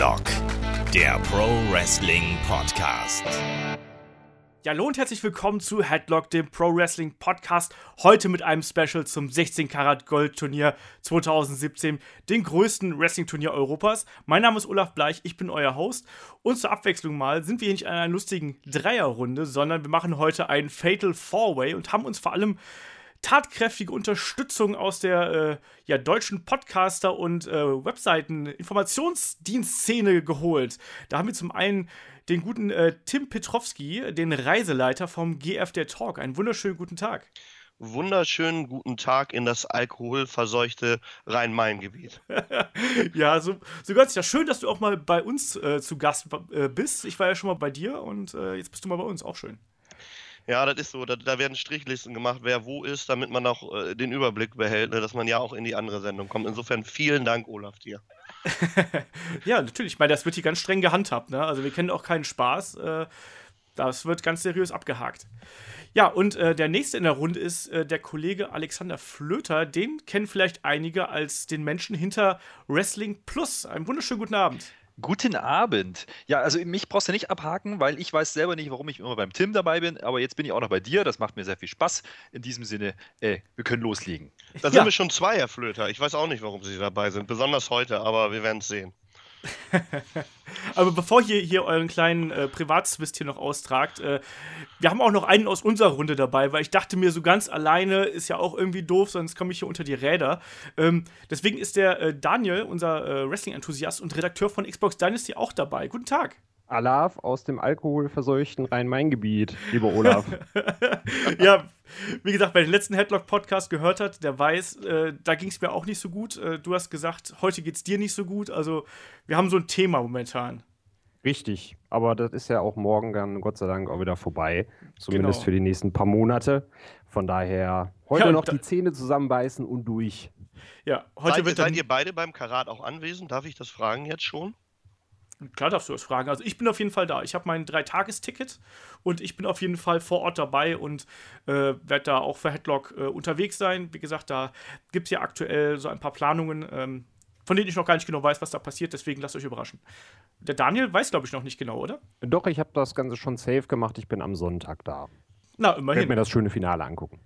Headlock, der Pro Wrestling Podcast. Ja, und herzlich willkommen zu Headlock, dem Pro Wrestling Podcast. Heute mit einem Special zum 16 Karat Gold Turnier 2017, dem größten Wrestling Turnier Europas. Mein Name ist Olaf Bleich, ich bin euer Host. Und zur Abwechslung mal sind wir hier nicht in einer lustigen Dreierrunde, sondern wir machen heute einen Fatal Four Way und haben uns vor allem tatkräftige Unterstützung aus der äh, ja, deutschen Podcaster- und äh, Webseiten-Informationsdienstszene geholt. Da haben wir zum einen den guten äh, Tim Petrowski, den Reiseleiter vom GF der Talk. Einen wunderschönen guten Tag. Wunderschönen guten Tag in das alkoholverseuchte Rhein-Main-Gebiet. ja, so, so ganz ja schön, dass du auch mal bei uns äh, zu Gast äh, bist. Ich war ja schon mal bei dir und äh, jetzt bist du mal bei uns. Auch schön. Ja, das ist so. Da, da, werden Strichlisten gemacht, wer wo ist, damit man auch äh, den Überblick behält, ne, dass man ja auch in die andere Sendung kommt. Insofern vielen Dank, Olaf, dir. ja, natürlich. Ich meine, das wird hier ganz streng gehandhabt. Ne? Also wir kennen auch keinen Spaß. Äh, das wird ganz seriös abgehakt. Ja, und äh, der nächste in der Runde ist äh, der Kollege Alexander Flöter. Den kennen vielleicht einige als den Menschen hinter Wrestling Plus. Einen wunderschönen guten Abend. Guten Abend. Ja, also mich brauchst du nicht abhaken, weil ich weiß selber nicht, warum ich immer beim Tim dabei bin, aber jetzt bin ich auch noch bei dir. Das macht mir sehr viel Spaß. In diesem Sinne, äh, wir können loslegen. Da sind ja. wir schon zwei, Herr Flöter. Ich weiß auch nicht, warum Sie dabei sind, besonders heute, aber wir werden es sehen. Aber bevor ihr hier euren kleinen äh, Privatzwist hier noch austragt, äh, wir haben auch noch einen aus unserer Runde dabei, weil ich dachte mir, so ganz alleine ist ja auch irgendwie doof, sonst komme ich hier unter die Räder. Ähm, deswegen ist der äh, Daniel, unser äh, Wrestling-Enthusiast und Redakteur von Xbox Dynasty, auch dabei. Guten Tag. Alav aus dem alkoholverseuchten Rhein-Main-Gebiet, lieber Olaf. ja, wie gesagt, wer den letzten Headlock-Podcast gehört hat, der weiß, äh, da ging es mir auch nicht so gut. Äh, du hast gesagt, heute geht es dir nicht so gut. Also, wir haben so ein Thema momentan. Richtig, aber das ist ja auch morgen dann Gott sei Dank auch wieder vorbei. Zumindest genau. für die nächsten paar Monate. Von daher heute ja, noch die Zähne zusammenbeißen und durch. Ja, heute seid, wird seid ihr beide beim Karat auch anwesend? Darf ich das fragen jetzt schon? Klar darfst du das fragen. Also ich bin auf jeden Fall da. Ich habe mein Dreitagesticket und ich bin auf jeden Fall vor Ort dabei und äh, werde da auch für Headlock äh, unterwegs sein. Wie gesagt, da gibt es ja aktuell so ein paar Planungen, ähm, von denen ich noch gar nicht genau weiß, was da passiert. Deswegen lasst euch überraschen. Der Daniel weiß, glaube ich, noch nicht genau, oder? Doch, ich habe das Ganze schon safe gemacht. Ich bin am Sonntag da. Na, immerhin. Ich werde mir das schöne Finale angucken.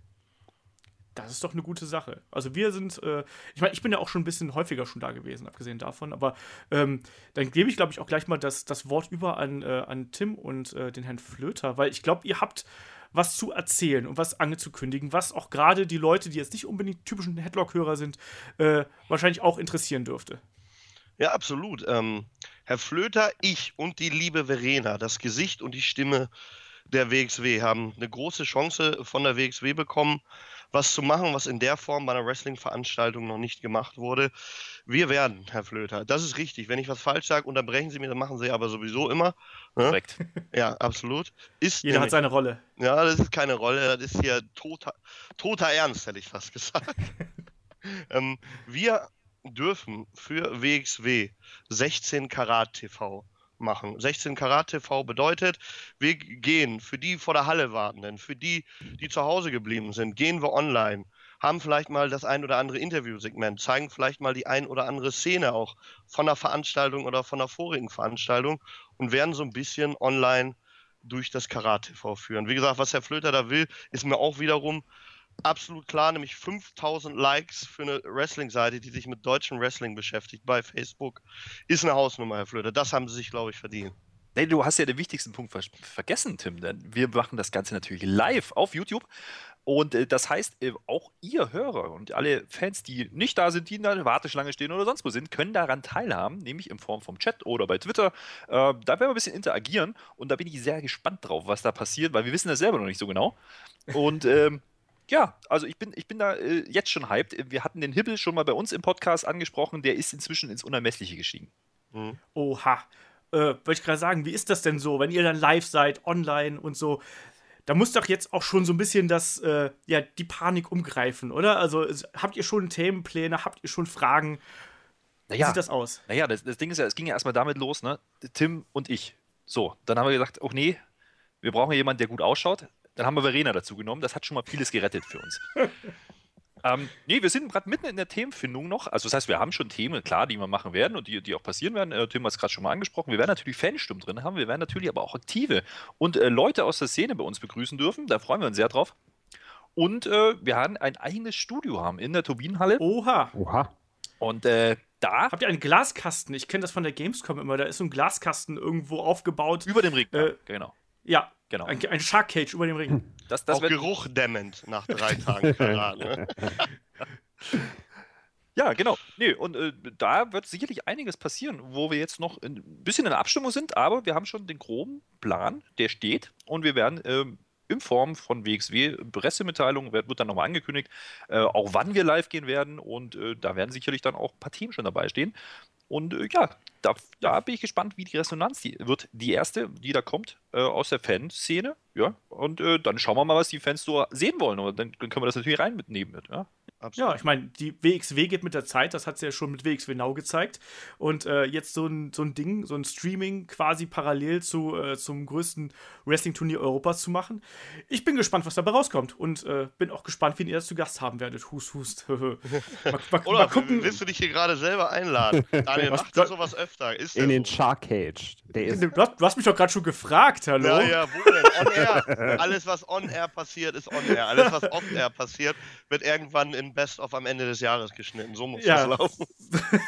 Das ist doch eine gute Sache. Also wir sind, äh, ich meine, ich bin ja auch schon ein bisschen häufiger schon da gewesen, abgesehen davon, aber ähm, dann gebe ich, glaube ich, auch gleich mal das, das Wort über an, äh, an Tim und äh, den Herrn Flöter, weil ich glaube, ihr habt was zu erzählen und was angezukündigen, was auch gerade die Leute, die jetzt nicht unbedingt typischen Headlock-Hörer sind, äh, wahrscheinlich auch interessieren dürfte. Ja, absolut. Ähm, Herr Flöter, ich und die liebe Verena, das Gesicht und die Stimme der WXW, haben eine große Chance von der WXW bekommen, was zu machen, was in der Form bei einer Wrestling-Veranstaltung noch nicht gemacht wurde. Wir werden, Herr Flöter. Das ist richtig. Wenn ich was falsch sage, unterbrechen Sie mich, dann machen Sie aber sowieso immer. Ne? Korrekt. Ja, absolut. Ist Jeder nämlich, hat seine Rolle. Ja, das ist keine Rolle. Das ist hier toter, toter Ernst, hätte ich fast gesagt. ähm, wir dürfen für WXW 16 Karat TV machen. 16 Karat TV bedeutet, wir gehen für die vor der Halle wartenden, für die, die zu Hause geblieben sind, gehen wir online, haben vielleicht mal das ein oder andere Interviewsegment, zeigen vielleicht mal die ein oder andere Szene auch von der Veranstaltung oder von der vorigen Veranstaltung und werden so ein bisschen online durch das Karat TV führen. Wie gesagt, was Herr Flöter da will, ist mir auch wiederum absolut klar, nämlich 5000 Likes für eine Wrestling-Seite, die sich mit deutschem Wrestling beschäftigt bei Facebook, ist eine Hausnummer, Herr Flöter. Das haben sie sich, glaube ich, verdient. Nee, du hast ja den wichtigsten Punkt ver vergessen, Tim. Denn wir machen das Ganze natürlich live auf YouTube. Und äh, das heißt, äh, auch ihr Hörer und alle Fans, die nicht da sind, die in der Warteschlange stehen oder sonst wo sind, können daran teilhaben, nämlich in Form vom Chat oder bei Twitter. Äh, da werden wir ein bisschen interagieren und da bin ich sehr gespannt drauf, was da passiert, weil wir wissen das selber noch nicht so genau. Und ähm, ja, also ich bin, ich bin da äh, jetzt schon hyped. Wir hatten den Hibbel schon mal bei uns im Podcast angesprochen, der ist inzwischen ins Unermessliche gestiegen. Mhm. Oha. Äh, Wollte ich gerade sagen, wie ist das denn so, wenn ihr dann live seid, online und so? Da muss doch jetzt auch schon so ein bisschen das, äh, ja, die Panik umgreifen, oder? Also habt ihr schon Themenpläne, habt ihr schon Fragen? Naja, wie sieht das aus? Naja, das, das Ding ist ja, es ging ja erstmal damit los, ne? Tim und ich. So, dann haben wir gesagt, oh nee, wir brauchen jemanden, der gut ausschaut. Dann haben wir Verena dazu genommen. Das hat schon mal vieles gerettet für uns. Ähm, nee, wir sind gerade mitten in der Themenfindung noch. Also das heißt, wir haben schon Themen, klar, die wir machen werden und die, die auch passieren werden. Äh, Tim hat es gerade schon mal angesprochen. Wir werden natürlich Fanstimmen drin haben. Wir werden natürlich aber auch aktive und äh, Leute aus der Szene bei uns begrüßen dürfen. Da freuen wir uns sehr drauf. Und äh, wir werden ein eigenes Studio haben in der Turbinenhalle. Oha. Oha. Und äh, da Habt ihr einen Glaskasten? Ich kenne das von der Gamescom immer. Da ist so ein Glaskasten irgendwo aufgebaut. über dem Ring. Äh, genau. Ja, Genau. ein, ein Shark Cage über dem Ring. Das, das auch Geruch dämmend nach drei Tagen Karat. Ne? Ja, genau. Nee, und äh, da wird sicherlich einiges passieren, wo wir jetzt noch ein bisschen in der Abstimmung sind, aber wir haben schon den groben Plan, der steht und wir werden ähm, in Form von WXW Pressemitteilungen, wird, wird dann nochmal angekündigt, äh, auch wann wir live gehen werden und äh, da werden sicherlich dann auch ein paar Themen schon dabei stehen. Und äh, ja, da, da bin ich gespannt, wie die Resonanz die, wird. Die erste, die da kommt äh, aus der Fanszene, ja, und äh, dann schauen wir mal, was die Fans so sehen wollen und dann, dann können wir das natürlich rein mitnehmen. Ja. Ja, ich meine, die WXW geht mit der Zeit, das hat sie ja schon mit WXW Now gezeigt. Und äh, jetzt so ein, so ein Ding, so ein Streaming quasi parallel zu, äh, zum größten Wrestling-Turnier Europas zu machen. Ich bin gespannt, was dabei rauskommt. Und äh, bin auch gespannt, wen ihr das zu Gast haben werdet. Hust, hust. mal, mal, mal Oder gucken. willst du dich hier gerade selber einladen? Daniel, Was- machst du sowas öfter? Ist In den so? Shark Cage. Der ist Du hast, du hast mich doch gerade schon gefragt, hallo? Ja, ja, wo denn? On air. Alles, was on air passiert, ist on air. Alles, was off air passiert, wird irgendwann in Best of am Ende des Jahres geschnitten. So muss Ja. das laufen.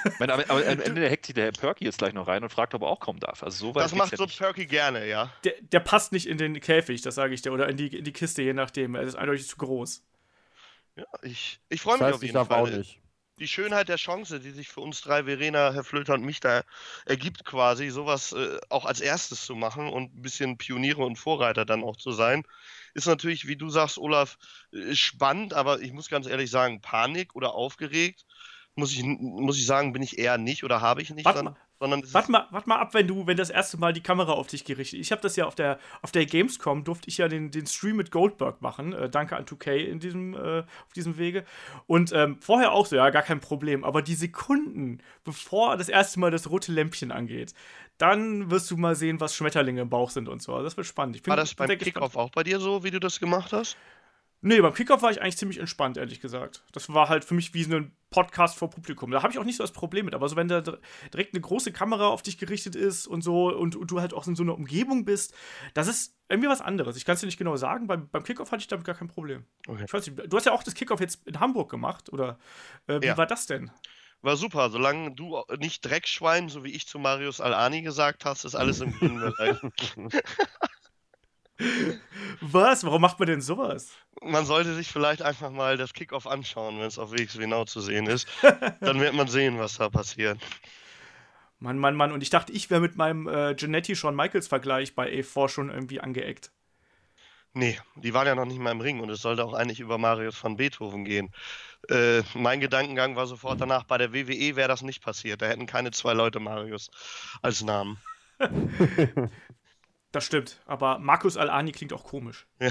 Ich meine, aber, aber am Ende hackt sich der Herr Perky jetzt gleich noch rein und fragt, ob er auch kommen darf. Also so weit Das macht ja so nicht. Perky gerne, ja. Der, der passt nicht in den Käfig, das sage ich dir. Oder in die, in die Kiste, je nachdem. Er ist eindeutig zu groß. ja ich ich freue das mich heißt, auf ich jeden darf auch Fall. nicht. Die Schönheit der Chance, die sich für uns drei, Verena, Herr Flöter und mich da ergibt, quasi sowas äh, auch als erstes zu machen und ein bisschen Pioniere und Vorreiter dann auch zu sein, ist natürlich, wie du sagst, Olaf, äh, spannend, aber ich muss ganz ehrlich sagen, Panik oder aufgeregt, muss ich, muss ich sagen, bin ich eher nicht oder habe ich nicht, Warte mal. sondern Warte mal, warte mal ab, wenn du, wenn das erste Mal die Kamera auf dich gerichtet Ich habe das ja auf der, auf der Gamescom, durfte ich ja den, den Stream mit Goldberg machen. Äh, danke an 2K in diesem, äh, auf diesem Wege. Und ähm, vorher auch so, ja, gar kein Problem. Aber die Sekunden, bevor das erste Mal das rote Lämpchen angeht, dann wirst du mal sehen, was Schmetterlinge im Bauch sind und so. Also das wird spannend. Ich bin War das beim. Kickoff auch bei dir so, wie du das gemacht hast? Nee, beim Kickoff war ich eigentlich ziemlich entspannt, ehrlich gesagt. Das war halt für mich wie so ein Podcast vor Publikum. Da habe ich auch nicht so das Problem mit. Aber so, wenn da dir- direkt eine große Kamera auf dich gerichtet ist und so und, und du halt auch in so einer Umgebung bist, das ist irgendwie was anderes. Ich kann es dir nicht genau sagen. Beim, beim Kickoff hatte ich damit gar kein Problem. Okay. Ich weiß nicht, du hast ja auch das Kickoff jetzt in Hamburg gemacht, oder? Äh, wie Ja. war das denn? War super, solange du nicht Dreckschwein, so wie ich zu Marius Alani gesagt hast, ist alles im grünen Bereich. Was? Warum macht man denn sowas? Man sollte sich vielleicht einfach mal das Kickoff anschauen, wenn es auf WXW Now zu sehen ist. Dann wird man sehen, was da passiert. Mann, Mann, Mann. Und ich dachte, ich wäre mit meinem äh, Genetti Shawn Michaels Vergleich bei A4 schon irgendwie angeeckt. Nee, die waren ja noch nicht mal im Ring und es sollte auch eigentlich über Marius van Beethoven gehen. Äh, mein Gedankengang war sofort danach, bei der WWE wäre das nicht passiert. Da hätten keine zwei Leute Marius als Namen. Das stimmt. Aber Markus Alani klingt auch komisch.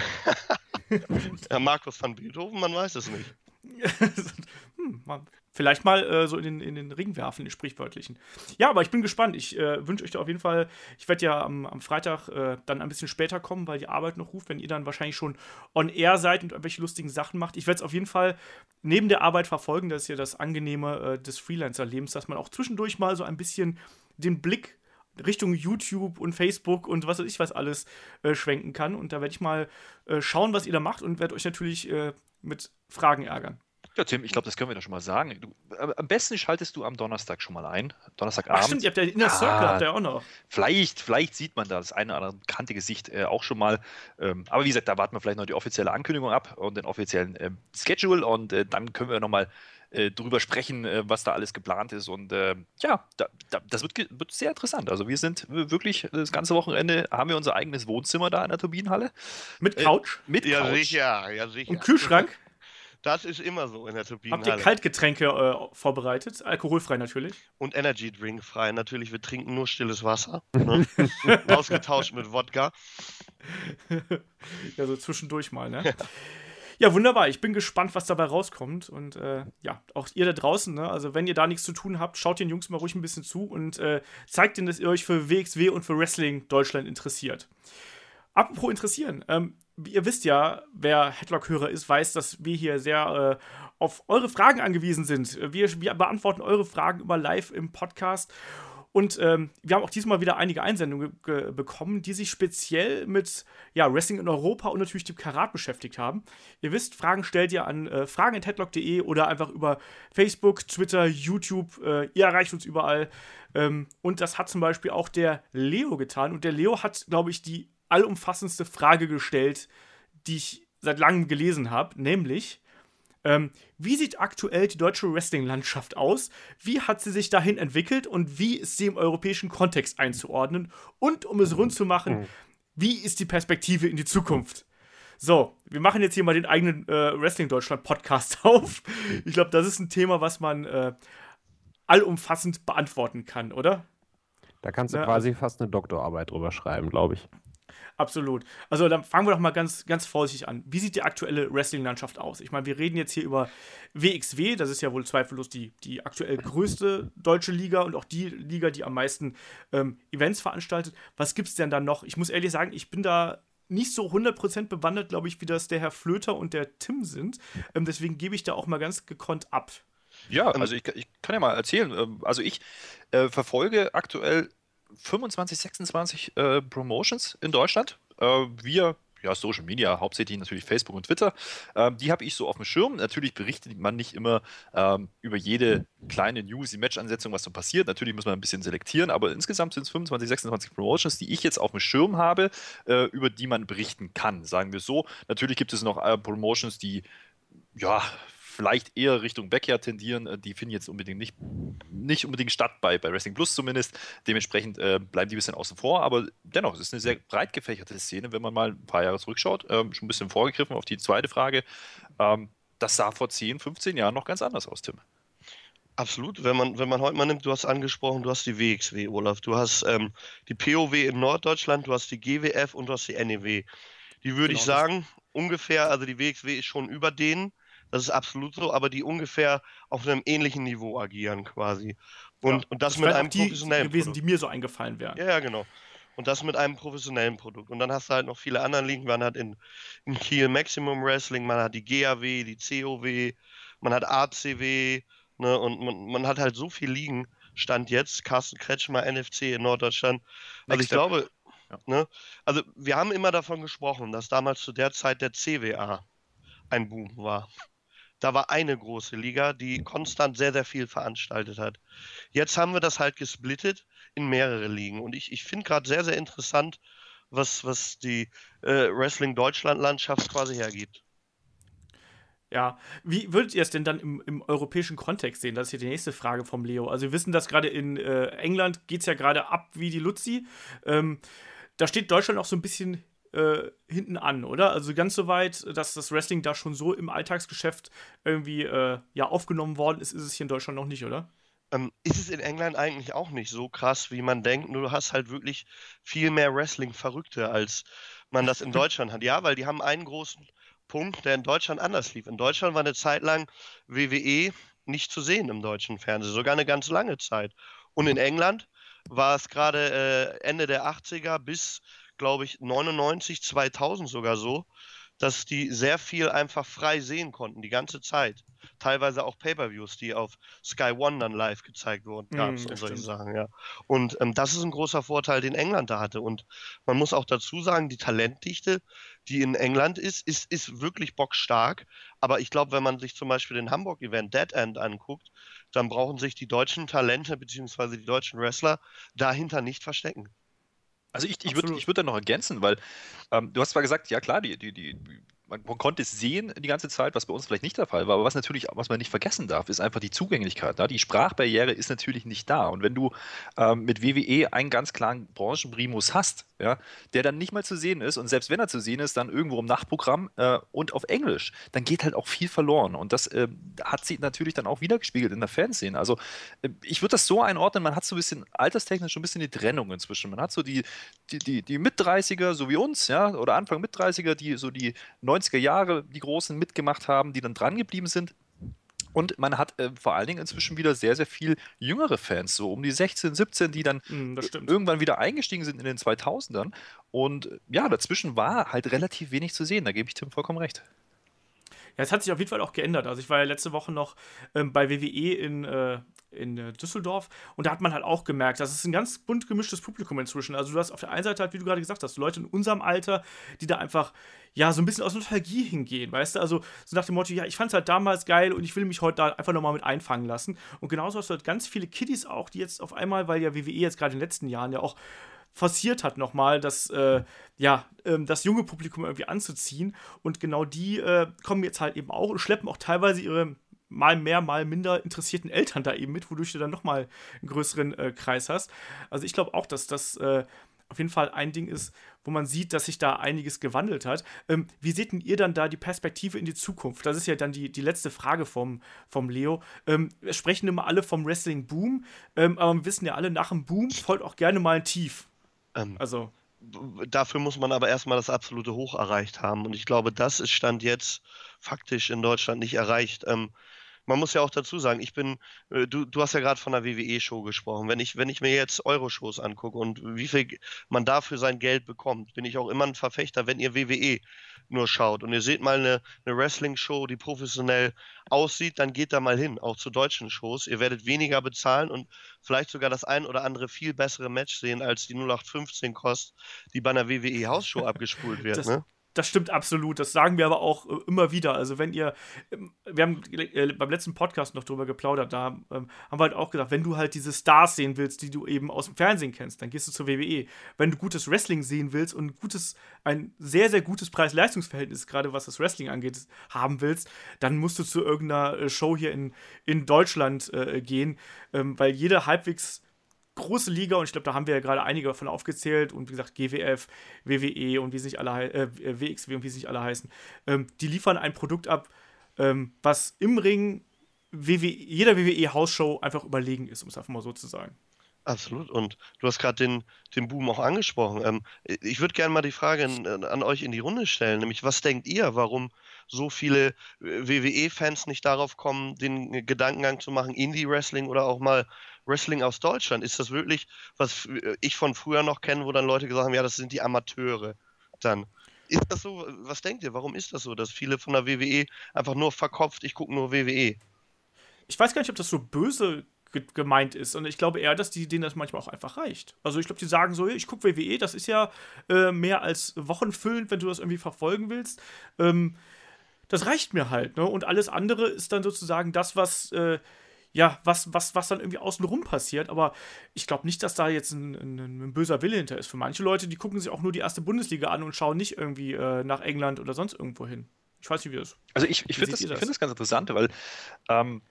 Ja, Markus van Beethoven, man weiß es nicht. hm, mal, vielleicht mal äh, so in den, in den Ring werfen, den sprichwörtlichen. Ja, aber ich bin gespannt. Ich äh, wünsche euch da auf jeden Fall, ich werde ja am, am Freitag äh, dann ein bisschen später kommen, weil die Arbeit noch ruft, wenn ihr dann wahrscheinlich schon on air seid und irgendwelche lustigen Sachen macht. Ich werde es auf jeden Fall neben der Arbeit verfolgen. Das ist ja das Angenehme äh, des Freelancer-Lebens, dass man auch zwischendurch mal so ein bisschen den Blick Richtung YouTube und Facebook und was weiß ich was alles äh, schwenken kann. Und da werde ich mal äh, schauen, was ihr da macht und werde euch natürlich äh, mit Fragen ärgern. Ja, Tim, ich glaube, das können wir doch schon mal sagen. Du, am besten schaltest du am Donnerstag schon mal ein. Ach Donnerstagabend. stimmt, ihr habt ja Inner Circle, Ah. habt ihr auch noch. Vielleicht, vielleicht sieht man da das eine oder andere bekannte Gesicht äh, auch schon mal. Ähm, aber wie gesagt, da warten wir vielleicht noch die offizielle Ankündigung ab und den offiziellen ähm, Schedule und äh, dann können wir nochmal äh, drüber sprechen, äh, was da alles geplant ist. Und äh, ja, da, da, das wird, wird sehr interessant. Also wir sind wirklich das ganze Wochenende, haben wir unser eigenes Wohnzimmer da in der Turbinenhalle Mit Äh, Couch mit Ja, Couch. sicher, ja, sicher. und Kühlschrank. Das ist immer so in der habt ihr Turbinenhalle. Kaltgetränke äh, vorbereitet? Alkoholfrei natürlich. Und Energy Drink frei. Natürlich, wir trinken nur stilles Wasser. Ne? Ausgetauscht mit Wodka. ja, so zwischendurch mal, ne? Ja, wunderbar. Ich bin gespannt, was dabei rauskommt. Und äh, ja, auch ihr da draußen, ne? Also, wenn ihr da nichts zu tun habt, schaut den Jungs mal ruhig ein bisschen zu und äh, zeigt ihnen, dass ihr euch für WXW und für Wrestling Deutschland interessiert. Apropos interessieren, ähm, ihr wisst ja, wer Headlock-Hörer ist, weiß, dass wir hier sehr äh, auf eure Fragen angewiesen sind. Wir, wir beantworten eure Fragen immer live im Podcast. Und ähm, wir haben auch diesmal wieder einige Einsendungen bekommen, die sich speziell mit ja, Wrestling in Europa und natürlich dem Karat beschäftigt haben. Ihr wisst, Fragen stellt ihr an äh, fragen.headlock.de oder einfach über Facebook, Twitter, YouTube. Äh, ihr erreicht uns überall. Ähm, und das hat zum Beispiel auch der Leo getan. Und der Leo hat, glaube ich, die allumfassendste Frage gestellt, die ich seit langem gelesen habe, nämlich ähm, wie sieht aktuell die deutsche Wrestling-Landschaft aus? Wie hat sie sich dahin entwickelt und wie ist sie im europäischen Kontext einzuordnen? Und um es rund zu machen, mhm. wie ist die Perspektive in die Zukunft? So, wir machen jetzt hier mal den eigenen äh, Wrestling Deutschland Podcast auf. Ich glaube, das ist ein Thema, was man äh, allumfassend beantworten kann, oder? Da kannst du ja, quasi fast eine Doktorarbeit drüber schreiben, glaube ich. Absolut. Also dann fangen wir doch mal ganz, ganz vorsichtig an. Wie sieht die aktuelle Wrestling-Landschaft aus? Ich meine, wir reden jetzt hier über WXW, das ist ja wohl zweifellos die, die aktuell größte deutsche Liga und auch die Liga, die am meisten ähm, Events veranstaltet. Was gibt es denn da noch? Ich muss ehrlich sagen, ich bin da nicht so 100% bewandert, glaube ich, wie das der Herr Flöter und der Tim sind. Ähm, deswegen gebe ich da auch mal ganz gekonnt ab. Ja, also ich, ich kann ja mal erzählen. Ähm, also ich äh, verfolge aktuell 25, 26 äh, Promotions in Deutschland. Äh, wir ja, Social Media, hauptsächlich natürlich Facebook und Twitter. Ähm, die habe ich so auf dem Schirm. Natürlich berichtet man nicht immer ähm, über jede kleine News, die Match-Ansetzung, was so passiert. Natürlich muss man ein bisschen selektieren, aber insgesamt sind es 25, 26 Promotions, die ich jetzt auf dem Schirm habe, äh, über die man berichten kann, sagen wir so. Natürlich gibt es noch äh, Promotions, die ja, vielleicht eher Richtung Backyard tendieren. Äh, die finden jetzt unbedingt nicht, nicht unbedingt statt, bei, bei Wrestling Plus zumindest. Dementsprechend äh, bleiben die ein bisschen außen vor, aber dennoch, es ist eine sehr breit gefächerte Szene, wenn man mal ein paar Jahre zurückschaut. Ähm, schon ein bisschen vorgegriffen auf die zweite Frage. Ähm, das sah vor 10, 15 Jahren noch ganz anders aus, Tim. Absolut. Wenn man, wenn man heute mal nimmt, du hast angesprochen, du hast die WXW, Olaf. Du hast ähm, die POW in Norddeutschland, du hast die GWF und du hast die NEW. Die würde genau, ich sagen, ungefähr, also die WXW ist schon über denen. Das ist absolut so, aber die ungefähr auf einem ähnlichen Niveau agieren quasi. Und, ja, und das, das mit einem die professionellen gewesen, Produkt. die mir so eingefallen wären. Ja, ja, genau. Und das mit einem professionellen Produkt. Und dann hast du halt noch viele andere Ligen. Man hat in, in Kiel Maximum Wrestling, man hat die GAW, die COW, man hat ACW, ne, und man, man hat halt so viele Ligen. Stand jetzt, Carsten Kretschmer, NFC in Norddeutschland. Also Next ich glaube, ja. ne, also wir haben immer davon gesprochen, dass damals zu der Zeit der CWA ein Boom war da war eine große Liga, die konstant sehr, sehr viel veranstaltet hat. Jetzt haben wir das halt gesplittet in mehrere Ligen. Und ich, ich finde gerade sehr, sehr interessant, was, was die äh, Wrestling-Deutschland-Landschaft quasi hergibt. Ja, wie würdet ihr es denn dann im, im, europäischen Kontext sehen? Das ist hier die nächste Frage vom Leo. Also wir wissen, dass gerade in äh, England geht es ja gerade ab wie die Luzi. Ähm, da steht Deutschland auch so ein bisschen äh, hinten an, oder? Also ganz so weit, dass das Wrestling da schon so im Alltagsgeschäft irgendwie äh, ja, aufgenommen worden ist, ist es hier in Deutschland noch nicht, oder? Ähm, ist es in England eigentlich auch nicht so krass, wie man denkt, nur du hast halt wirklich viel mehr Wrestling-Verrückte, als man das in Deutschland hat. Ja, weil die haben einen großen Punkt, der in Deutschland anders lief. In Deutschland war eine Zeit lang WWE nicht zu sehen im deutschen Fernsehen, sogar eine ganz lange Zeit. Und in England war es gerade äh, Ende der 80er bis glaube ich, 99, 2000 sogar so, dass die sehr viel einfach frei sehen konnten, die ganze Zeit. Teilweise auch Pay-Per-Views, die auf Sky One dann live gezeigt wurden, gab es mm, und solche Sachen, ja. Und ähm, das ist ein großer Vorteil, den England da hatte. Und man muss auch dazu sagen, die Talentdichte, die in England ist, ist, ist wirklich bockstark. Aber ich glaube, wenn man sich zum Beispiel den Hamburg-Event Dead End anguckt, dann brauchen sich die deutschen Talente bzw. die deutschen Wrestler dahinter nicht verstecken. Also ich, ich würde ich würd da noch ergänzen, weil ähm, du hast zwar gesagt, ja klar, die, die, die, man, man, konnte es sehen die ganze Zeit, was bei uns vielleicht nicht der Fall war, aber was natürlich, was man nicht vergessen darf, ist einfach die Zugänglichkeit. Ne? Die Sprachbarriere ist natürlich nicht da. Und wenn du ähm, mit WWE einen ganz klaren Branchenprimus hast, ja, der dann nicht mal zu sehen ist und selbst wenn er zu sehen ist, dann irgendwo im Nachtprogramm äh, und auf Englisch, dann geht halt auch viel verloren. Und das äh, hat sich natürlich dann auch wiedergespiegelt in der Fanszene. Also äh, ich würde das so einordnen, man hat so ein bisschen alterstechnisch schon ein bisschen die Trennung inzwischen. Man hat so die, die, die, die Mit-30er, so wie uns, ja, oder Anfang Mit-30er, die so die 90er Jahre, die Großen mitgemacht haben, die dann dran geblieben sind Und man hat äh, vor allen Dingen inzwischen wieder sehr, sehr viel jüngere Fans, so um die 16, 17, die dann Mm, irgendwann wieder eingestiegen sind in den 2000ern. Und ja, dazwischen war halt relativ wenig zu sehen. Da gebe ich Tim vollkommen recht. Ja, es hat sich auf jeden Fall auch geändert. Also ich war ja letzte Woche noch ähm, bei WWE in, äh, in äh, Düsseldorf und da hat man halt auch gemerkt, das ist ein ganz bunt gemischtes Publikum inzwischen. Also du hast auf der einen Seite halt, wie du gerade gesagt hast, Leute in unserem Alter, die da einfach ja so ein bisschen aus Nostalgie hingehen, weißt du? Also so nach dem Motto, ja, ich fand es halt damals geil und ich will mich heute da einfach nochmal mit einfangen lassen. Und genauso hast du halt ganz viele Kiddies auch, die jetzt auf einmal, weil ja WWE jetzt gerade in den letzten Jahren ja auch forciert hat nochmal, das, äh, ja, ähm, das junge Publikum irgendwie anzuziehen. Und genau die äh, kommen jetzt halt eben auch und schleppen auch teilweise ihre mal mehr, mal minder interessierten Eltern da eben mit, wodurch du dann nochmal einen größeren äh, Kreis hast. Also ich glaube auch, dass das äh, auf jeden Fall ein Ding ist, wo man sieht, dass sich da einiges gewandelt hat. Ähm, wie seht denn ihr dann da die Perspektive in die Zukunft? Das ist ja dann die, die letzte Frage vom, vom Leo. Ähm, wir sprechen immer alle vom Wrestling-Boom, ähm, aber wir wissen ja alle, nach dem Boom folgt auch gerne mal ein Tief. Ähm, Also, dafür muss man aber erstmal das absolute Hoch erreicht haben. Und ich glaube, das ist Stand jetzt faktisch in Deutschland nicht erreicht. Ähm, man muss ja auch dazu sagen, ich bin, äh, du, du hast ja gerade von der WWE-Show gesprochen. Wenn ich, wenn ich mir jetzt Euro-Shows angucke und wie viel man dafür sein Geld bekommt, bin ich auch immer ein Verfechter, wenn ihr WWE nur schaut und ihr seht mal eine, eine Wrestling-Show, die professionell aussieht, dann geht da mal hin, auch zu deutschen Shows. Ihr werdet weniger bezahlen und vielleicht sogar das ein oder andere viel bessere Match sehen, als die 0815 kostet, die bei einer WWE-Hausshow abgespult wird. Das- ne? Das stimmt absolut. Das sagen wir aber auch äh, immer wieder. Also, wenn ihr, ähm, wir haben äh, beim letzten Podcast noch drüber geplaudert, da ähm, haben wir halt auch gesagt, wenn du halt diese Stars sehen willst, die du eben aus dem Fernsehen kennst, dann gehst du zur WWE. Wenn du gutes Wrestling sehen willst und ein gutes, ein sehr, sehr gutes Preis-Leistungs-Verhältnis, gerade was das Wrestling angeht, haben willst, dann musst du zu irgendeiner äh, Show hier in, in Deutschland gehen, ähm, weil jede halbwegs große Liga und ich glaube, da haben wir ja gerade einige davon aufgezählt und wie gesagt, GWF, WWE und wie sie nicht alle äh, WXW und wie sie nicht alle heißen, ähm, die liefern ein Produkt ab, ähm, was im Ring WWE, jeder WWE-Hausshow einfach überlegen ist, um es einfach mal so zu sagen. Absolut. Und du hast gerade den, den Boom auch angesprochen. Ähm, ich würde gerne mal die Frage in, an euch in die Runde stellen, nämlich was denkt ihr, warum so viele äh, WWE-Fans nicht darauf kommen, den Gedankengang zu machen, Indie-Wrestling oder auch mal Wrestling aus Deutschland? Ist das wirklich, was äh, ich von früher noch kenne, wo dann Leute gesagt haben, ja, das sind die Amateure dann? Ist das so? Was denkt ihr? Warum ist das so, dass viele von der WWE einfach nur verkopft, ich gucke nur? WWE? Ich weiß gar nicht, ob das so böse ge gemeint ist. Und ich glaube eher, dass die, denen das manchmal auch einfach reicht. Also ich glaube, die sagen so, ich gucke WWE, das ist ja äh, mehr als wochenfüllend, wenn du das irgendwie verfolgen willst. Ähm, das reicht mir halt, ne? Und alles andere ist dann sozusagen das, was, äh, ja, was, was, was dann irgendwie außenrum passiert. Aber ich glaube nicht, dass da jetzt ein, ein, ein böser Wille hinter ist. Für manche Leute, die gucken sich auch nur die erste Bundesliga an und schauen nicht irgendwie äh, nach England oder sonst irgendwo hin. Ich weiß nicht, wie das ist. Also ich, ich finde das, das? find das ganz interessant, weil ähm,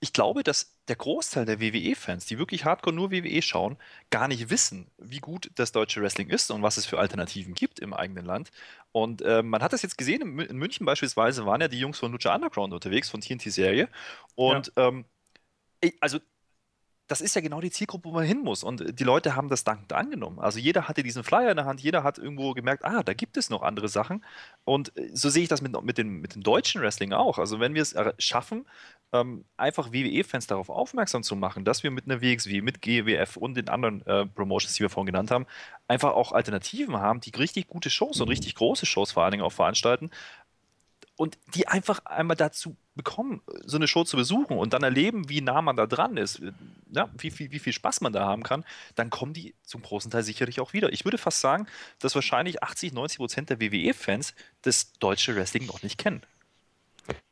ich glaube, dass der Großteil der WWE-Fans, die wirklich hardcore nur WWE schauen, gar nicht wissen, wie gut das deutsche Wrestling ist und was es für Alternativen gibt im eigenen Land. Und äh, man hat das jetzt gesehen, in Mü- in München beispielsweise waren ja die Jungs von Lucha Underground unterwegs, von TNT-Serie. Und ähm, ich- also das ist ja genau die Zielgruppe, wo man hin muss. Und die Leute haben das dankend angenommen. Also jeder hatte diesen Flyer in der Hand, jeder hat irgendwo gemerkt, ah, da gibt es noch andere Sachen. Und äh, so sehe ich das mit, mit, dem, mit dem deutschen Wrestling auch. Also wenn wir es er- schaffen, ähm, einfach WWE-Fans darauf aufmerksam zu machen, dass wir mit einer WXW, mit GWF und den anderen äh, Promotions, die wir vorhin genannt haben, einfach auch Alternativen haben, die richtig gute Shows und richtig große Shows vor allen Dingen auch veranstalten, und die einfach einmal dazu bekommen, so eine Show zu besuchen und dann erleben, wie nah man da dran ist, äh, ja, wie, viel, wie viel Spaß man da haben kann, dann kommen die zum großen Teil sicherlich auch wieder. Ich würde fast sagen, dass wahrscheinlich 80, 90 Prozent der WWE-Fans das deutsche Wrestling noch nicht kennen.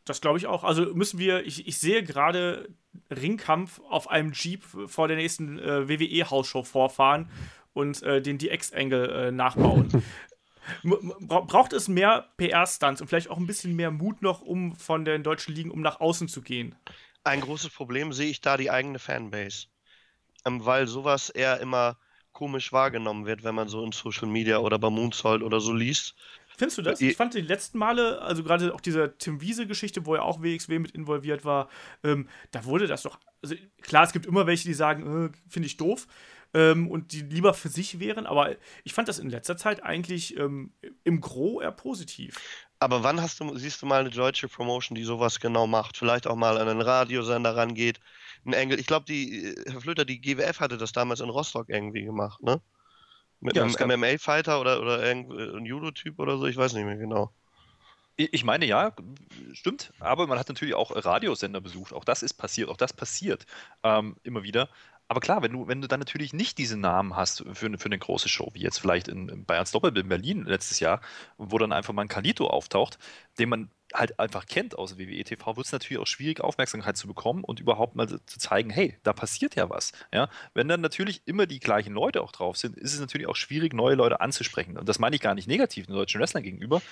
Das glaube ich auch. Also müssen wir, ich, ich sehe gerade Ringkampf auf einem Jeep vor der nächsten äh, WWE-Hausshow vorfahren und äh, den DX-Angle äh, nachbauen. Braucht es mehr PR-Stunts und vielleicht auch ein bisschen mehr Mut noch, um von den deutschen Ligen, um nach außen zu gehen? Ein großes Problem sehe ich da die eigene Fanbase. Ähm, weil sowas eher immer komisch wahrgenommen wird, wenn man so in Social Media oder bei Moonsault oder so liest. Findest du das? Äh, Ich fand die letzten Male, also gerade auch diese Tim Wiese-Geschichte, wo ja auch WXW mit involviert war, ähm, da wurde das doch. Also klar, es gibt immer welche, die sagen, äh, finde ich doof. Ähm, und die lieber für sich wären, aber ich fand das in letzter Zeit eigentlich ähm, im Gro eher positiv. Aber wann hast du, siehst du mal eine deutsche Promotion, die sowas genau macht? Vielleicht auch mal an einen Radiosender rangeht. Ein Engel. Ich glaube, die, Herr Flöter, die GWF hatte das damals in Rostock irgendwie gemacht, ne? Mit Ja, einem MMA-Fighter oder, oder irgendein Judo-Typ oder so, ich weiß nicht mehr genau. Ich ich meine, ja, stimmt, aber man hat natürlich auch Radiosender besucht. Auch das ist passiert, auch das passiert ähm, immer wieder. Aber klar, wenn du, wenn du dann natürlich nicht diese Namen hast für, eine- für eine große Show, wie jetzt vielleicht in, in Bayerns Doppelbild in Berlin letztes Jahr, wo dann einfach mal ein Kalito auftaucht, den man halt einfach kennt aus WWE TV, wird es natürlich auch schwierig, Aufmerksamkeit zu bekommen und überhaupt mal zu zeigen, hey, da passiert ja was. Ja? Wenn dann natürlich immer die gleichen Leute auch drauf sind, ist es natürlich auch schwierig, neue Leute anzusprechen. Und das meine ich gar nicht negativ den deutschen Wrestlern gegenüber.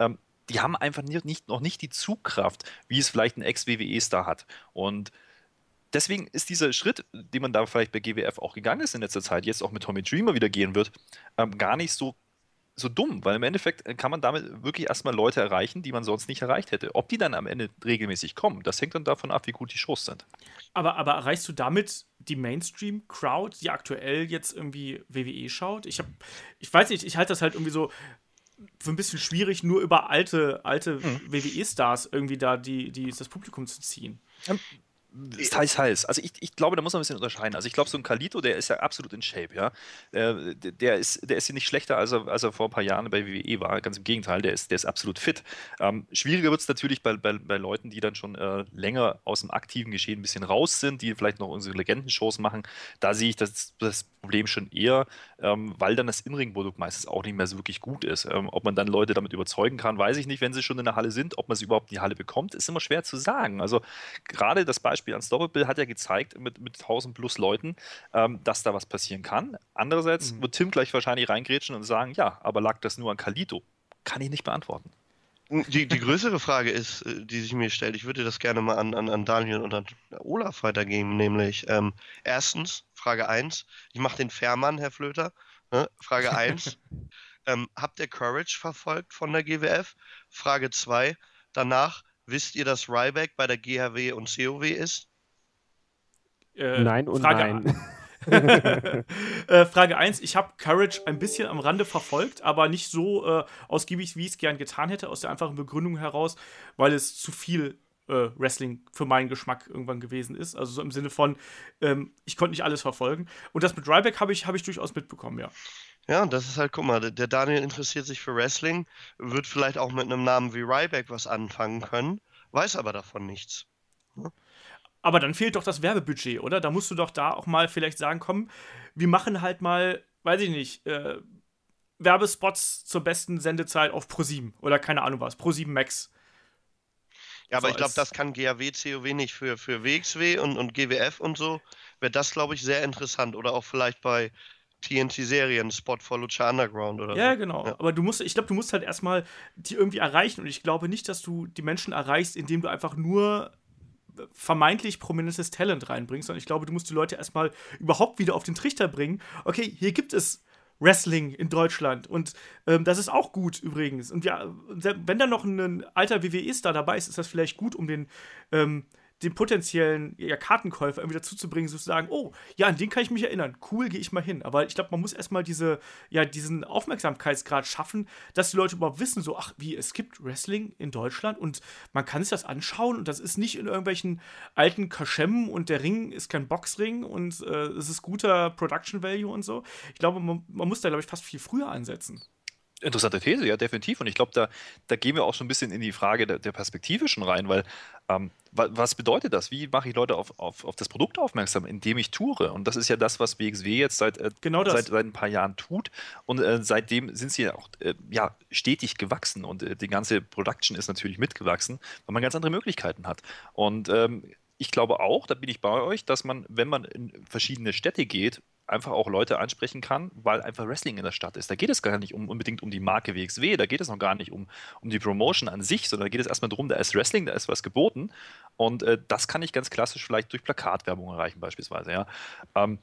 Ähm, die haben einfach nicht, nicht, noch nicht die Zugkraft, wie es vielleicht ein Ex-WWE-Star hat. Und deswegen ist dieser Schritt, den man da vielleicht bei GWF auch gegangen ist in letzter Zeit, jetzt auch mit Tommy Dreamer wieder gehen wird, ähm, gar nicht so, so dumm, weil im Endeffekt äh, kann man damit wirklich erstmal Leute erreichen, die man sonst nicht erreicht hätte. Ob die dann am Ende regelmäßig kommen, das hängt dann davon ab, wie gut die Shows sind. Aber, aber erreichst du damit die Mainstream-Crowd, die aktuell jetzt irgendwie WWE schaut? Ich habe, ich weiß nicht, ich halte das halt irgendwie so für ein bisschen schwierig, nur über alte, alte WWE-Stars irgendwie da die, die, das Publikum zu ziehen. Ist heiß, heiß. Also ich, ich glaube, da muss man ein bisschen unterscheiden. Also ich glaube, so ein Kalito, der ist ja absolut in Shape, ja. Äh, der- der ist, der ist ja nicht schlechter, als er, als er vor ein paar Jahren bei WWE war. Ganz im Gegenteil, der ist, der ist absolut fit. Ähm, schwieriger wird es natürlich bei, bei, bei Leuten, die dann schon äh, länger aus dem aktiven Geschehen ein bisschen raus sind, die vielleicht noch unsere Legendenshows machen. Da sehe ich das, das Problem schon eher, ähm, weil dann das Inring-Produkt meistens auch nicht mehr so wirklich gut ist. Ähm, ob man dann Leute damit überzeugen kann, weiß ich nicht, wenn sie schon in der Halle sind. Ob man sie überhaupt in die Halle bekommt, ist immer schwer zu sagen. Also gerade das Beispiel Unstoppable hat ja gezeigt mit, mit 1000 plus Leuten, ähm, dass da was passieren kann. Andererseits Mhm. wird Tim gleich wahrscheinlich reingrätschen und sagen, ja, aber lag das nur an Kalito? Kann ich nicht beantworten. Die, die größere Frage ist, äh, die sich mir stellt, ich würde das gerne mal an, an, an Daniel und an Olaf weitergeben, nämlich ähm, erstens, Frage 1, ich mache den Fährmann, Herr Flöter. Ne? Frage 1, ähm, habt ihr Courage verfolgt von der GWF? Frage 2, danach, wisst ihr, dass Ryback bei der GHW und COW ist? Äh, Nein und Frage nein. äh, Frage 1, ich habe Courage ein bisschen am Rande verfolgt, aber nicht so äh, ausgiebig, wie ich es gern getan hätte, aus der einfachen Begründung heraus, weil es zu viel äh, Wrestling für meinen Geschmack irgendwann gewesen ist. Also so im Sinne von, ähm, ich konnte nicht alles verfolgen. Und das mit Ryback habe ich, hab ich durchaus mitbekommen, ja. Ja, und das ist halt, guck mal, der- Daniel interessiert sich für Wrestling, wird vielleicht auch mit einem Namen wie Ryback was anfangen können, weiß aber davon nichts. Aber dann fehlt doch das Werbebudget, oder? Da musst du doch da auch mal vielleicht sagen, komm, wir machen halt mal, weiß ich nicht, äh, Werbespots zur besten Sendezeit auf Pro7 oder keine Ahnung was, Pro7 Max. Ja, aber So ich glaube, das kann GAW, COW nicht für, für WXW und, und GWF und so. Wäre das, glaube ich, sehr interessant. Oder auch vielleicht bei TNT-Serien, Spot for Lucha Underground oder Ja, so. genau. Ja. Aber du musst, ich glaube, du musst halt erstmal die irgendwie erreichen. Und ich glaube nicht, dass du die Menschen erreichst, indem du einfach nur vermeintlich prominentes Talent reinbringst, sondern ich glaube, du musst die Leute erstmal überhaupt wieder auf den Trichter bringen. Okay, hier gibt es Wrestling in Deutschland und ähm, das ist auch gut übrigens. Und ja, wenn da noch ein alter WWE-Star dabei ist, ist das vielleicht gut, um den ähm, den potenziellen ja, Kartenkäufer irgendwie dazu zu bringen, sozusagen, oh, ja, an den kann ich mich erinnern. Cool, gehe ich mal hin. Aber ich glaube, man muss erstmal diese, ja, diesen Aufmerksamkeitsgrad schaffen, dass die Leute überhaupt wissen, so, ach, wie, es gibt Wrestling in Deutschland und man kann sich das anschauen und das ist nicht in irgendwelchen alten Kaschemmen und der Ring ist kein Boxring und äh, es ist guter Production Value und so. Ich glaube, man, man muss da, glaube ich, fast viel früher ansetzen. Interessante These, ja, definitiv. Und ich glaube, da, da gehen wir auch schon ein bisschen in die Frage der, der Perspektive schon rein, weil ähm, wa, was bedeutet das? Wie mache ich Leute auf, auf, auf das Produkt aufmerksam, indem ich toure? Und das ist ja das, was WXW jetzt seit, äh, Genau seit, seit ein paar Jahren tut. Und äh, seitdem sind sie ja auch äh, ja, stetig gewachsen und äh, die ganze Production ist natürlich mitgewachsen, weil man ganz andere Möglichkeiten hat. Und ähm, ich glaube auch, da bin ich bei euch, dass man, wenn man in verschiedene Städte geht, einfach auch Leute ansprechen kann, weil einfach Wrestling in der Stadt ist. Da geht es gar nicht um, unbedingt um die Marke WXW, da geht es noch gar nicht um, um die Promotion an sich, sondern da geht es erstmal darum, da ist Wrestling, da ist was geboten. Und äh, das kann ich ganz klassisch vielleicht durch Plakatwerbung erreichen, beispielsweise. Ja. Ähm,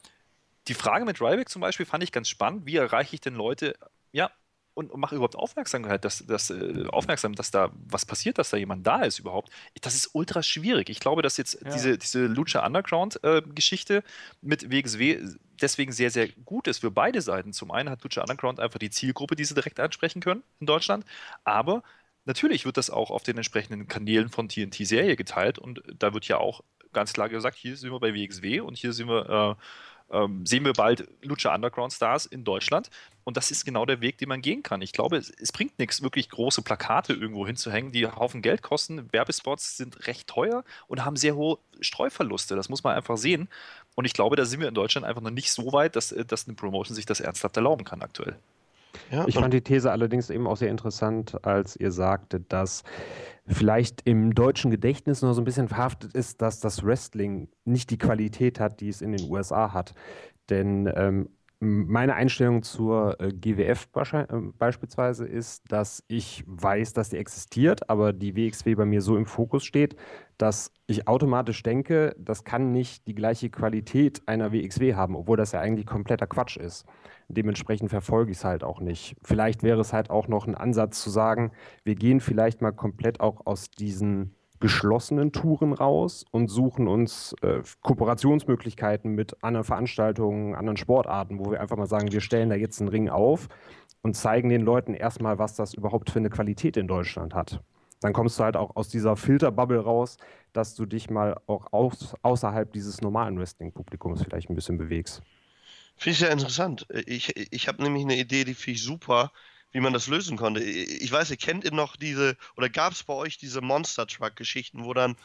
die Frage mit Ryback zum Beispiel fand ich ganz spannend. Wie erreiche ich denn Leute, ja, und, und mache überhaupt Aufmerksamkeit, dass, dass, äh, aufmerksam, dass da was passiert, dass da jemand da ist überhaupt. Das ist ultra schwierig. Ich glaube, dass jetzt Ja. diese, diese Lucha Underground-Geschichte mit WXW deswegen sehr, sehr gut ist für beide Seiten. Zum einen hat Lucha Underground einfach die Zielgruppe, die sie direkt ansprechen können in Deutschland, aber natürlich wird das auch auf den entsprechenden Kanälen von TNT-Serie geteilt und da wird ja auch ganz klar gesagt, hier sind wir bei WXW und hier sind wir, äh, äh, sehen wir bald Lucha Underground Stars in Deutschland. Und das ist genau der Weg, den man gehen kann. Ich glaube, es, es bringt nichts, wirklich große Plakate irgendwo hinzuhängen, die Haufen Geld kosten. Werbespots sind recht teuer und haben sehr hohe Streuverluste. Das muss man einfach sehen. Und ich glaube, da sind wir in Deutschland einfach noch nicht so weit, dass, äh, dass eine Promotion sich das ernsthaft erlauben kann aktuell. Ja, ich fand die These allerdings eben auch sehr interessant, als ihr sagtet, dass vielleicht im deutschen Gedächtnis nur so ein bisschen verhaftet ist, dass das Wrestling nicht die Qualität hat, die es in den USA hat. Denn ähm, meine Einstellung zur äh, GWF äh, beispielsweise ist, dass ich weiß, dass die existiert, aber die WXW bei mir so im Fokus steht, dass ich automatisch denke, das kann nicht die gleiche Qualität einer WXW haben, obwohl das ja eigentlich kompletter Quatsch ist. Dementsprechend verfolge ich es halt auch nicht. Vielleicht wäre es halt auch noch ein Ansatz zu sagen, wir gehen vielleicht mal komplett auch aus diesen geschlossenen Touren raus und suchen uns äh, Kooperationsmöglichkeiten mit anderen Veranstaltungen, anderen Sportarten, wo wir einfach mal sagen, wir stellen da jetzt einen Ring auf und zeigen den Leuten erstmal, was das überhaupt für eine Qualität in Deutschland hat. Dann kommst du halt auch aus dieser Filterbubble raus, dass du dich mal auch aus, außerhalb dieses normalen Wrestling-Publikums vielleicht ein bisschen bewegst. Finde ich sehr interessant. Ich, ich habe nämlich eine Idee, die finde ich super, wie man das lösen konnte. Ich weiß, ihr kennt ihr noch diese, oder gab es bei euch diese Monster Truck-Geschichten, wo dann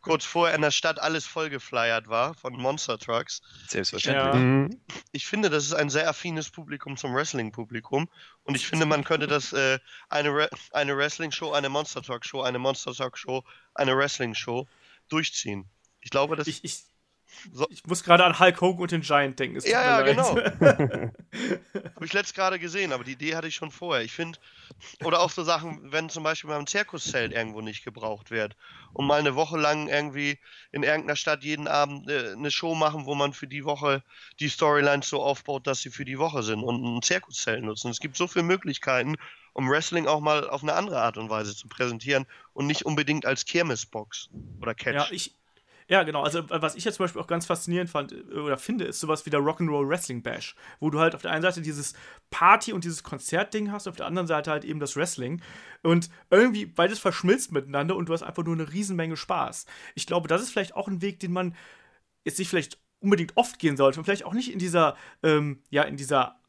kurz vorher in der Stadt alles vollgeflyert war von Monster Trucks. Selbstverständlich. Ja. Mhm. Ich finde, das ist ein sehr affines Publikum zum Wrestling-Publikum. Und ich finde, man könnte das äh, eine, Re eine Wrestling-Show, eine Monster Truck-Show, eine Monster Truck-Show, eine Wrestling-Show durchziehen. Ich glaube, das. Ich, ich, so. Ich muss gerade an Hulk Hogan und den Giant denken. ja, ja, leid. genau. Habe ich letzt gerade gesehen, aber die Idee hatte ich schon vorher. Ich finde, oder auch so Sachen, wenn zum Beispiel beim Zirkuszelt irgendwo nicht gebraucht wird und mal eine Woche lang irgendwie in irgendeiner Stadt jeden Abend äh, eine Show machen, wo man für die Woche die Storylines so aufbaut, dass sie für die Woche sind und ein Zirkuszelt nutzen. Es gibt so viele Möglichkeiten, um Wrestling auch mal auf eine andere Art und Weise zu präsentieren und nicht unbedingt als Kirmesbox oder Catch. Ja, ich, ja, genau. Also, was ich jetzt zum Beispiel auch ganz faszinierend fand äh, oder finde, ist sowas wie der Rock'n'Roll Wrestling Bash, wo du halt auf der einen Seite dieses Party- und dieses Konzertding hast, auf der anderen Seite halt eben das Wrestling. Und irgendwie beides verschmilzt miteinander und du hast einfach nur eine Riesenmenge Spaß. Ich glaube, das ist vielleicht auch ein Weg, den man jetzt nicht vielleicht unbedingt oft gehen sollte und vielleicht auch nicht in dieser, ähm, ja, in dieser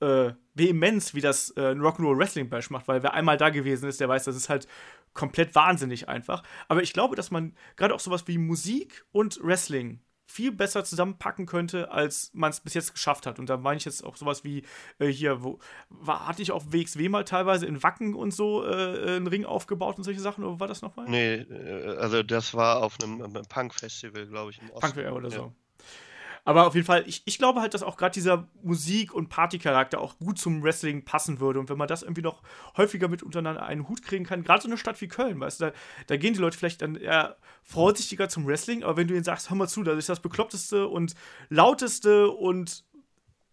äh, Vehemenz, wie das äh, Rock'n'Roll Wrestling Bash macht, weil wer einmal da gewesen ist, der weiß, das ist halt komplett wahnsinnig einfach. Aber ich glaube, dass man gerade auch sowas wie Musik und Wrestling viel besser zusammenpacken könnte, als man es bis jetzt geschafft hat. Und da meine ich jetzt auch sowas wie äh, hier, wo war, hatte ich auf WXW mal teilweise in Wacken und so äh, einen Ring aufgebaut und solche Sachen, oder war das nochmal? Nee, äh, also das war auf einem, einem Punk-Festival, glaube ich, im Osten. Punk oder so. Aber auf jeden Fall, ich, ich glaube halt, dass auch gerade dieser Musik- und Partycharakter auch gut zum Wrestling passen würde. Und wenn man das irgendwie noch häufiger mit untereinander einen Hut kriegen kann, gerade so eine Stadt wie Köln, weißt du, da, da, gehen die Leute vielleicht dann eher vorsichtiger zum Wrestling, aber wenn du ihnen sagst, hör mal zu, das ist das bekloppteste und lauteste und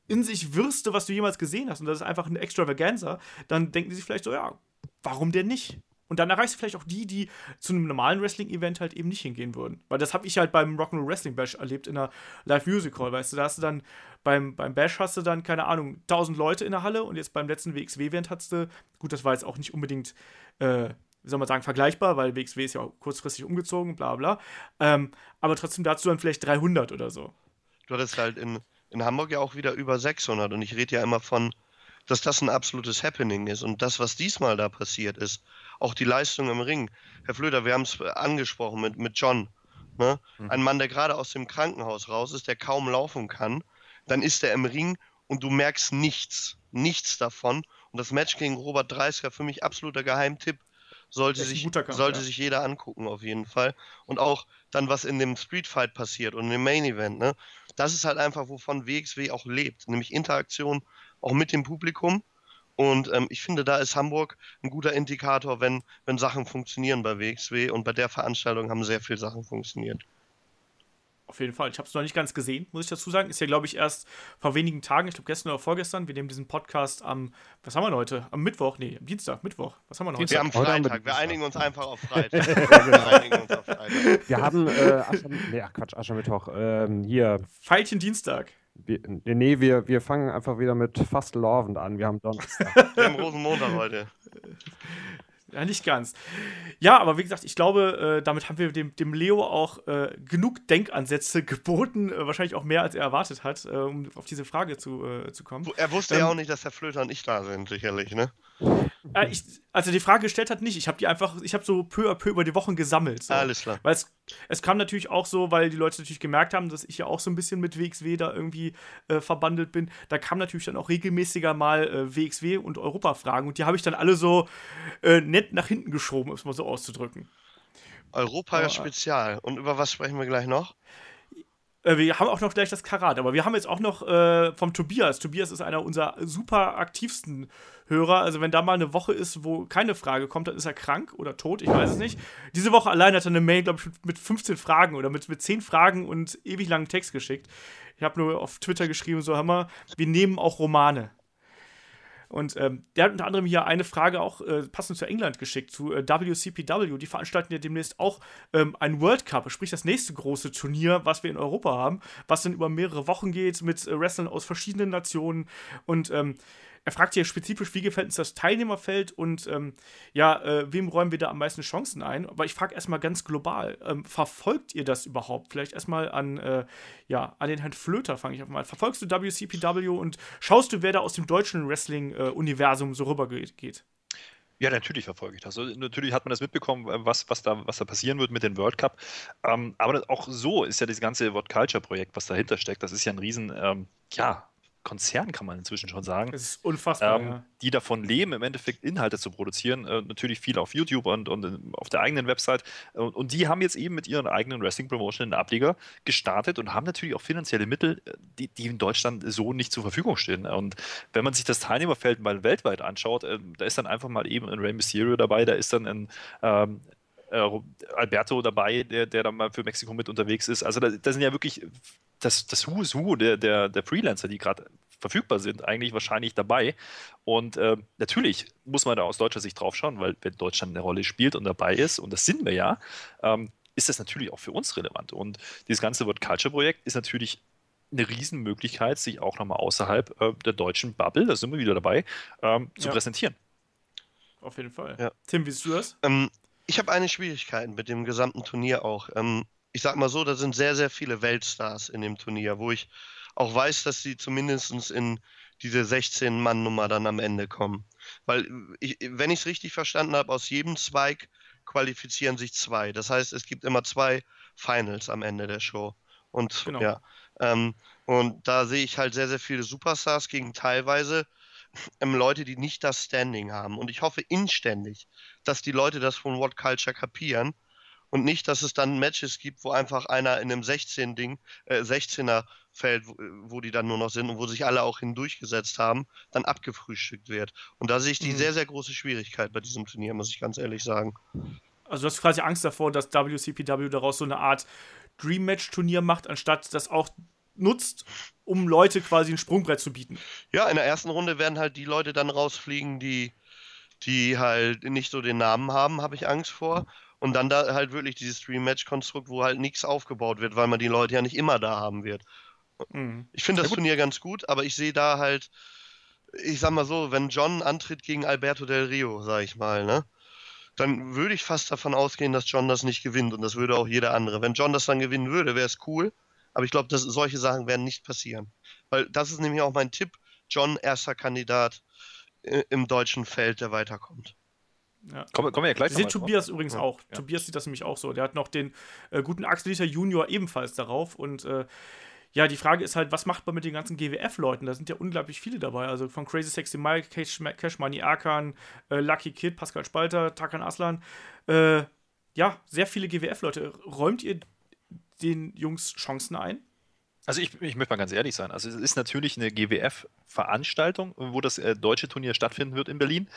in sich wirste, was du jemals gesehen hast, und das ist einfach ein Extravaganza, dann denken die sich vielleicht so, ja, warum denn nicht? Und dann erreichst du vielleicht auch die, die zu einem normalen Wrestling-Event halt eben nicht hingehen würden. Weil das habe ich halt beim Rock'n'Roll Wrestling Bash erlebt in einer Live-Music Hall, weißt du, da hast du dann beim, beim Bash hast du dann, keine Ahnung, 1000 Leute in der Halle und jetzt beim letzten WXW-Event hattest du, gut, das war jetzt auch nicht unbedingt, äh, wie soll man sagen, vergleichbar, weil WXW ist ja auch kurzfristig umgezogen, bla bla. Ähm, aber trotzdem dazu dann vielleicht 300 oder so. Du hattest halt in, in Hamburg ja auch wieder über 600 und ich rede ja immer von, dass das ein absolutes Happening ist und das, was diesmal da passiert ist, auch die Leistung im Ring. Herr Flöter, wir haben es angesprochen mit, mit John. Ne? Mhm. Ein Mann, der gerade aus dem Krankenhaus raus ist, der kaum laufen kann, dann ist er im Ring und du merkst nichts, nichts davon. Und das Match gegen Robert Dreisker für mich absoluter Geheimtipp. Sollte, sich, Kampf, sollte ja. sich jeder angucken, auf jeden Fall. Und auch dann, was in dem Streetfight passiert und im Main Event, ne? Das ist halt einfach, wovon WXW auch lebt, nämlich Interaktion auch mit dem Publikum und ähm, ich finde, da ist Hamburg ein guter Indikator, wenn, wenn Sachen funktionieren bei WXW. Und bei der Veranstaltung haben sehr viele Sachen funktioniert. Auf jeden Fall. Ich habe es noch nicht ganz gesehen, muss ich dazu sagen. Ist ja, glaube ich, erst vor wenigen Tagen, ich glaube gestern oder vorgestern. Wir nehmen diesen Podcast am, was haben wir heute? Am Mittwoch? Nee, am Dienstag, Mittwoch. Was haben wir noch heute? Wir haben Freitag. Wir einigen uns einfach auf Freitag. wir einigen uns auf Freitag. Wir haben, äh, Ascher, nee, ach Quatsch, Aschermittwoch. Ähm, hier. Pfeilchen Dienstag. Wir, nee, wir, wir fangen einfach wieder mit fast Lovend an. Wir haben Donnerstag. wir haben Rosenmontag heute. Ja, nicht ganz. Ja, aber wie gesagt, ich glaube, äh, damit haben wir dem, dem Leo auch äh, genug Denkansätze geboten, äh, wahrscheinlich auch mehr, als er erwartet hat, äh, um auf diese Frage zu, äh, zu kommen. Er wusste Ähm, ja auch nicht, dass der Flöter und ich da sind, sicherlich, ne? Äh, ich, als er die Frage gestellt hat, nicht. Ich habe die einfach, ich habe so peu à peu über die Wochen gesammelt. So. Alles klar. Weil es, es kam natürlich auch so, weil die Leute natürlich gemerkt haben, dass ich ja auch so ein bisschen mit WXW da irgendwie äh, verbandelt bin. Da kam natürlich dann auch regelmäßiger mal äh, WXW und Europa-Fragen und die habe ich dann alle so äh, nett nach hinten geschoben, um es mal so auszudrücken. Europa Aber- Spezial. Und über was sprechen wir gleich noch? Äh, wir haben auch noch gleich das Karat, aber wir haben jetzt auch noch äh, vom Tobias. Tobias ist einer unserer super aktivsten Hörer. Also wenn da mal eine Woche ist, wo keine Frage kommt, dann ist er krank oder tot, ich weiß es nicht. Diese Woche allein hat er eine Mail, glaube ich, mit- mit 15 Fragen oder mit, mit 10 Fragen und ewig langen Text geschickt. Ich habe nur auf Twitter geschrieben, so, hör mal, wir nehmen auch Romane. Und ähm, der hat unter anderem hier eine Frage auch äh, passend zu England geschickt, zu äh, WCPW. Die veranstalten ja demnächst auch ähm, ein World Cup, sprich das nächste große Turnier, was wir in Europa haben, was dann über mehrere Wochen geht mit äh, Wrestlern aus verschiedenen Nationen. Und ähm, er fragt hier spezifisch, wie gefällt uns das Teilnehmerfeld und ähm, ja, äh, wem räumen wir da am meisten Chancen ein? Aber ich frage erstmal ganz global, ähm, verfolgt ihr das überhaupt? Vielleicht erstmal an, äh, ja, an den Herrn Flöter fange ich einfach mal. Verfolgst du WCPW und schaust du, wer da aus dem deutschen Wrestling-Universum so rüber geht? Ja, natürlich verfolge ich das. Also, natürlich hat man das mitbekommen, äh, was, was, da, was da passieren wird mit dem World Cup. Ähm, aber auch so ist ja das ganze What Culture-Projekt, was dahinter steckt, das ist ja ein riesen, ähm, ja, Konzern, kann man inzwischen schon sagen. Das ist unfassbar. ähm, ja. die davon leben, im Endeffekt Inhalte zu produzieren. Äh, natürlich viel auf YouTube und, und äh, auf der eigenen Website. Und, und die haben jetzt eben mit ihren eigenen Wrestling-Promotion einen Ableger gestartet und haben natürlich auch finanzielle Mittel, äh, die, die in Deutschland so nicht zur Verfügung stehen. Und wenn man sich das Teilnehmerfeld mal weltweit anschaut, äh, da ist dann einfach mal eben ein Rey Mysterio dabei, da ist dann ein ähm, äh, Alberto dabei, der, der dann mal für Mexiko mit unterwegs ist. Also da, da sind ja wirklich das, das Who is Who der, der, der Freelancer, die gerade verfügbar sind, eigentlich wahrscheinlich dabei. Und äh, natürlich muss man da aus deutscher Sicht drauf schauen, weil wenn Deutschland eine Rolle spielt und dabei ist, und das sind wir ja, ähm, ist das natürlich auch für uns relevant. Und dieses ganze Word Culture Projekt ist natürlich eine Riesenmöglichkeit, sich auch nochmal außerhalb äh, der deutschen Bubble, da sind wir wieder dabei, ähm, zu Ja. präsentieren. Auf jeden Fall. Ja. Tim, wie siehst du das? Ähm, ich habe eine Schwierigkeit mit dem gesamten Turnier auch. Ähm, ich sag mal so, da sind sehr, sehr viele Weltstars in dem Turnier, wo ich auch weiß, dass sie zumindest in diese 16-Mann-Nummer dann am Ende kommen. Weil, ich, wenn ich es richtig verstanden habe, aus jedem Zweig qualifizieren sich zwei. Das heißt, es gibt immer zwei Finals am Ende der Show. Und Genau. ja, ähm, und da sehe ich halt sehr, sehr viele Superstars gegen teilweise ähm, Leute, die nicht das Standing haben. Und ich hoffe inständig, dass die Leute das von What Culture kapieren und nicht, dass es dann Matches gibt, wo einfach einer in einem 16-Ding, äh, 16er Feld, wo, wo die dann nur noch sind und wo sich alle auch hindurchgesetzt haben, dann abgefrühstückt wird. Und da sehe ich die Mhm. sehr, sehr große Schwierigkeit bei diesem Turnier, muss ich ganz ehrlich sagen. Also du hast quasi Angst davor, dass WCPW daraus so eine Art Dream Match Turnier macht, anstatt das auch nutzt, um Leute quasi ein Sprungbrett zu bieten. Ja, in der ersten Runde werden halt die Leute dann rausfliegen, die, die halt nicht so den Namen haben, habe ich Angst vor. Und dann da halt wirklich dieses Dream-Match-Konstrukt, wo halt nichts aufgebaut wird, weil man die Leute ja nicht immer da haben wird. Mhm. Ich finde das Turnier ganz gut, aber ich sehe da halt, ich sag mal so, wenn John antritt gegen Alberto Del Rio, sag ich mal, ne? Dann würde ich fast davon ausgehen, dass John das nicht gewinnt und das würde auch jeder andere. Wenn John das dann gewinnen würde, wäre es cool, aber ich glaube, dass solche Sachen werden nicht passieren. Weil das ist nämlich auch mein Tipp, John erster Kandidat äh, im deutschen Feld, der weiterkommt. Ja. Kommen, kommen wir ja gleich sieht noch mal drauf. Tobias übrigens Ja. auch. Ja. Tobias sieht das nämlich auch so. Der hat noch den äh, guten Axel Dieter Junior ebenfalls darauf. Und äh, ja, die Frage ist halt, was macht man mit den ganzen GWF-Leuten? Da sind ja unglaublich viele dabei. Also von Crazy Sexy Mike, Cash, Cash Money Arkan, äh, Lucky Kid, Pascal Spalter, Takan Aslan. Äh, ja, sehr viele GWF-Leute. Räumt ihr den Jungs Chancen ein? Also ich, ich möchte mal ganz ehrlich sein. Also es ist natürlich eine GWF-Veranstaltung, wo das äh, deutsche Turnier stattfinden wird in Berlin.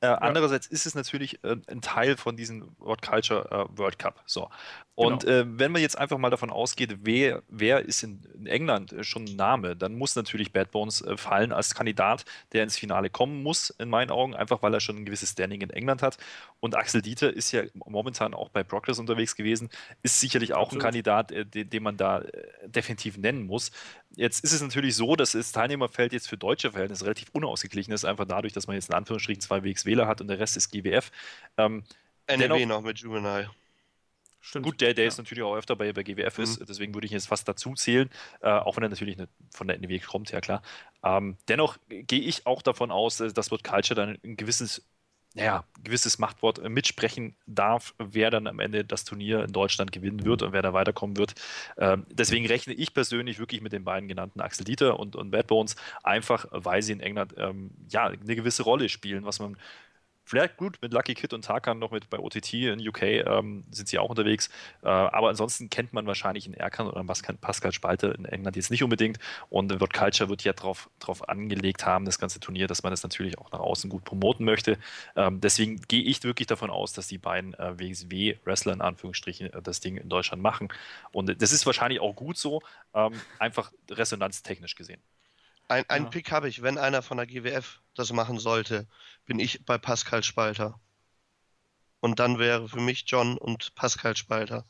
Äh, Andererseits ist es natürlich äh, ein Teil von diesem World Culture äh, World Cup. So. Und Genau. wenn man jetzt einfach mal davon ausgeht, wer, wer ist in, in England äh, schon ein Name, dann muss natürlich Bad Bones fallen als Kandidat, der ins Finale kommen muss, in meinen Augen, einfach weil er schon ein gewisses Standing in England hat. Und Axel Dieter ist ja momentan auch bei Progress unterwegs gewesen, ist sicherlich auch Absolut. ein Kandidat, den, den man da definitiv nennen kennen muss. Jetzt ist es natürlich so, dass das Teilnehmerfeld jetzt für deutsche Verhältnisse relativ unausgeglichen ist, einfach dadurch, dass man jetzt in Anführungsstrichen zwei WXWler hat und der Rest ist GWF. Ähm, NRW noch mit Juvenile. Stimmt. Gut, der, der ja. ist natürlich auch öfter bei, bei GWF mhm. ist, deswegen würde ich jetzt fast dazu zählen, äh, auch wenn er natürlich eine, von der NW kommt, ja klar. Ähm, dennoch gehe ich auch davon aus, äh, dass Word Culture dann ein gewisses, naja, gewisses Machtwort äh, mitsprechen darf, wer dann am Ende das Turnier in Deutschland gewinnen wird und wer da weiterkommen wird. Ähm, deswegen rechne ich persönlich wirklich mit den beiden genannten Axel Dieter und, und Bad Bones, einfach weil sie in England ähm, ja eine gewisse Rolle spielen, was man Vielleicht gut mit Lucky Kid und Tarkan noch mit bei OTT in UK ähm, sind sie auch unterwegs. Äh, aber ansonsten kennt man wahrscheinlich in Erkan oder Pascal Spalte in England jetzt nicht unbedingt. Und World Culture wird ja darauf drauf angelegt haben, das ganze Turnier, dass man das natürlich auch nach außen gut promoten möchte. Ähm, deswegen gehe ich wirklich davon aus, dass die beiden äh, WXW-Wrestler in Anführungsstrichen äh, das Ding in Deutschland machen. Und das ist wahrscheinlich auch gut so, ähm, einfach resonanztechnisch gesehen. Ein, ein ja. Pick habe ich, wenn einer von der GWF das machen sollte, bin ich bei Pascal Spalter. Und dann wäre für mich John und Pascal Spalter.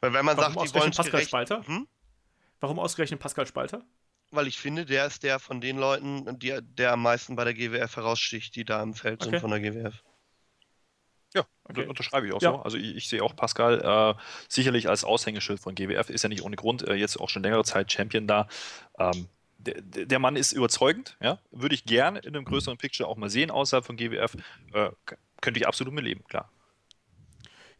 Weil wenn man Warum sagt, die wollen Pascal gerecht, Spalter? Hm? Warum ausgerechnet Pascal Spalter? Weil ich finde, der ist der von den Leuten, die, der am meisten bei der GWF heraussticht, die da im Feld okay. sind von der GWF. Ja, okay. unterschreibe ich auch ja. so. Also ich, ich, sehe auch Pascal äh, sicherlich als Aushängeschild von GWF, ist ja nicht ohne Grund äh, jetzt auch schon längere Zeit Champion da. Ähm, der, Mann ist überzeugend, ja. Würde ich gerne in einem größeren Picture auch mal sehen, außerhalb von GWF. Äh, könnte ich absolut mitleben, klar.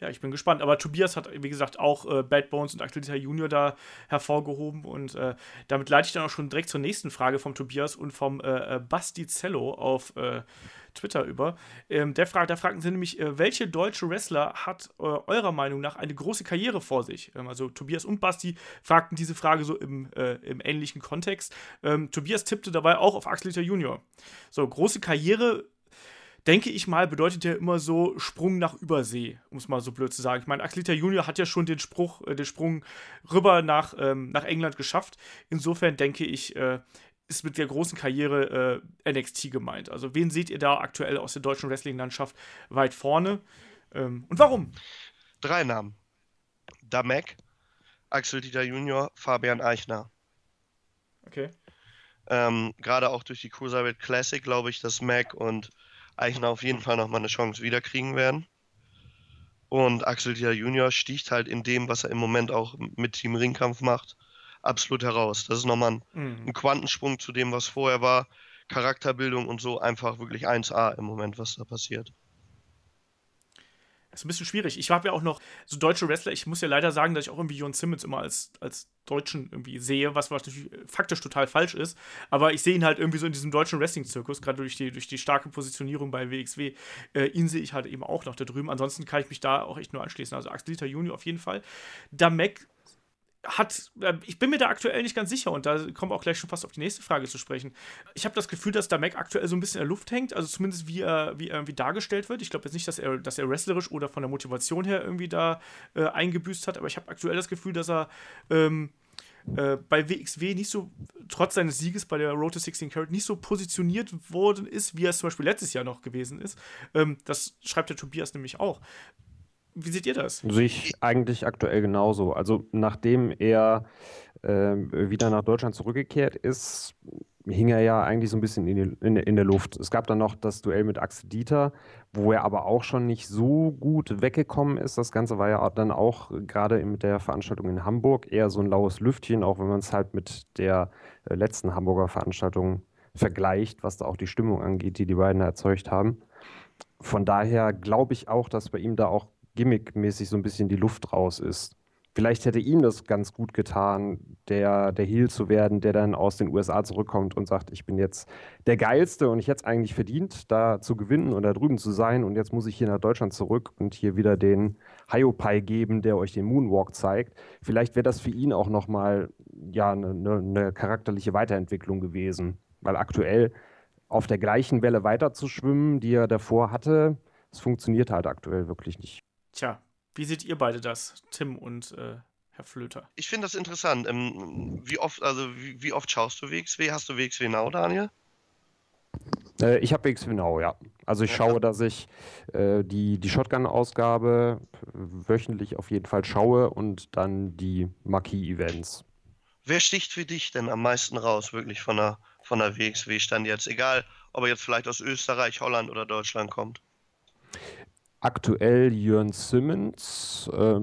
Ja, ich bin gespannt. Aber Tobias hat, wie gesagt, auch äh, Bad Bones und Axel Dieter Junior da hervorgehoben. Und äh, damit leite ich dann auch schon direkt zur nächsten Frage vom Tobias und vom äh, äh Basti Zello auf äh, Twitter über. Ähm, der fragt, da fragten sie nämlich, äh, welche deutsche Wrestler hat eurer Meinung nach eine große Karriere vor sich? Ähm, also Tobias und Basti fragten diese Frage so im, im ähnlichen Kontext. Ähm, Tobias tippte dabei auch auf Axel Junior. So, große Karriere denke ich mal, bedeutet ja immer so Sprung nach Übersee, um es mal so blöd zu sagen. Ich meine, Axelita Junior hat ja schon den, Spruch, äh, den Sprung rüber nach, ähm, nach England geschafft. Insofern denke ich, äh, ist mit der großen Karriere äh, NXT gemeint. Also wen seht ihr da aktuell aus der deutschen Wrestling-Landschaft weit vorne? Ähm, und warum? Drei Namen. Damek, Axel Dieter Junior, Fabian Eichner. Okay. Ähm, Gerade auch durch die Cruiserweight Classic glaube ich, dass Mac und Eichner auf jeden Fall nochmal eine Chance wiederkriegen werden. Und Axel Dieter Junior sticht halt in dem, was er im Moment auch mit Team Ringkampf macht, absolut heraus. Das ist nochmal ein, mhm. ein Quantensprung zu dem, was vorher war. Charakterbildung und so einfach wirklich 1A im Moment, was da passiert. Ist ein bisschen schwierig. Ich habe ja auch noch so deutsche Wrestler. Ich muss ja leider sagen, dass ich auch irgendwie Jon Simmons immer als, als Deutschen irgendwie sehe, was natürlich faktisch total falsch ist. Aber ich sehe ihn halt irgendwie so in diesem deutschen Wrestling-Zirkus, gerade durch die, durch die starke Positionierung bei WXW. Äh, ihn sehe ich halt eben auch noch da drüben. Ansonsten kann ich mich da auch echt nur anschließen. Also Axel Dieter Junior auf jeden Fall. Damek hat, äh, ich bin mir da aktuell nicht ganz sicher und da kommen wir auch gleich schon fast auf die nächste Frage zu sprechen. Ich habe das Gefühl, dass der Mac aktuell so ein bisschen in der Luft hängt, also zumindest wie er, wie er irgendwie dargestellt wird. Ich glaube jetzt nicht, dass er, dass er wrestlerisch oder von der Motivation her irgendwie da äh, eingebüßt hat, aber ich habe aktuell das Gefühl, dass er ähm, äh, bei WXW nicht so, trotz seines Sieges bei der Road to 16 Carat, nicht so positioniert worden ist, wie er es zum Beispiel letztes Jahr noch gewesen ist. Ähm, das schreibt der Tobias nämlich auch. Wie seht ihr das? Sehe ich eigentlich aktuell genauso. Also nachdem er äh, wieder nach Deutschland zurückgekehrt ist, hing er ja eigentlich so ein bisschen in, die, in, in, der Luft. Es gab dann noch das Duell mit Axel Dieter, wo er aber auch schon nicht so gut weggekommen ist. Das Ganze war ja dann auch gerade mit der Veranstaltung in Hamburg eher so ein laues Lüftchen, auch wenn man es halt mit der äh, letzten Hamburger Veranstaltung vergleicht, was da auch die Stimmung angeht, die die beiden erzeugt haben. Von daher glaube ich auch, dass bei ihm da auch gimmickmäßig so ein bisschen die Luft raus ist. Vielleicht hätte ihm das ganz gut getan, der, der Heel zu werden, der dann aus den USA zurückkommt und sagt, ich bin jetzt der Geilste und ich hätte es eigentlich verdient, da zu gewinnen und da drüben zu sein und jetzt muss ich hier nach Deutschland zurück und hier wieder den Hiopai geben, der euch den Moonwalk zeigt. Vielleicht wäre das für ihn auch nochmal ja, eine ne, ne charakterliche Weiterentwicklung gewesen, weil aktuell auf der gleichen Welle weiterzuschwimmen, die er davor hatte, das funktioniert halt aktuell wirklich nicht. Tja, wie seht ihr beide das, Tim und äh, Herr Flöter? Ich finde das interessant. Ähm, wie oft, also wie, wie, oft schaust du WXW? Hast du WXW Now, Daniel? Äh, ich habe WXW Now, ja. Also ich ja. schaue, dass ich äh, die, die Shotgun-Ausgabe wöchentlich auf jeden Fall schaue und dann die Marquis-Events. wer sticht für dich denn am meisten raus, wirklich von der, von der WXW-Stand jetzt? Egal, ob er jetzt vielleicht aus Österreich, Holland oder Deutschland kommt. Aktuell Jörn Simmons, äh,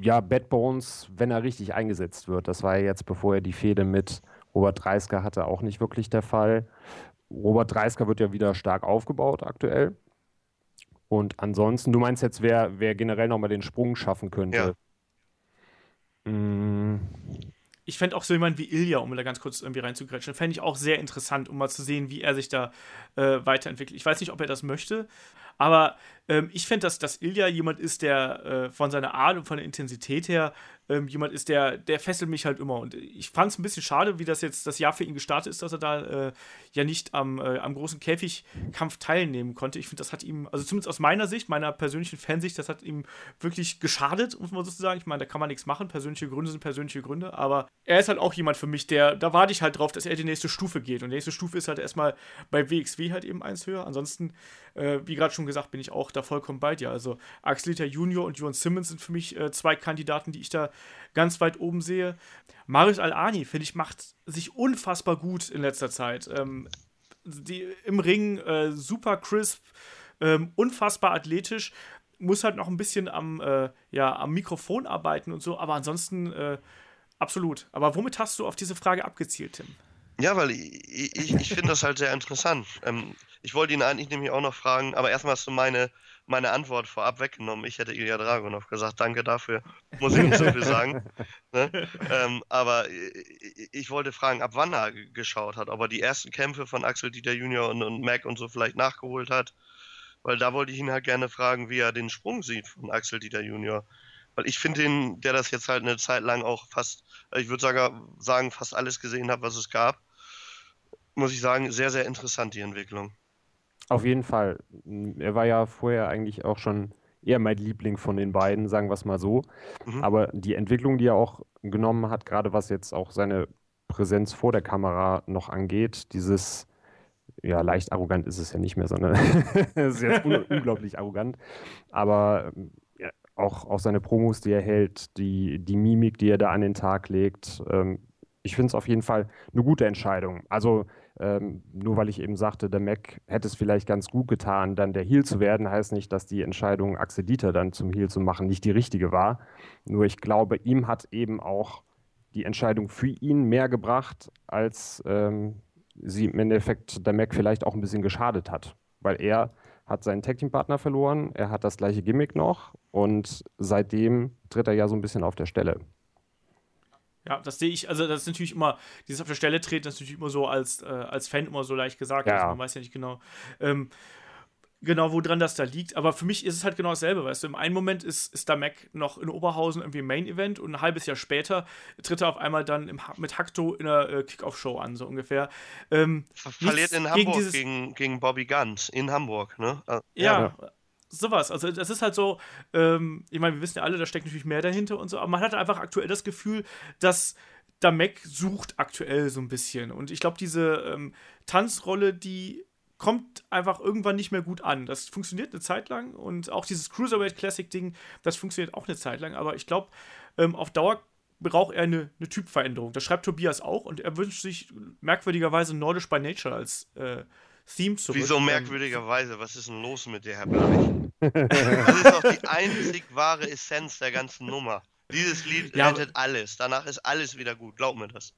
ja, Bad Bones, wenn er richtig eingesetzt wird. Das war ja jetzt, bevor er die Fehde mit Robert Dreisker hatte, auch nicht wirklich der Fall. Robert Dreisker wird ja wieder stark aufgebaut aktuell. Und ansonsten, du meinst jetzt, wer, wer generell nochmal den Sprung schaffen könnte? Ja. Mm. Ich fände auch so jemand wie Ilja, um da ganz kurz irgendwie reinzugrätschen, fände ich auch sehr interessant, um mal zu sehen, wie er sich da äh, weiterentwickelt. Ich weiß nicht, ob er das möchte, aber ähm, ich finde, dass, dass Ilja jemand ist, der äh, von seiner Art und von der Intensität her ähm, jemand ist, der, der fesselt mich halt immer. Und ich fand es ein bisschen schade, wie das jetzt das Jahr für ihn gestartet ist, dass er da äh, ja nicht am, äh, am großen Käfigkampf teilnehmen konnte. Ich finde, das hat ihm, also zumindest aus meiner Sicht, meiner persönlichen Fansicht, das hat ihm wirklich geschadet, muss man sozusagen. Ich meine, da kann man nichts machen. Persönliche Gründe sind persönliche Gründe. Aber er ist halt auch jemand für mich, der, da warte ich halt drauf, dass er die nächste Stufe geht. Und die nächste Stufe ist halt erstmal bei WXW halt eben eins höher. Ansonsten, äh, wie gerade schon gesagt, bin ich auch da vollkommen bei dir. Also Axelita Junior und Johan Simmons sind für mich äh, zwei Kandidaten, die ich da ganz weit oben sehe. Marius Al-Ani, finde ich, macht sich unfassbar gut in letzter Zeit. Ähm, die, Im Ring äh, super crisp, ähm, unfassbar athletisch, muss halt noch ein bisschen am, äh, ja, am Mikrofon arbeiten und so, aber ansonsten äh, absolut. Aber womit hast du auf diese Frage abgezielt, Tim? Ja, weil ich, ich, ich finde das halt sehr interessant. Ähm, ich wollte ihn eigentlich nämlich auch noch fragen, aber erstmal hast du meine meine Antwort vorab weggenommen. Ich hätte Ilya Dragunov gesagt, danke dafür, muss ich nicht so viel sagen. Ne? Ähm, aber ich, ich, wollte fragen, ab wann er geschaut hat, ob er die ersten Kämpfe von Axel Dieter Junior und, und Mac und so vielleicht nachgeholt hat. Weil da wollte ich ihn halt gerne fragen, wie er den Sprung sieht von Axel Dieter Junior. Weil ich finde ihn, der das jetzt halt eine Zeit lang auch fast, ich würde sagen, sagen, fast alles gesehen hat, was es gab, muss ich sagen, sehr, sehr interessant, die Entwicklung. Auf jeden Fall. Er war ja vorher eigentlich auch schon eher mein Liebling von den beiden, sagen wir es mal so. Mhm. Aber die Entwicklung, die er auch genommen hat, gerade was jetzt auch seine Präsenz vor der Kamera noch angeht, dieses, ja, leicht arrogant ist es ja nicht mehr, sondern es ist jetzt un unglaublich arrogant. Aber ja, auch, auch seine Promos, die er hält, die, die Mimik, die er da an den Tag legt, ähm, ich finde es auf jeden Fall eine gute Entscheidung. Also ähm, nur weil ich eben sagte, der Mac hätte es vielleicht ganz gut getan, dann der Heal zu werden, heißt nicht, dass die Entscheidung, Axel Dieter dann zum Heal zu machen, nicht die richtige war. Nur ich glaube, ihm hat eben auch die Entscheidung für ihn mehr gebracht, als ähm, sie im Endeffekt der Mac vielleicht auch ein bisschen geschadet hat. Weil er hat seinen Tag-Team-Partner verloren, er hat das gleiche Gimmick noch und seitdem tritt er ja so ein bisschen auf der Stelle. Ja, das sehe ich, also das ist natürlich immer, dieses auf der Stelle treten, das ist natürlich immer so als, äh, als Fan immer so leicht gesagt, ja. also man weiß ja nicht genau, ähm, genau, woran das da liegt. Aber für mich ist es halt genau dasselbe, weißt du, im einen Moment ist, ist da Mac noch in Oberhausen irgendwie im Main-Event und ein halbes Jahr später tritt er auf einmal dann im, mit Hakto in der äh, Kickoff-Show an, so ungefähr. Ähm, Verliert in Hamburg gegen, dieses, gegen, gegen Bobby Guns, in Hamburg, ne? ja, ja sowas. Also das ist halt so, ähm, ich meine, wir wissen ja alle, da steckt natürlich mehr dahinter und so, aber man hat einfach aktuell das Gefühl, dass da Mac sucht aktuell so ein bisschen. Und ich glaube, diese ähm, Tanzrolle, die kommt einfach irgendwann nicht mehr gut an. Das funktioniert eine Zeit lang und auch dieses Cruiserweight Classic Ding, das funktioniert auch eine Zeit lang, aber ich glaube, ähm, auf Dauer braucht er eine, eine, Typveränderung. Das schreibt Tobias auch und er wünscht sich merkwürdigerweise Nordisch by Nature als äh, Theme zurück. Wieso merkwürdigerweise? Was ist denn los mit dir, Herr Bleich? das ist doch die einzig wahre Essenz der ganzen Nummer. Dieses Lied ja, rettet alles. Danach ist alles wieder gut. Glaub mir das.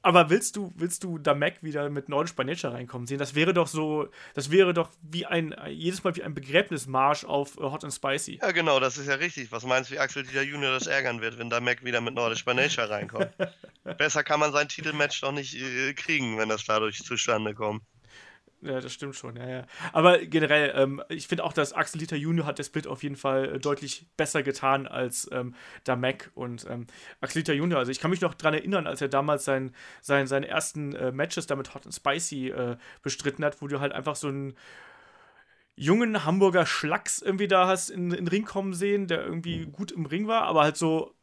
Aber willst du, willst du da Mac wieder mit Nordisch by Nature reinkommen sehen? Das wäre doch so, das wäre doch wie ein, jedes Mal wie ein Begräbnismarsch auf uh, Hot and Spicy. Ja, genau, das ist ja richtig. Was meinst du, wie Axel Dieter Junior das ärgern wird, wenn da Mac wieder mit Nordisch Nature reinkommt? Besser kann man sein Titelmatch doch nicht äh, kriegen, wenn das dadurch zustande kommt. Ja, das stimmt schon, ja, ja. Aber generell, ähm, ich finde auch, dass Axel Dieter Junior hat der Split auf jeden Fall äh, deutlich besser getan als ähm, da Mac und ähm, Axel Dieter Junior. Also ich kann mich noch daran erinnern, als er damals sein, sein, seine ersten äh, Matches damit Hot and Spicy äh, bestritten hat, wo du halt einfach so einen jungen Hamburger Schlacks irgendwie da hast in, in den Ring kommen sehen, der irgendwie gut im Ring war, aber halt so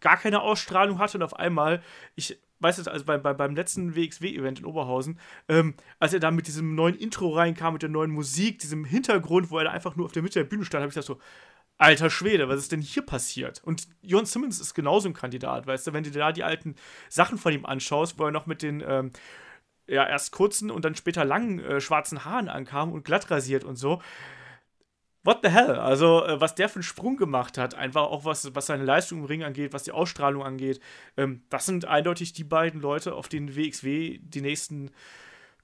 gar keine Ausstrahlung hatte und auf einmal, ich weißt du, also bei, bei, beim letzten WXW-Event in Oberhausen, ähm, als er da mit diesem neuen Intro reinkam, mit der neuen Musik, diesem Hintergrund, wo er da einfach nur auf der Mitte der Bühne stand, habe ich gedacht so, alter Schwede, was ist denn hier passiert? Und Jon Simmons ist genauso ein Kandidat, weißt du, wenn du dir da die alten Sachen von ihm anschaust, wo er noch mit den ähm, ja, erst kurzen und dann später langen äh, schwarzen Haaren ankam und glatt rasiert und so. What the hell? Also, äh, was der für einen Sprung gemacht hat, einfach auch was, was seine Leistung im Ring angeht, was die Ausstrahlung angeht, ähm, das sind eindeutig die beiden Leute, auf denen WXW die nächsten,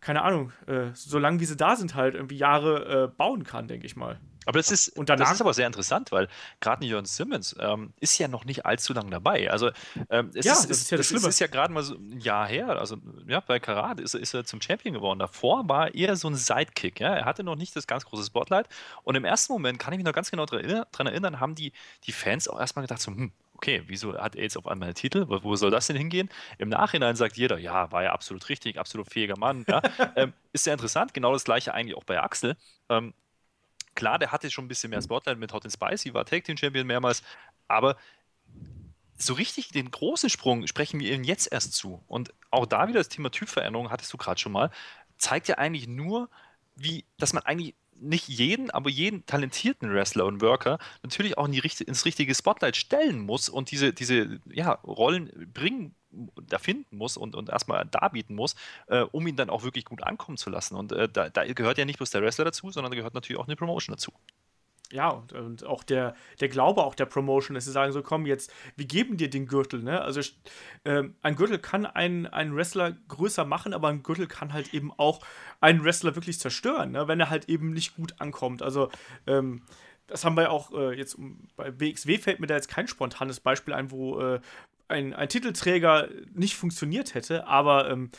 keine Ahnung, äh, so lange wie sie da sind, halt irgendwie Jahre äh, bauen kann, denke ich mal. Aber das ist, Und danach- das ist aber sehr interessant, weil gerade Jörn Simmons ähm, ist ja noch nicht allzu lang dabei. Also ähm, es Ja, ist, das ist ja das es Schlimme. ist ja gerade mal so ein Jahr her. Also ja, bei Karat ist, er- ist er zum Champion geworden. Davor war er eher so ein Sidekick. Ja? Er hatte noch nicht das ganz große Spotlight. Und im ersten Moment kann ich mich noch ganz genau daran erinnern haben die, die Fans auch erstmal gedacht, so, hm, okay, wieso hat er jetzt auf einmal einen Titel? Wo, wo soll das denn hingehen? Im Nachhinein sagt jeder, ja, war ja absolut richtig, absolut fähiger Mann. Ja? ähm, ist sehr interessant. Genau das gleiche eigentlich auch bei Axel. Ähm, klar, der hatte schon ein bisschen mehr Spotlight mit Hot and Spicy, war Tag Team Champion mehrmals, aber so richtig den großen Sprung sprechen wir ihm jetzt erst zu. Und auch da wieder das Thema Typveränderung, hattest du gerade schon mal, zeigt ja eigentlich nur, wie, dass man eigentlich nicht jeden, aber jeden talentierten Wrestler und Worker natürlich auch in die, ins richtige Spotlight stellen muss und diese, diese ja, Rollen bringen, da finden muss und, und erstmal darbieten muss, äh, um ihn dann auch wirklich gut ankommen zu lassen. Und äh, da, da gehört ja nicht bloß der Wrestler dazu, sondern da gehört natürlich auch eine Promotion dazu. Ja, und, und auch der, der Glaube auch der Promotion, dass sie sagen so, komm jetzt, wir geben dir den Gürtel, ne? Also ähm, ein Gürtel kann einen, einen Wrestler größer machen, aber ein Gürtel kann halt eben auch einen Wrestler wirklich zerstören, ne? Wenn er halt eben nicht gut ankommt. Also ähm, das haben wir auch äh, jetzt bei WXW fällt mir da jetzt kein spontanes Beispiel ein, wo äh, ein, ein Titelträger nicht funktioniert hätte, aber ähm,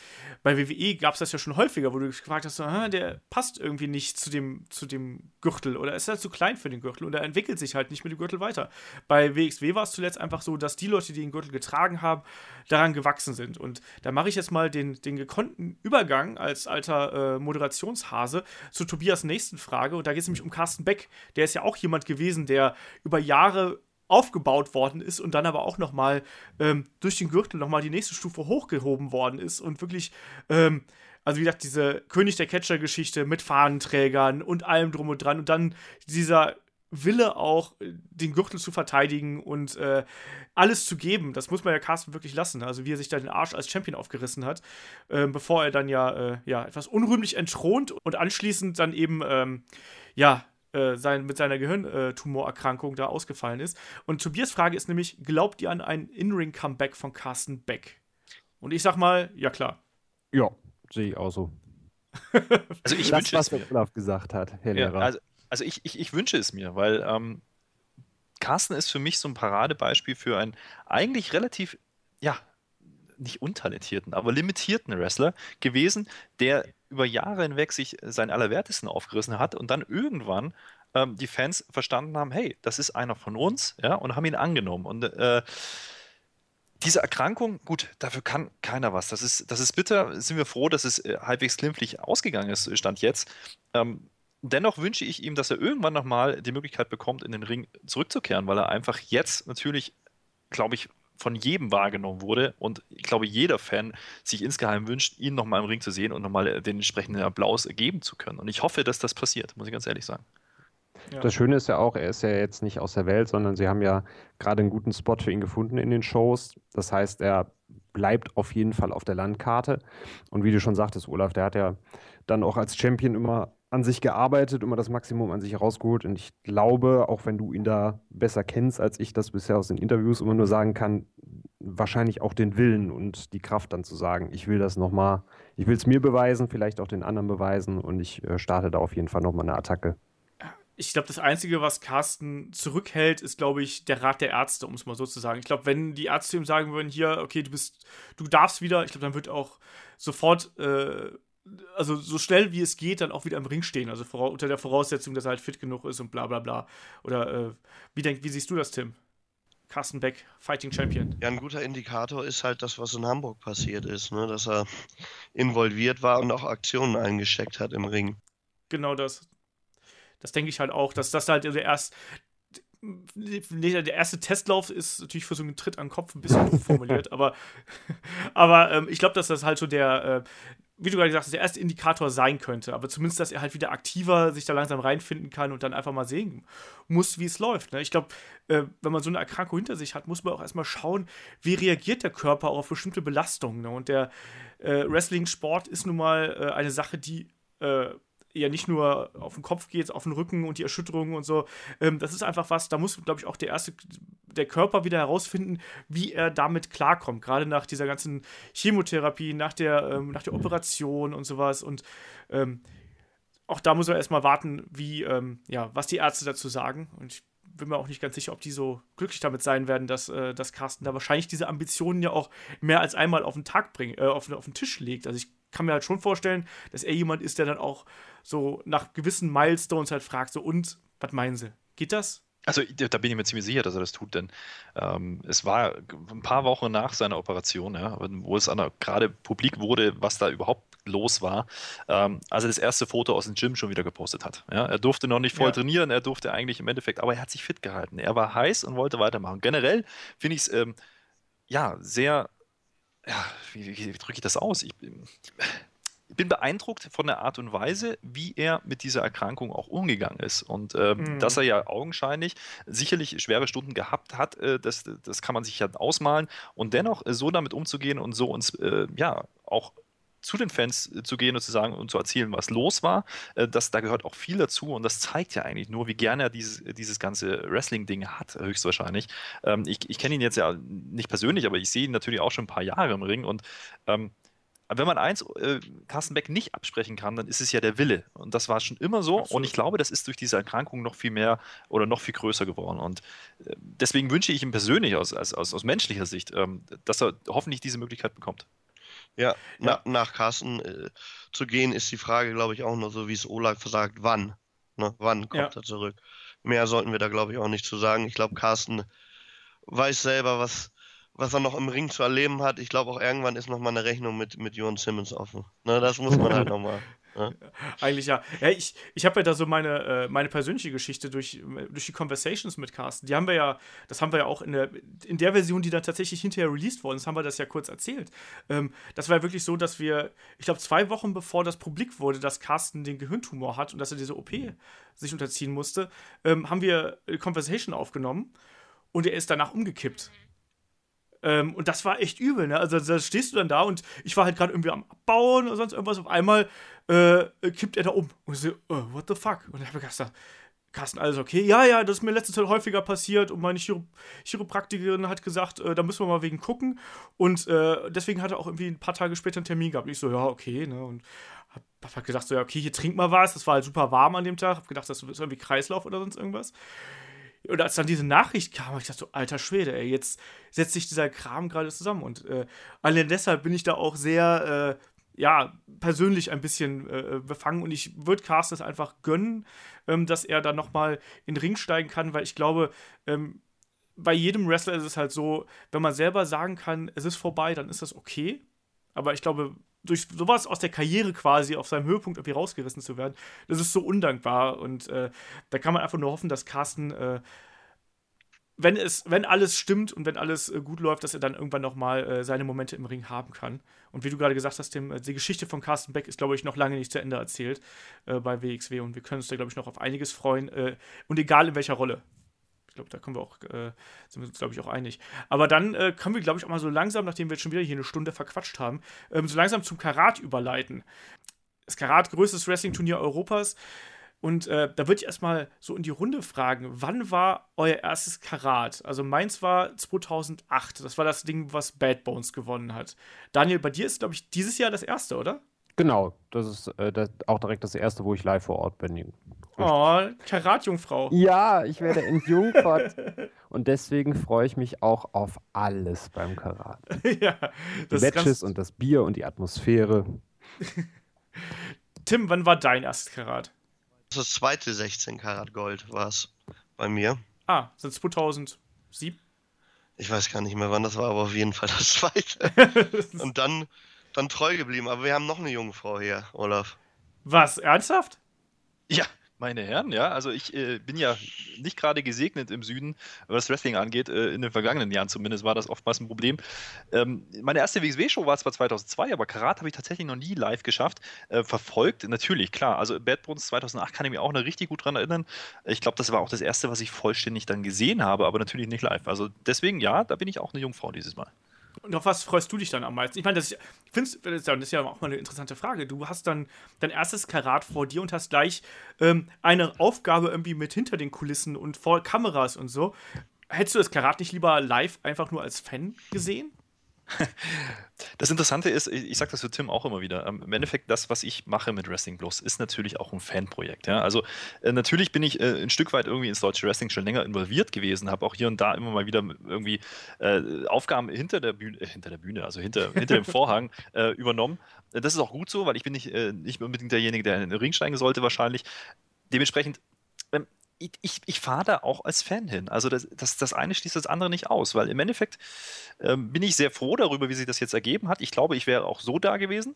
bei WWE gab es das ja schon häufiger, wo du gefragt hast, so, der passt irgendwie nicht zu dem, zu dem Gürtel oder ist er zu klein für den Gürtel und er entwickelt sich halt nicht mit dem Gürtel weiter. Bei WXW war es zuletzt einfach so, dass die Leute, die den Gürtel getragen haben, daran gewachsen sind. Und da mache ich jetzt mal den, den gekonnten Übergang als alter äh, Moderationshase zu Tobias nächsten Frage. Und da geht es nämlich um Carsten Beck. Der ist ja auch jemand gewesen, der über Jahre aufgebaut worden ist und dann aber auch noch mal ähm, durch den Gürtel noch mal die nächste Stufe hochgehoben worden ist und wirklich ähm, also wie gesagt diese König der Catcher Geschichte mit Fahnenträgern und allem drum und dran und dann dieser Wille auch äh, den Gürtel zu verteidigen und äh, alles zu geben, das muss man ja Carsten wirklich lassen. Also wie er sich da den Arsch als Champion aufgerissen hat, ähm, bevor er dann ja, äh, ja etwas unrühmlich entthront und anschließend dann eben ähm, ja äh, sein, mit seiner Gehirntumorerkrankung da ausgefallen ist. Und Tobias Frage ist nämlich, glaubt ihr an ein In-Ring-Comeback von Carsten Beck? Und ich sag mal, ja klar. Ja, sehe ich auch so. Also ich das, wünsche was es mir. gesagt hat, Herr Ja, Lehrer. also also ich, ich, ich wünsche es mir, weil ähm, Carsten ist für mich so ein Paradebeispiel für einen eigentlich relativ, ja, nicht untalentierten, aber limitierten Wrestler gewesen, der über Jahre hinweg sich seinen Allerwertesten aufgerissen hat und dann irgendwann ähm, die Fans verstanden haben, hey, das ist einer von uns, ja, und haben ihn angenommen. Und äh, diese Erkrankung, gut, dafür kann keiner was. Das ist, das ist bitter. Sind wir froh, dass es äh, halbwegs glimpflich ausgegangen ist, Stand jetzt. Ähm, dennoch wünsche ich ihm, dass er irgendwann nochmal die Möglichkeit bekommt, in den Ring zurückzukehren, weil er einfach jetzt natürlich, glaube ich, von jedem wahrgenommen wurde und ich glaube, jeder Fan sich insgeheim wünscht, ihn nochmal im Ring zu sehen und nochmal den entsprechenden Applaus geben zu können. Und ich hoffe, dass das passiert, muss ich ganz ehrlich sagen. Ja. Das Schöne ist ja auch, er ist ja jetzt nicht aus der Welt, sondern sie haben ja gerade einen guten Spot für ihn gefunden in den Shows. Das heißt, er bleibt auf jeden Fall auf der Landkarte. Und wie du schon sagtest, Olaf, der hat ja dann auch als Champion immer an sich gearbeitet, immer das Maximum an sich herausgeholt. Und ich glaube, auch wenn du ihn da besser kennst, als ich das bisher aus den Interviews immer nur sagen kann, wahrscheinlich auch den Willen und die Kraft dann zu sagen, ich will das nochmal, ich will es mir beweisen, vielleicht auch den anderen beweisen und ich äh, starte da auf jeden Fall nochmal eine Attacke. Ich glaube, das Einzige, was Carsten zurückhält, ist, glaube ich, der Rat der Ärzte, um es mal so zu sagen. Ich glaube, wenn die Ärzte ihm sagen würden, hier, okay, du bist, du darfst wieder, ich glaube, dann wird auch sofort, äh, also so schnell wie es geht, dann auch wieder im Ring stehen. Also unter der Voraussetzung, dass er halt fit genug ist und bla bla bla. Oder äh, wie, denk, wie siehst du das, Tim? Carsten Beck, Fighting Champion. Ja, ein guter Indikator ist halt das, was in Hamburg passiert ist, ne? dass er involviert war und auch Aktionen eingesteckt hat im Ring. Genau das. Das denke ich halt auch, dass das halt der erste. Der erste Testlauf ist natürlich für so einen Tritt an den Kopf ein bisschen doof formuliert, aber, aber ähm, ich glaube, dass das halt so der, äh, wie du gerade gesagt hast, der erste Indikator sein könnte. Aber zumindest, dass er halt wieder aktiver sich da langsam reinfinden kann und dann einfach mal sehen muss, wie es läuft. Ne? Ich glaube, äh, wenn man so eine Erkrankung hinter sich hat, muss man auch erstmal schauen, wie reagiert der Körper auf bestimmte Belastungen. Ne? Und der äh, Wrestling-Sport ist nun mal äh, eine Sache, die äh, ja nicht nur auf den Kopf geht, auf den Rücken und die Erschütterungen und so. Ähm, das ist einfach was, da muss, glaube ich, auch der erste, der Körper wieder herausfinden, wie er damit klarkommt. Gerade nach dieser ganzen Chemotherapie, nach der, ähm, nach der Operation und sowas. Und ähm, auch da muss man erstmal warten, wie, ähm, ja, was die Ärzte dazu sagen. Und ich bin mir auch nicht ganz sicher, ob die so glücklich damit sein werden, dass, äh, dass Carsten da wahrscheinlich diese Ambitionen ja auch mehr als einmal auf den Tag bringt, äh, auf, auf den Tisch legt. Also ich kann mir halt schon vorstellen, dass er jemand ist, der dann auch so nach gewissen Milestones halt fragt, so und, was meinen Sie? Geht das? Also da bin ich mir ziemlich sicher, dass er das tut, denn ähm, es war ein paar Wochen nach seiner Operation, ja, wo es gerade publik wurde, was da überhaupt los war, ähm, als er das erste Foto aus dem Gym schon wieder gepostet hat. Ja, er durfte noch nicht voll ja. trainieren, er durfte eigentlich im Endeffekt, aber er hat sich fit gehalten. Er war heiß und wollte weitermachen. Generell finde ich es ähm, ja sehr, ja, wie, wie, wie drücke ich das aus? Ich, ich bin beeindruckt von der Art und Weise, wie er mit dieser Erkrankung auch umgegangen ist. Und äh, mhm. dass er ja augenscheinlich sicherlich schwere Stunden gehabt hat, äh, das, das kann man sich ja ausmalen. Und dennoch äh, so damit umzugehen und so uns äh, ja auch zu den Fans äh, zu gehen und zu sagen und zu erzählen, was los war, äh, das, da gehört auch viel dazu und das zeigt ja eigentlich nur, wie gerne er dieses, dieses ganze Wrestling-Ding hat, höchstwahrscheinlich. Ähm, ich ich kenne ihn jetzt ja nicht persönlich, aber ich sehe ihn natürlich auch schon ein paar Jahre im Ring und ähm, wenn man eins äh, Carsten Beck nicht absprechen kann, dann ist es ja der Wille. Und das war schon immer so. Absolut. Und ich glaube, das ist durch diese Erkrankung noch viel mehr oder noch viel größer geworden. Und äh, deswegen wünsche ich ihm persönlich aus, aus, aus menschlicher Sicht, ähm, dass er hoffentlich diese Möglichkeit bekommt. Ja, ja. Na, nach Carsten äh, zu gehen, ist die Frage, glaube ich, auch nur so, wie es Olaf versagt, wann. Ne? Wann kommt ja. er zurück? Mehr sollten wir da, glaube ich, auch nicht zu sagen. Ich glaube, Carsten weiß selber, was, was er noch im Ring zu erleben hat. Ich glaube auch irgendwann ist noch mal eine Rechnung mit, mit Jon Simmons offen. Ne, das muss man halt nochmal. Ne? Eigentlich ja. ja ich ich habe ja da so meine, äh, meine persönliche Geschichte durch, durch die Conversations mit Carsten. Die haben wir ja, das haben wir ja auch in der, in der Version, die dann tatsächlich hinterher released worden ist, haben wir das ja kurz erzählt. Ähm, das war ja wirklich so, dass wir, ich glaube, zwei Wochen bevor das publik wurde, dass Carsten den Gehirntumor hat und dass er diese OP sich unterziehen musste, ähm, haben wir Conversation aufgenommen und er ist danach umgekippt. Ähm, und das war echt übel, ne? Also da stehst du dann da und ich war halt gerade irgendwie am Abbauen oder sonst irgendwas. Auf einmal äh, kippt er da um. Und ich so, oh, what the fuck? Und dann habe ich gesagt, Carsten, alles okay? Ja, ja, das ist mir letzte Zeit häufiger passiert und meine Chiro Chiropraktikerin hat gesagt, äh, da müssen wir mal wegen gucken. Und äh, deswegen hat er auch irgendwie ein paar Tage später einen Termin gehabt. Und ich so, ja, okay, ne? Und hab, hab halt gesagt, so, ja, okay, hier trink mal was. Das war halt super warm an dem Tag. Hab gedacht, das ist irgendwie Kreislauf oder sonst irgendwas. Und als dann diese Nachricht kam, ich dachte so, alter Schwede, ey, jetzt setzt sich dieser Kram gerade zusammen. Und äh, allein deshalb bin ich da auch sehr, äh, ja, persönlich ein bisschen äh, befangen. Und ich würde Carsten es einfach gönnen, ähm, dass er dann nochmal in den Ring steigen kann, weil ich glaube, ähm, bei jedem Wrestler ist es halt so, wenn man selber sagen kann, es ist vorbei, dann ist das okay. Aber ich glaube, durch sowas aus der Karriere quasi auf seinem Höhepunkt irgendwie rausgerissen zu werden, das ist so undankbar. Und äh, da kann man einfach nur hoffen, dass Carsten, äh, wenn es, wenn alles stimmt und wenn alles äh, gut läuft, dass er dann irgendwann nochmal äh, seine Momente im Ring haben kann. Und wie du gerade gesagt hast, Tim, äh, die Geschichte von Carsten Beck ist, glaube ich, noch lange nicht zu Ende erzählt äh, bei WXW und wir können uns da, glaube ich, noch auf einiges freuen. und egal in welcher Rolle. Ich glaube, da können wir auch, äh, sind wir uns, glaube ich, auch einig. Aber dann äh, können wir, glaube ich, auch mal so langsam, nachdem wir jetzt schon wieder hier eine Stunde verquatscht haben, ähm, so langsam zum Karat überleiten. Das Karat, größtes Wrestling-Turnier Europas. Und äh, da würde ich erstmal so in die Runde fragen, wann war euer erstes Karat? Also meins war 2008. Das war das Ding, was Bad Bones gewonnen hat. Daniel, bei dir ist, glaube ich, dieses Jahr das erste, oder? Genau, das ist äh, das, auch direkt das erste, wo ich live vor Ort bin. Oh, Karatjungfrau. Ja, ich werde entjungfert. und deswegen freue ich mich auch auf alles beim Karat. ja, die Matches und das Bier und die Atmosphäre. Tim, wann war dein erstes Karat? Das zweite 16 Karat Gold war es bei mir. Ah, seit 2007? Ich weiß gar nicht mehr, wann das war, aber auf jeden Fall das zweite. und dann, dann treu geblieben. Aber wir haben noch eine junge Frau hier, Olaf. Was, ernsthaft? Ja, meine Herren, ja, also ich äh, bin ja nicht gerade gesegnet im Süden, was Wrestling angeht. Äh, in den vergangenen Jahren zumindest war das oftmals ein Problem. Ähm, meine erste WXW-Show war zwar 2002, aber Karat habe ich tatsächlich noch nie live geschafft. Äh, verfolgt, natürlich, klar. Also Bad Bones 2008 kann ich mir auch noch richtig gut dran erinnern. Ich glaube, das war auch das erste, was ich vollständig dann gesehen habe, aber natürlich nicht live. Also deswegen, ja, da bin ich auch eine Jungfrau dieses Mal. Und auf was freust du dich dann am meisten? Ich meine, das, das, ist ja auch mal eine interessante Frage. Du hast dann dein erstes Karat vor dir und hast gleich ähm, eine Aufgabe irgendwie mit hinter den Kulissen und vor Kameras und so. Hättest du das Karat nicht lieber live einfach nur als Fan gesehen? Das Interessante ist, ich, sage das für Tim auch immer wieder, ähm, im Endeffekt das, was ich mache mit Wrestling Plus, ist natürlich auch ein Fanprojekt. Ja? Also äh, natürlich bin ich äh, ein Stück weit irgendwie ins deutsche Wrestling schon länger involviert gewesen, habe auch hier und da immer mal wieder irgendwie äh, Aufgaben hinter der Bühne, äh, hinter der Bühne, also hinter, hinter dem Vorhang äh, übernommen. Das ist auch gut so, weil ich bin nicht, nicht unbedingt derjenige, der in den Ring steigen sollte wahrscheinlich. Dementsprechend ähm, ich, ich, ich fahre da auch als Fan hin. Also das, das, das eine schließt das andere nicht aus, weil im Endeffekt ähm, bin ich sehr froh darüber, wie sich das jetzt ergeben hat. Ich glaube, ich wäre auch so da gewesen.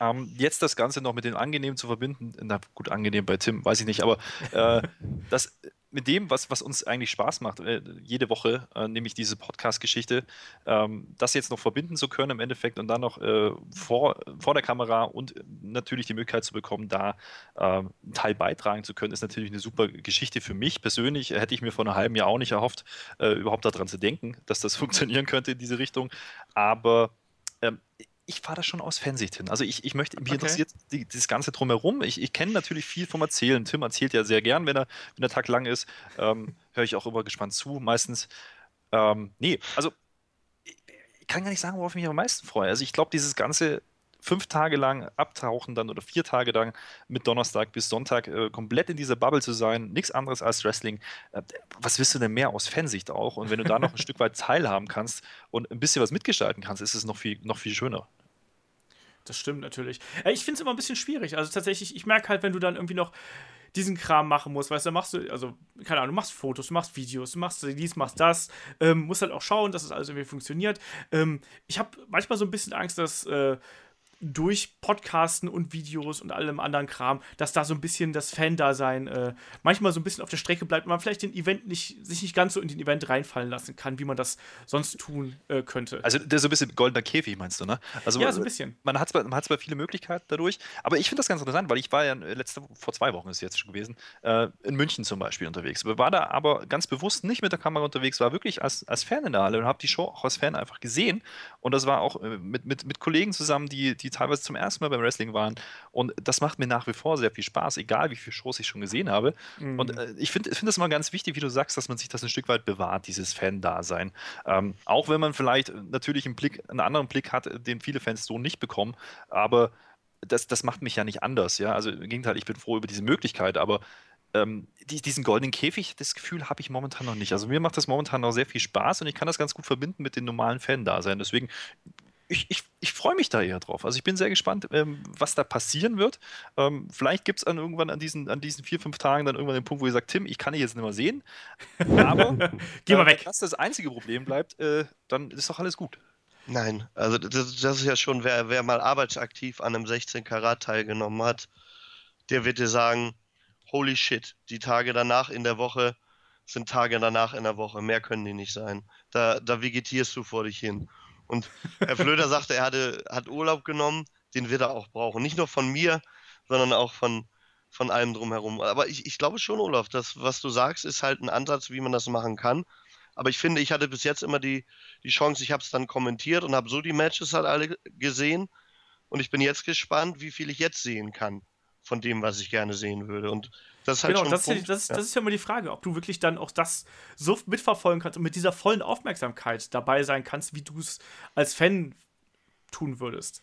Ähm, jetzt das Ganze noch mit dem Angenehmen zu verbinden, na gut, angenehm bei Tim, weiß ich nicht, aber äh, das mit dem, was, was uns eigentlich Spaß macht, äh, jede Woche, äh, nämlich diese Podcast-Geschichte, ähm, das jetzt noch verbinden zu können im Endeffekt und dann noch äh, vor, vor der Kamera und natürlich die Möglichkeit zu bekommen, da ähm, einen Teil beitragen zu können, ist natürlich eine super Geschichte für mich persönlich. Hätte ich mir vor einem halben Jahr auch nicht erhofft, äh, überhaupt daran zu denken, dass das funktionieren könnte in diese Richtung. Aber ähm, ich fahre da schon aus Fansicht hin. Also ich, ich möchte, mich okay. interessiert die, das Ganze drumherum. Ich, ich kenne natürlich viel vom Erzählen. Tim erzählt ja sehr gern, wenn, er, wenn der Tag lang ist. Ähm, Höre ich auch immer gespannt zu, meistens. Ähm, nee, also ich, ich kann gar nicht sagen, worauf ich mich am meisten freue. Also ich glaube, dieses ganze fünf Tage lang abtauchen dann oder vier Tage lang mit Donnerstag bis Sonntag äh, komplett in dieser Bubble zu sein, nichts anderes als Wrestling. Äh, was willst du denn mehr aus Fansicht auch? Und wenn du da noch ein Stück weit teilhaben kannst und ein bisschen was mitgestalten kannst, ist es noch viel, noch viel schöner. Das stimmt natürlich. Ich finde es immer ein bisschen schwierig. Also tatsächlich, ich merke halt, wenn du dann irgendwie noch diesen Kram machen musst, weißt du, machst du, also, keine Ahnung, du machst Fotos, du machst Videos, du machst dies, machst das, ähm, musst halt auch schauen, dass das alles irgendwie funktioniert. Ähm, ich habe manchmal so ein bisschen Angst, dass äh, durch Podcasten und Videos und allem anderen Kram, dass da so ein bisschen das Fan-Dasein äh, manchmal so ein bisschen auf der Strecke bleibt und man vielleicht den Event nicht, sich nicht ganz so in den Event reinfallen lassen kann, wie man das sonst tun äh, könnte. Also der so ein bisschen goldener Käfig, meinst du, ne? Also, ja, so ein bisschen. Man hat zwar, man hat zwar viele Möglichkeiten dadurch, aber ich finde das ganz interessant, weil ich war ja letzte, vor zwei Wochen ist es jetzt schon gewesen, äh, in München zum Beispiel unterwegs. War da aber ganz bewusst nicht mit der Kamera unterwegs, war wirklich als, als Fan in der Halle und habe die Show auch als Fan einfach gesehen und das war auch äh, mit, mit, mit Kollegen zusammen, die, die teilweise zum ersten Mal beim Wrestling waren. Und das macht mir nach wie vor sehr viel Spaß, egal wie viele Shows ich schon gesehen habe. Mhm. Und äh, ich finde find das immer ganz wichtig, wie du sagst, dass man sich das ein Stück weit bewahrt, dieses Fan-Dasein. Ähm, auch wenn man vielleicht natürlich einen, Blick, einen anderen Blick hat, den viele Fans so nicht bekommen. Aber das, das macht mich ja nicht anders. Ja? Also im Gegenteil, ich bin froh über diese Möglichkeit, aber ähm, die, diesen goldenen Käfig, das Gefühl habe ich momentan noch nicht. Also mir macht das momentan noch sehr viel Spaß und ich kann das ganz gut verbinden mit den normalen Fan-Dasein. Deswegen ich, ich, ich freue mich da eher drauf. Also ich bin sehr gespannt, ähm, was da passieren wird. Ähm, vielleicht gibt es dann irgendwann an diesen, an diesen vier, fünf Tagen dann irgendwann den Punkt, wo ihr sagt, Tim, ich kann dich jetzt nicht mehr sehen. Aber Geh mal äh, weg. Wenn das das einzige Problem bleibt, äh, dann ist doch alles gut. Nein, also das, das ist ja schon, wer, wer mal arbeitsaktiv an einem 16 Karat teilgenommen hat, der wird dir sagen, holy shit, die Tage danach in der Woche sind Tage danach in der Woche, mehr können die nicht sein. Da, da vegetierst du vor dich hin. Und Herr Flöter sagte, er hatte, hat Urlaub genommen, den wird er auch brauchen. Nicht nur von mir, sondern auch von, von allem drumherum. Aber ich, ich glaube schon, Olaf, das, was du sagst, ist halt ein Ansatz, wie man das machen kann. Aber ich finde, ich hatte bis jetzt immer die, die Chance, ich habe es dann kommentiert und habe so die Matches halt alle gesehen. Und ich bin jetzt gespannt, wie viel ich jetzt sehen kann von dem, was ich gerne sehen würde. Und das ist halt genau, das, Punkt, ist, das, ja. das ist ja immer die Frage, ob du wirklich dann auch das so mitverfolgen kannst und mit dieser vollen Aufmerksamkeit dabei sein kannst, wie du es als Fan tun würdest.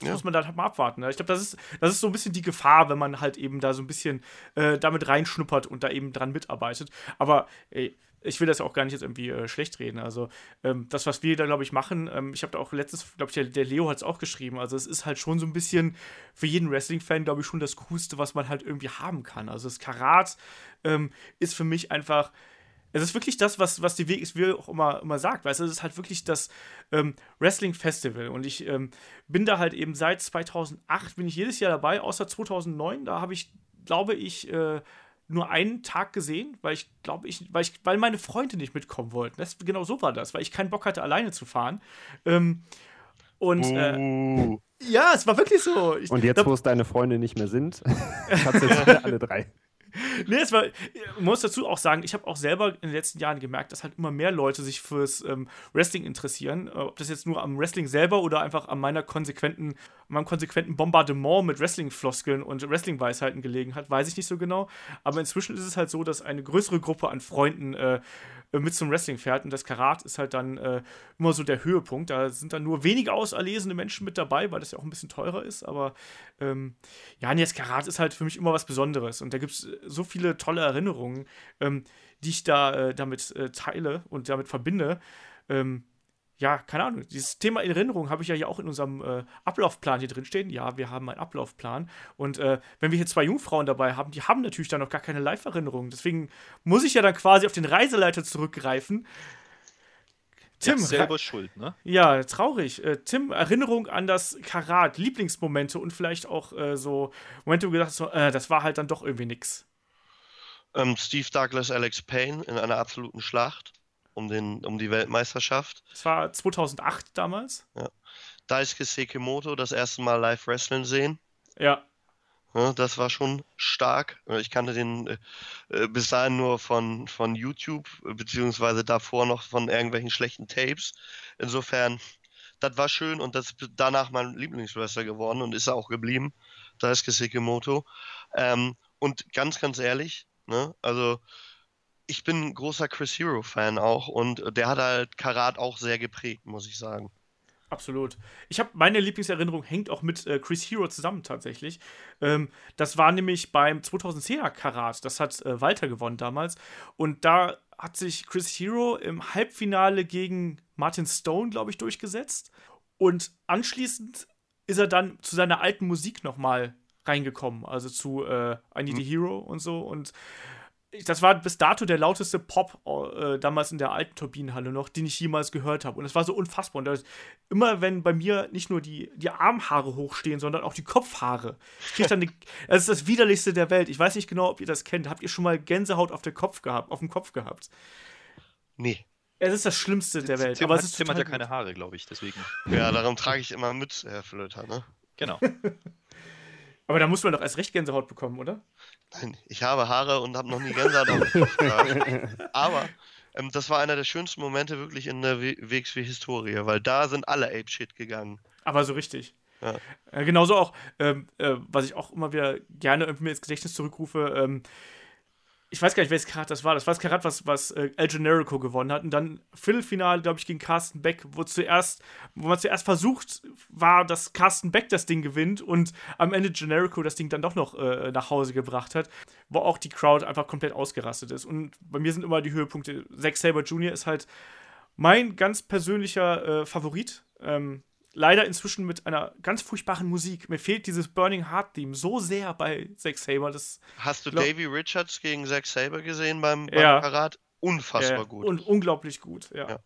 Das Ja. muss man dann halt mal abwarten. Ne? Ich glaube, das ist, das ist so ein bisschen die Gefahr, wenn man halt eben da so ein bisschen äh, damit reinschnuppert und da eben dran mitarbeitet. Aber ey, ich will das auch gar nicht jetzt irgendwie äh, schlecht reden. Also, ähm, das, was wir da, glaube ich, machen, ähm, ich habe da auch letztes, glaube ich, der, der Leo hat es auch geschrieben. Also, es ist halt schon so ein bisschen für jeden Wrestling-Fan, glaube ich, schon das Coolste, was man halt irgendwie haben kann. Also, das Karat ähm, ist für mich einfach. Es ist wirklich das, was, was die WXW auch immer, immer sagt, du, es ist halt wirklich das ähm, Wrestling-Festival und ich ähm, bin da halt eben seit 2008, bin ich jedes Jahr dabei, außer 2009, da habe ich glaube ich, äh, nur einen Tag gesehen, weil ich glaube, ich, weil ich, weil meine Freunde nicht mitkommen wollten. Das, genau so war das, weil ich keinen Bock hatte, alleine zu fahren. Ähm, und äh, Uh, ja, es war wirklich so. Ich, Und jetzt, wo es deine Freunde nicht mehr sind, kannst du jetzt alle drei. Nee, es war, man muss dazu auch sagen, ich habe auch selber in den letzten Jahren gemerkt, dass halt immer mehr Leute sich fürs ähm, Wrestling interessieren. Äh, ob das jetzt nur am Wrestling selber oder einfach an meiner konsequenten, meinem konsequenten Bombardement mit Wrestling-Floskeln und Wrestling-Weisheiten gelegen hat, weiß ich nicht so genau. Aber inzwischen ist es halt so, dass eine größere Gruppe an Freunden äh, mit zum Wrestling fährt und das Karat ist halt dann äh, immer so der Höhepunkt. Da sind dann nur wenige auserlesene Menschen mit dabei, weil das ja auch ein bisschen teurer ist, aber ähm, ja, nee, das Karat ist halt für mich immer was Besonderes und da gibt es so viele tolle Erinnerungen, ähm, die ich da äh, damit äh, teile und damit verbinde. Ähm, ja, keine Ahnung. Dieses Thema Erinnerung habe ich ja hier auch in unserem äh, Ablaufplan hier drin stehen. Ja, wir haben einen Ablaufplan. Und äh, wenn wir hier zwei Jungfrauen dabei haben, die haben natürlich dann noch gar keine Live-Erinnerung. Deswegen muss ich ja dann quasi auf den Reiseleiter zurückgreifen. Tim, ja, selber schuld, ne? ja, traurig. Äh, Tim, Erinnerung an das Karat, Lieblingsmomente und vielleicht auch äh, so Momente, wo du gedacht hast, so, äh, das war halt dann doch irgendwie nix. ähm, Steve Douglas, Alex Payne in einer absoluten Schlacht um, den, um die Weltmeisterschaft. Das war 2008 damals. Daisuke Sekimoto das erste Mal live Wrestling sehen. Ja, Ja, das war schon stark. Ich kannte den äh, äh, bis dahin nur von, von YouTube, beziehungsweise davor noch von irgendwelchen schlechten Tapes. Insofern, das war schön und das ist danach mein Lieblingswrestler geworden und ist er auch geblieben. Daisuke Sekimoto. Ähm, und ganz, ganz ehrlich, ne, also ich bin ein großer Chris Hero-Fan auch und der hat halt Karat auch sehr geprägt, muss ich sagen. absolut. Ich habe meine Lieblingserinnerung hängt auch mit äh, Chris Hero zusammen tatsächlich. Ähm, das war nämlich beim 2010er Karat. Das hat äh, Walter gewonnen damals. Und da hat sich Chris Hero im Halbfinale gegen Martin Stone, glaube ich, durchgesetzt. Und anschließend ist er dann zu seiner alten Musik nochmal reingekommen. Also zu äh, I Need a Hero und so. Und das war bis dato der lauteste Pop äh, damals in der alten Turbinenhalle noch, den ich jemals gehört habe. Und das war so unfassbar. Und das, immer wenn bei mir nicht nur die, die Armhaare hochstehen, sondern auch die Kopfhaare. Ich krieg dann die, das ist das widerlichste der Welt. Ich weiß nicht genau, ob ihr das kennt. Habt ihr schon mal Gänsehaut auf, der Kopf gehabt, auf dem Kopf gehabt? Nee. Es ist das Schlimmste der Welt. Tim, aber hat, es ist Tim hat ja keine gut. Haare, glaube ich, deswegen. Ja, darum trage ich immer Mütze, Herr Flöter, ne? Genau. Aber da muss man doch erst recht Gänsehaut bekommen, oder? Nein, ich habe Haare und habe noch nie Gänsehaut. Aber ähm, das war einer der schönsten Momente wirklich in der WXW-Historie, weil da sind alle Ape-Shit gegangen. Aber so richtig. Ja. Äh, genauso auch, ähm, äh, was ich auch immer wieder gerne irgendwie ins Gedächtnis zurückrufe, ähm, ich weiß gar nicht, welches Karat das war. Das war das Karat, was, was äh, El Generico gewonnen hat. Und dann Viertelfinale, glaube ich, gegen Carsten Beck, wo zuerst, wo man zuerst versucht war, dass Carsten Beck das Ding gewinnt und am Ende Generico das Ding dann doch noch äh, nach Hause gebracht hat, wo auch die Crowd einfach komplett ausgerastet ist. Und bei mir sind immer die Höhepunkte. Zack Saber Jr. ist halt mein ganz persönlicher äh, Favorit. Ähm, leider inzwischen mit einer ganz furchtbaren Musik. Mir fehlt dieses Burning Heart Theme so sehr bei Zack Saber. Das Hast du Glaub- Davey Richards gegen Zack Saber gesehen beim, beim Ja. Karat? Unfassbar äh, gut. Und unglaublich gut, ja. Ja.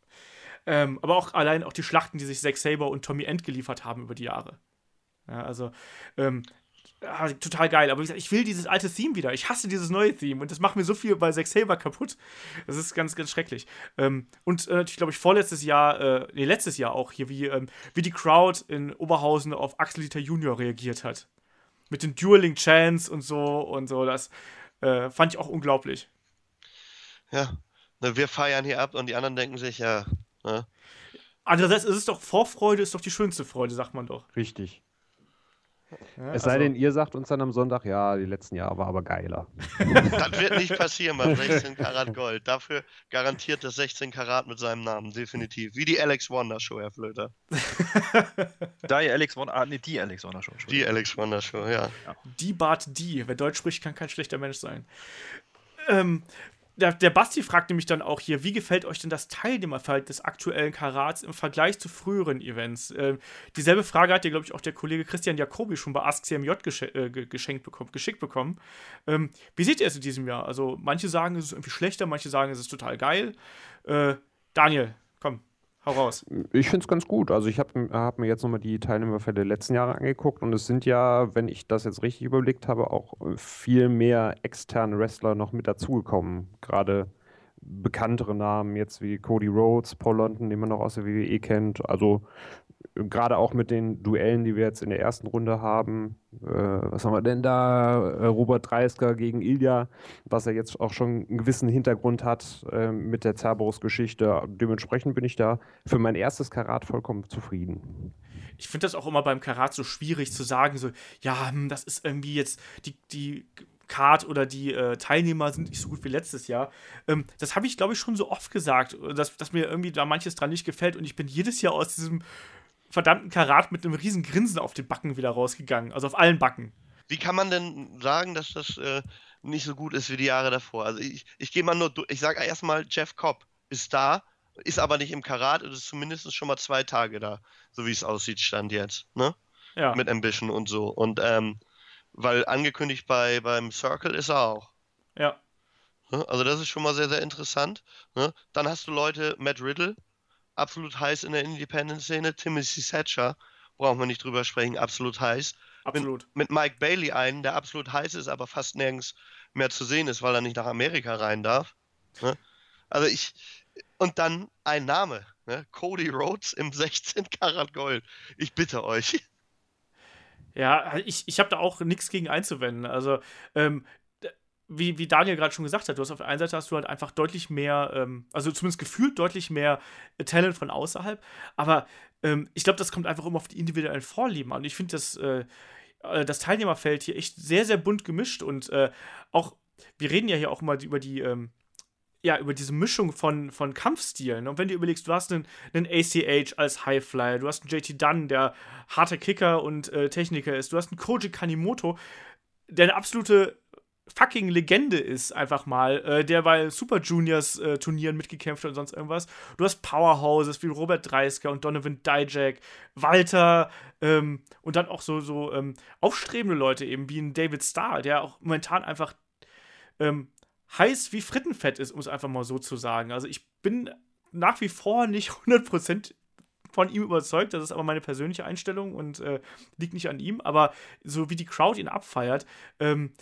Ähm, aber auch allein auch die Schlachten, die sich Zack Saber und Tommy End geliefert haben über die Jahre. Ja, also, ähm, ja, total geil. Aber wie gesagt, ich will dieses alte Theme wieder. Ich hasse dieses neue Theme und das macht mir so viel bei Zack Saber kaputt. Das ist ganz, ganz schrecklich. Ähm, und äh, natürlich, glaube ich, vorletztes Jahr, äh, nee, letztes Jahr auch hier, wie, ähm, wie die Crowd in Oberhausen auf Axel Dieter Junior reagiert hat. Mit den Dueling Chants und so und so. Das äh, fand ich auch unglaublich. Ja. Ne, wir feiern hier ab und die anderen denken sich, ja, ne? Andererseits ist es doch Vorfreude, ist doch die schönste Freude, sagt man doch. Richtig. Ja, Es sei also- denn, ihr sagt uns dann am Sonntag, ja, die letzten Jahre war aber geiler. das wird nicht passieren beim 16 Karat Gold. Dafür garantiert das 16 Karat mit seinem Namen, definitiv. Wie die Alex Wonder Show, Herr Flöter. Da ihr Alex Warner, ah, nee, die Alex Warner schon. Die Alex Wonder Show, ja. Die Bart die. Wer Deutsch spricht, kann kein schlechter Mensch sein. Ähm, der, der Basti fragt nämlich dann auch hier, wie gefällt euch denn das Teilnehmerfeld des aktuellen Karats im Vergleich zu früheren Events? Ähm, dieselbe Frage hat ja, glaube ich, auch der Kollege Christian Jacobi schon bei Ask CMJ gesche äh, ge- geschenkt bekommen, geschickt bekommen. Ähm, wie seht ihr es in diesem Jahr? Also, manche sagen, es ist irgendwie schlechter, manche sagen, es ist total geil. Äh, Daniel, Hau raus. Ich finde es ganz gut. Also ich habe hab mir jetzt nochmal die Teilnehmerfälle der letzten Jahre angeguckt und es sind ja, wenn ich das jetzt richtig überblickt habe, auch viel mehr externe Wrestler noch mit dazugekommen. Gerade bekanntere Namen jetzt wie Cody Rhodes, Paul London, den man noch aus der WWE kennt. Also gerade auch mit den Duellen, die wir jetzt in der ersten Runde haben. Äh, was haben wir denn da? Äh, Robert Dreisker gegen Ilja, was er jetzt auch schon einen gewissen Hintergrund hat äh, mit der Cerberus-Geschichte. Dementsprechend bin ich da für mein erstes Karat vollkommen zufrieden. Ich finde das auch immer beim Karat so schwierig zu sagen, so, ja, hm, das ist irgendwie jetzt die, die Card oder die äh, Teilnehmer sind nicht so gut wie letztes Jahr. Ähm, das habe ich, glaube ich, schon so oft gesagt, dass, dass mir irgendwie da manches dran nicht gefällt und ich bin jedes Jahr aus diesem verdammten Karat mit einem riesen Grinsen auf den Backen wieder rausgegangen. Also auf allen Backen. Wie kann man denn sagen, dass das äh, nicht so gut ist wie die Jahre davor? Also ich, ich gehe mal nur, ich sage erstmal, Jeff Cobb ist da, ist aber nicht im Karat und ist zumindest schon mal zwei Tage da, so wie es aussieht, stand jetzt, ne? Ja. Mit Ambition und so. Und ähm, weil angekündigt bei beim Circle ist er auch. Ja. Ne? Also das ist schon mal sehr, sehr interessant. Ne? Dann hast du Leute, Matt Riddle, absolut heiß in der Independent-Szene. Timothy Thatcher, brauchen wir nicht drüber sprechen, absolut heiß. Absolut. Mit, mit, Mike Bailey einen, der absolut heiß ist, aber fast nirgends mehr zu sehen ist, weil er nicht nach Amerika rein darf. Ne? Also ich, und dann ein Name, ne? Cody Rhodes im 16 Karat Gold. Ich bitte euch. Ja, ich, ich habe da auch nichts gegen einzuwenden. Also, ähm, wie, wie Daniel gerade schon gesagt hat, du hast auf der einen Seite hast du halt einfach deutlich mehr, ähm, also zumindest gefühlt deutlich mehr äh, Talent von außerhalb, aber ähm, ich glaube, das kommt einfach immer auf die individuellen Vorlieben an. Und ich finde das, äh, äh, das Teilnehmerfeld hier echt sehr, sehr bunt gemischt und äh, auch, wir reden ja hier auch immer über die, ähm, ja, über diese Mischung von, von Kampfstilen. Und wenn du überlegst, du hast einen, einen ACH als Highflyer, du hast einen JT Dunn, der harter Kicker und äh, Techniker ist, du hast einen Koji Kanimoto, der eine absolute fucking Legende ist, einfach mal, äh, der bei Super Juniors äh, Turnieren mitgekämpft hat und sonst irgendwas. Du hast Powerhouses wie Robert Dreisker und Donovan Dijak, Walter ähm, und dann auch so, so ähm, aufstrebende Leute eben wie ein David Starr, der auch momentan einfach ähm, heiß wie Frittenfett ist, um es einfach mal so zu sagen. Also ich bin nach wie vor nicht 100% von ihm überzeugt. Das ist aber meine persönliche Einstellung und äh, liegt nicht an ihm. Aber so wie die Crowd ihn abfeiert, ähm,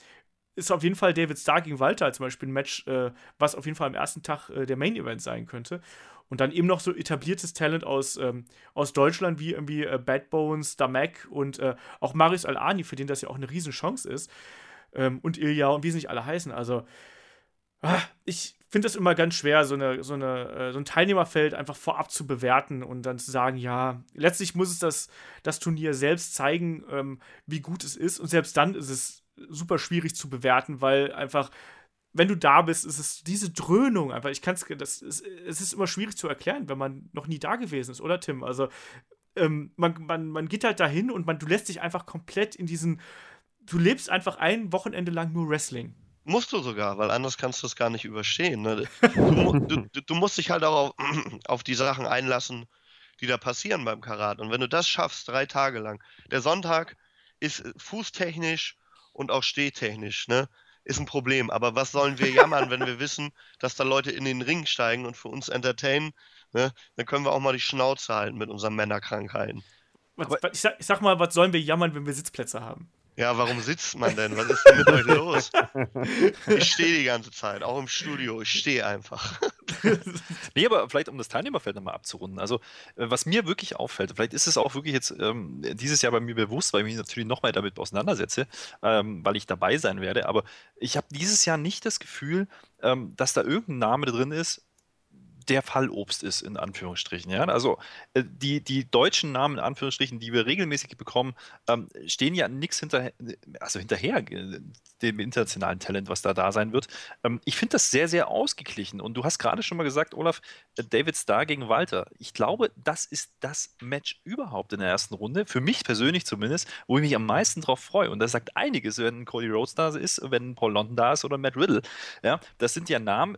ist auf jeden Fall David Starr gegen Walter zum Beispiel ein Match, äh, was auf jeden Fall am ersten Tag äh, der Main Event sein könnte. Und dann eben noch so etabliertes Talent aus, ähm, aus Deutschland, wie irgendwie äh, Bad Bones, Damek und äh, auch Marius Al-Ani, für den das ja auch eine Riesenchance ist. Ähm, und Ilya und wie sie nicht alle heißen. Also, ah, ich finde es immer ganz schwer, so, eine, so, eine, äh, so ein Teilnehmerfeld einfach vorab zu bewerten und dann zu sagen, ja, letztlich muss es das, das Turnier selbst zeigen, ähm, wie gut es ist. Und selbst dann ist es super schwierig zu bewerten, weil einfach, wenn du da bist, ist es diese Dröhnung einfach. Ich kann es, das ist, es ist immer schwierig zu erklären, wenn man noch nie da gewesen ist, oder Tim? Also ähm, man, man, man geht halt dahin und man, du lässt dich einfach komplett in diesen, du lebst einfach ein Wochenende lang nur Wrestling. Musst du sogar, weil anders kannst du es gar nicht überstehen. Ne? Du, du, du, musst dich halt auch auf, auf die Sachen einlassen, die da passieren beim Karat. Und wenn du das schaffst, drei Tage lang, der Sonntag ist fußtechnisch und auch stehtechnisch, ne? Ist ein Problem. Aber was sollen wir jammern, wenn wir wissen, dass da Leute in den Ring steigen und für uns entertainen? Ne? Dann können wir auch mal die Schnauze halten mit unseren Männerkrankheiten. Was, ich, sag, ich sag mal, was sollen wir jammern, wenn wir Sitzplätze haben? Ja, warum sitzt man denn? Was ist denn mit euch los? Ich stehe die ganze Zeit, auch im Studio. Ich stehe einfach. nee, aber vielleicht um das Teilnehmerfeld nochmal abzurunden. Also, äh, was mir wirklich auffällt, vielleicht ist es auch wirklich jetzt ähm, dieses Jahr bei mir bewusst, weil ich mich natürlich nochmal damit auseinandersetze, ähm, weil ich dabei sein werde. Aber ich habe dieses Jahr nicht das Gefühl, ähm, dass da irgendein Name drin ist, der Fallobst ist, in Anführungsstrichen. Ja? Also äh, die, die deutschen Namen, in Anführungsstrichen, die wir regelmäßig bekommen, ähm, stehen ja nichts hinterher, also hinterher äh, dem internationalen Talent, was da da sein wird. Ähm, ich finde das sehr, sehr ausgeglichen. Und du hast gerade schon mal gesagt, Olaf, äh, David Starr gegen Walter. Ich glaube, das ist das Match überhaupt in der ersten Runde, für mich persönlich zumindest, wo ich mich am meisten drauf freue. Und das sagt einiges, wenn Cody Rhodes da ist, wenn Paul London da ist oder Matt Riddle. Ja, das sind ja Namen,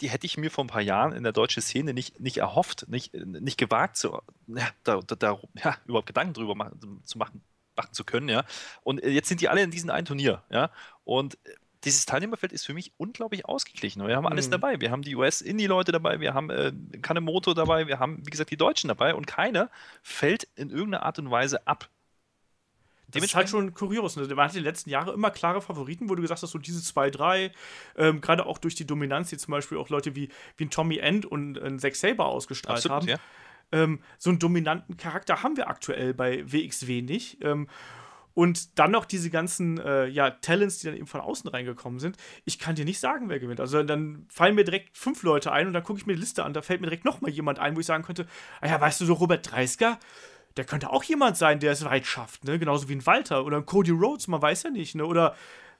die hätte ich mir vor ein paar Jahren in der deutschen deutsche Szene nicht, nicht erhofft, nicht, nicht gewagt, zu, ja, da, da, ja, überhaupt Gedanken drüber machen, zu machen, machen zu können, ja. Und jetzt sind die alle in diesem einen Turnier, ja. Und dieses Teilnehmerfeld ist für mich unglaublich ausgeglichen. Wir haben alles Mhm. dabei. Wir haben die US-Indie-Leute dabei, wir haben äh, Kanemoto dabei, wir haben, wie gesagt, die Deutschen dabei und keiner fällt in irgendeiner Art und Weise ab. Das ist halt schon kurios. Ne? Man hat die letzten Jahre immer klare Favoriten, wo du gesagt hast, so diese zwei, drei, ähm, gerade auch durch die Dominanz, die zum Beispiel auch Leute wie, wie ein Tommy End und ein Zack Saber ausgestrahlt Absolut, haben. ja. Ähm, so einen dominanten Charakter haben wir aktuell bei WXW nicht. Ähm, und dann noch diese ganzen äh, ja, Talents, die dann eben von außen reingekommen sind. Ich kann dir nicht sagen, wer gewinnt. Also dann fallen mir direkt fünf Leute ein und dann gucke ich mir die Liste an. Da fällt mir direkt noch mal jemand ein, wo ich sagen könnte, ah ja, weißt du, so Robert Dreisker, der könnte auch jemand sein, der es weit schafft, ne? Genauso wie ein Walter oder ein Cody Rhodes, man weiß ja nicht, ne? Oder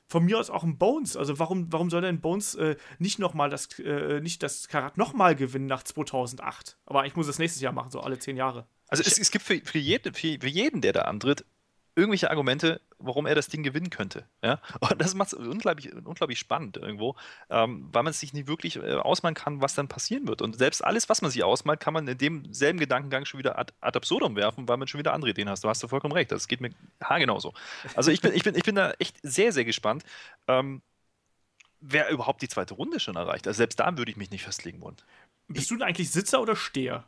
von mir aus auch ein Bones. Also warum, warum soll denn Bones äh, nicht noch mal das, äh, nicht das Karat noch mal gewinnen nach 2008? Aber ich muss es nächstes Jahr machen, so alle zehn Jahre. Also es, es gibt für, für, jeden, für jeden, der da antritt, irgendwelche Argumente, warum er das Ding gewinnen könnte. Ja? Und das macht es unglaublich, unglaublich spannend irgendwo, ähm, weil man sich nicht wirklich äh, ausmalen kann, was dann passieren wird. Und selbst alles, was man sich ausmalt, kann man in demselben Gedankengang schon wieder ad, ad absurdum werfen, weil man schon wieder andere Ideen hast. Du hast du vollkommen recht. Das geht mir haargenau so. Also ich bin, ich, bin, ich bin da echt sehr, sehr gespannt. Ähm, wer überhaupt die zweite Runde schon erreicht. Also selbst da würde ich mich nicht festlegen wollen. Bist du denn eigentlich Sitzer oder Steher?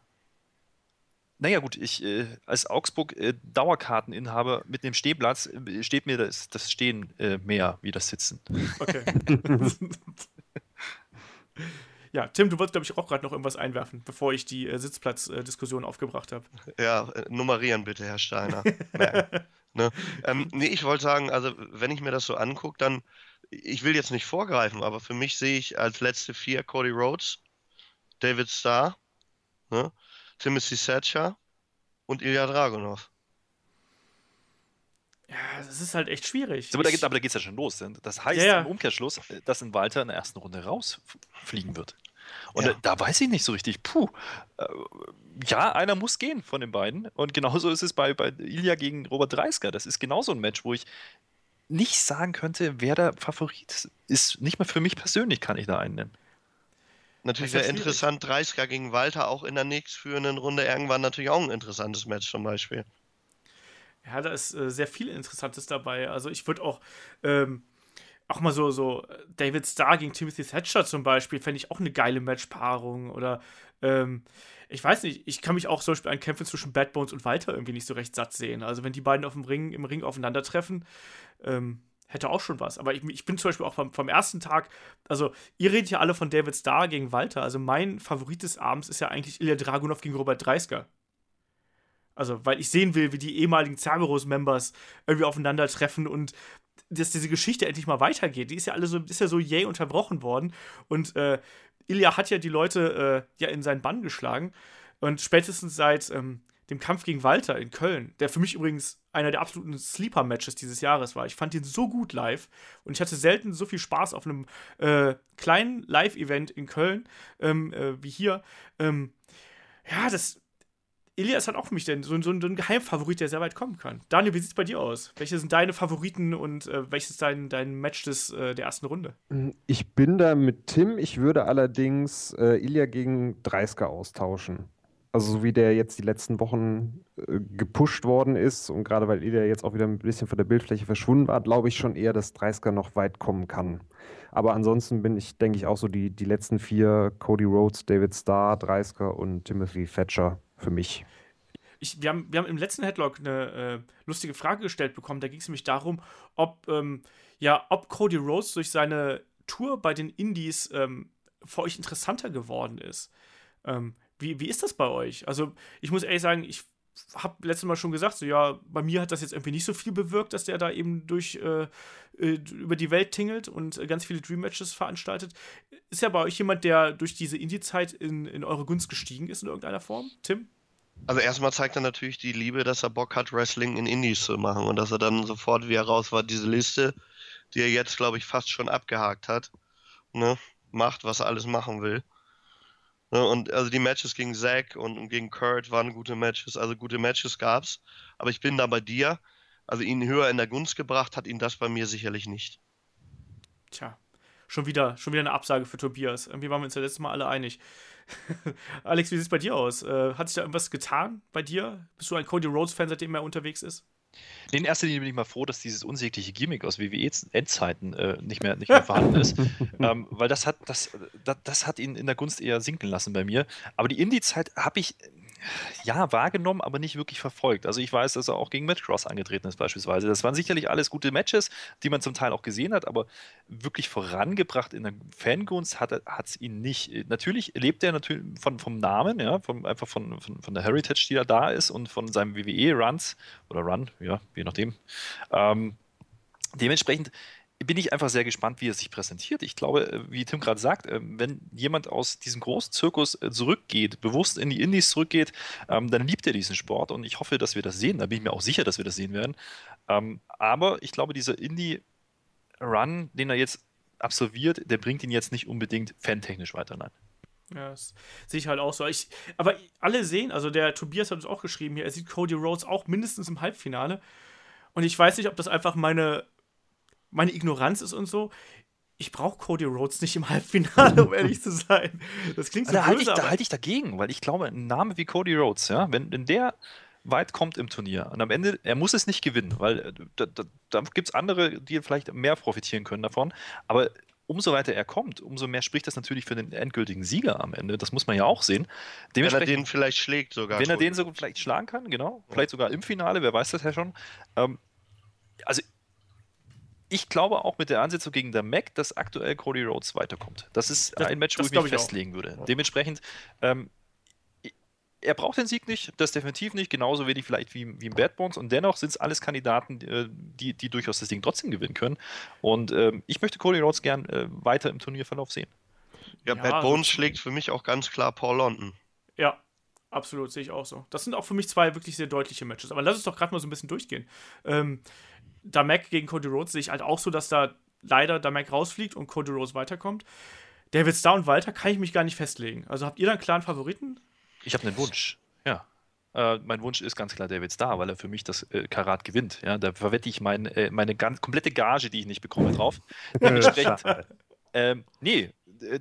Naja, gut, ich äh, als Augsburg äh, Dauerkarteninhaber mit dem Stehplatz äh, steht mir das, das Stehen äh, mehr wie das Sitzen. Okay. ja, Tim, du wolltest, glaube ich, auch gerade noch irgendwas einwerfen, bevor ich die äh, Sitzplatzdiskussion aufgebracht habe. Ja, äh, nummerieren bitte, Herr Steiner. Ne? ähm, nee, ich wollte sagen, also wenn ich mir das so angucke, dann, ich will jetzt nicht vorgreifen, aber für mich sehe ich als letzte vier Cody Rhodes, David Starr, ne? Timothy Thatcher und Ilya Dragunov. Ja, das ist halt echt schwierig. Aber da, geht, aber da geht es ja schon los. denn Das heißt Ja, ja. im Umkehrschluss, dass ein Walter in der ersten Runde rausfliegen wird. Und Ja. da, da weiß ich nicht so richtig, puh, äh, ja, einer muss gehen von den beiden. Und genauso ist es bei, bei Ilya gegen Robert Dreisker. Das ist genauso ein Match, wo ich nicht sagen könnte, wer der Favorit ist. Nicht mal für mich persönlich kann ich da einen nennen. Natürlich wäre interessant, 30er gegen Walter auch in der nächstführenden Runde irgendwann natürlich auch ein interessantes Match zum Beispiel. Ja, da ist äh, sehr viel Interessantes dabei. Also ich würde auch ähm, auch mal so, so David Starr gegen Timothy Thatcher zum Beispiel, fände ich auch eine geile Matchpaarung. Oder ähm, ich weiß nicht, ich kann mich auch zum Beispiel an Kämpfen zwischen Bad Bones und Walter irgendwie nicht so recht satt sehen. Also wenn die beiden auf dem Ring, im Ring aufeinandertreffen, ähm, hätte auch schon was. Aber ich, ich bin zum Beispiel auch vom, vom ersten Tag, also ihr redet ja alle von David Starr gegen Walter. Also mein Favorit des Abends ist ja eigentlich Ilya Dragunov gegen Robert Dreisker. Also, weil ich sehen will, wie die ehemaligen Cerberus-Members irgendwie aufeinandertreffen und dass diese Geschichte endlich mal weitergeht. Die ist ja alle so, ist ja so jäh unterbrochen worden. Und äh, Ilya hat ja die Leute äh, ja in seinen Bann geschlagen. Und spätestens seit ähm, dem Kampf gegen Walter in Köln, der für mich übrigens einer der absoluten Sleeper-Matches dieses Jahres war. Ich fand ihn so gut live und ich hatte selten so viel Spaß auf einem äh, kleinen Live-Event in Köln ähm, äh, wie hier. Ähm, ja, das. Ilya ist halt auch für mich denn so, so, ein- Geheimfavorit, der sehr weit kommen kann. Daniel, wie sieht's bei dir aus? Welche sind deine Favoriten und äh, welches ist dein, dein Match des, äh, der ersten Runde? Ich bin da mit Tim. Ich würde allerdings äh, Ilya gegen Dreisker austauschen. Also so wie der jetzt die letzten Wochen äh, gepusht worden ist und gerade weil Ilya jetzt auch wieder ein bisschen von der Bildfläche verschwunden war, glaube ich schon eher, dass Dreisker noch weit kommen kann. Aber ansonsten bin ich, denke ich, auch so die, die letzten vier, Cody Rhodes, David Starr, Dreisker und Timothy Thatcher für mich. Ich, wir, haben, wir haben im letzten Headlock eine äh, lustige Frage gestellt bekommen. Da ging es nämlich darum, ob, ähm, ja, ob Cody Rhodes durch seine Tour bei den Indies ähm, für euch interessanter geworden ist. Ähm, wie, wie ist das bei euch? Also, ich muss ehrlich sagen, ich habe letztes Mal schon gesagt, so ja, bei mir hat das jetzt irgendwie nicht so viel bewirkt, dass der da eben durch äh, äh, über die Welt tingelt und äh, ganz viele Dream Matches veranstaltet. Ist ja bei euch jemand, der durch diese Indie-Zeit in, in eure Gunst gestiegen ist in irgendeiner Form? Tim? Also erstmal zeigt er natürlich die Liebe, dass er Bock hat, Wrestling in Indies zu machen und dass er dann sofort, wie er raus war, diese Liste, die er jetzt, glaube ich, fast schon abgehakt hat, ne, macht, was er alles machen will. Ne, und also die Matches gegen Zack und, gegen Kurt waren gute Matches, also gute Matches gab's. Aber ich bin da bei dir. Also ihn höher in der Gunst gebracht hat ihn das bei mir sicherlich nicht. Tja, schon wieder, schon wieder eine Absage für Tobias. Irgendwie waren wir uns ja letztes Mal alle einig. Alex, wie sieht es bei dir aus? Äh, hat sich da irgendwas getan bei dir? Bist du ein Cody Rhodes-Fan, seitdem er unterwegs ist? In erster Linie bin ich mal froh, dass dieses unsägliche Gimmick aus WWE-Endzeiten äh, nicht, mehr, nicht mehr vorhanden ist. ähm, weil das hat, das, das, das, hat ihn in der Gunst eher sinken lassen bei mir. Aber die Indie-Zeit habe ich ja, wahrgenommen, aber nicht wirklich verfolgt. Also ich weiß, dass er auch gegen Matt Cross angetreten ist beispielsweise. Das waren sicherlich alles gute Matches, die man zum Teil auch gesehen hat, aber wirklich vorangebracht in der Fangunst hat es ihn nicht. Natürlich lebt er natürlich von, vom Namen, ja, vom, einfach von, von, von der Heritage, die da da ist und von seinem WWE-Runs oder Run, ja, je nachdem. Ähm, dementsprechend bin ich einfach sehr gespannt, wie er sich präsentiert. Ich glaube, äh, wie Tim gerade sagt, ähm, wenn jemand aus diesem großen Zirkus äh, zurückgeht, bewusst in die Indies zurückgeht, ähm, dann liebt er diesen Sport und ich hoffe, dass wir das sehen. Da bin ich mir auch sicher, dass wir das sehen werden. Ähm, aber ich glaube, dieser Indie-Run, den er jetzt absolviert, der bringt ihn jetzt nicht unbedingt fantechnisch weiter. Nein. Ja, das sehe ich halt auch so. Ich, aber alle sehen, also der Tobias hat es auch geschrieben hier, er sieht Cody Rhodes auch mindestens im Halbfinale. Und ich weiß nicht, ob das einfach meine meine Ignoranz ist und so. Ich brauche Cody Rhodes nicht im Halbfinale, um ehrlich zu sein. Das klingt so da böse, halte ich, da halte ich dagegen, weil ich glaube, ein Name wie Cody Rhodes, ja, wenn, wenn der weit kommt im Turnier und am Ende, er muss es nicht gewinnen, weil äh, da, da, da gibt es andere, die vielleicht mehr profitieren können davon, aber umso weiter er kommt, umso mehr spricht das natürlich für den endgültigen Sieger am Ende. Das muss man ja auch sehen. Wenn er den vielleicht schlägt sogar. Wenn er den so vielleicht schlagen kann, genau. Vielleicht sogar im Finale, wer weiß das ja schon. Ähm, also ich glaube auch mit der Ansetzung gegen der Mac, dass aktuell Cody Rhodes weiterkommt. Das ist das, ein Match, wo ich mich ich festlegen auch. würde. Ja. Dementsprechend, ähm, er braucht den Sieg nicht, das definitiv nicht, genauso wenig vielleicht wie, wie im Bad Bones. Und dennoch sind es alles Kandidaten, äh, die, die durchaus das Ding trotzdem gewinnen können. Und ähm, ich möchte Cody Rhodes gern äh, weiter im Turnierverlauf sehen. Ja, ja Bad Bones schlägt für mich auch ganz klar Paul London. Ja, absolut, sehe ich auch so. Das sind auch für mich zwei wirklich sehr deutliche Matches. Aber lass uns doch gerade mal so ein bisschen durchgehen. Ähm, Damek gegen Cody Rhodes sehe ich halt auch so, dass da leider Damek rausfliegt und Cody Rhodes weiterkommt. David Starr und Walter kann ich mich gar nicht festlegen. Also habt ihr da einen klaren Favoriten? Ich habe einen Wunsch, ja. Äh, mein Wunsch ist ganz klar David Starr, weil er für mich das äh, Karat gewinnt. Ja, da verwette ich mein, äh, meine ganz, komplette Gage, die ich nicht bekomme, drauf. Dementsprechend. ähm, nee,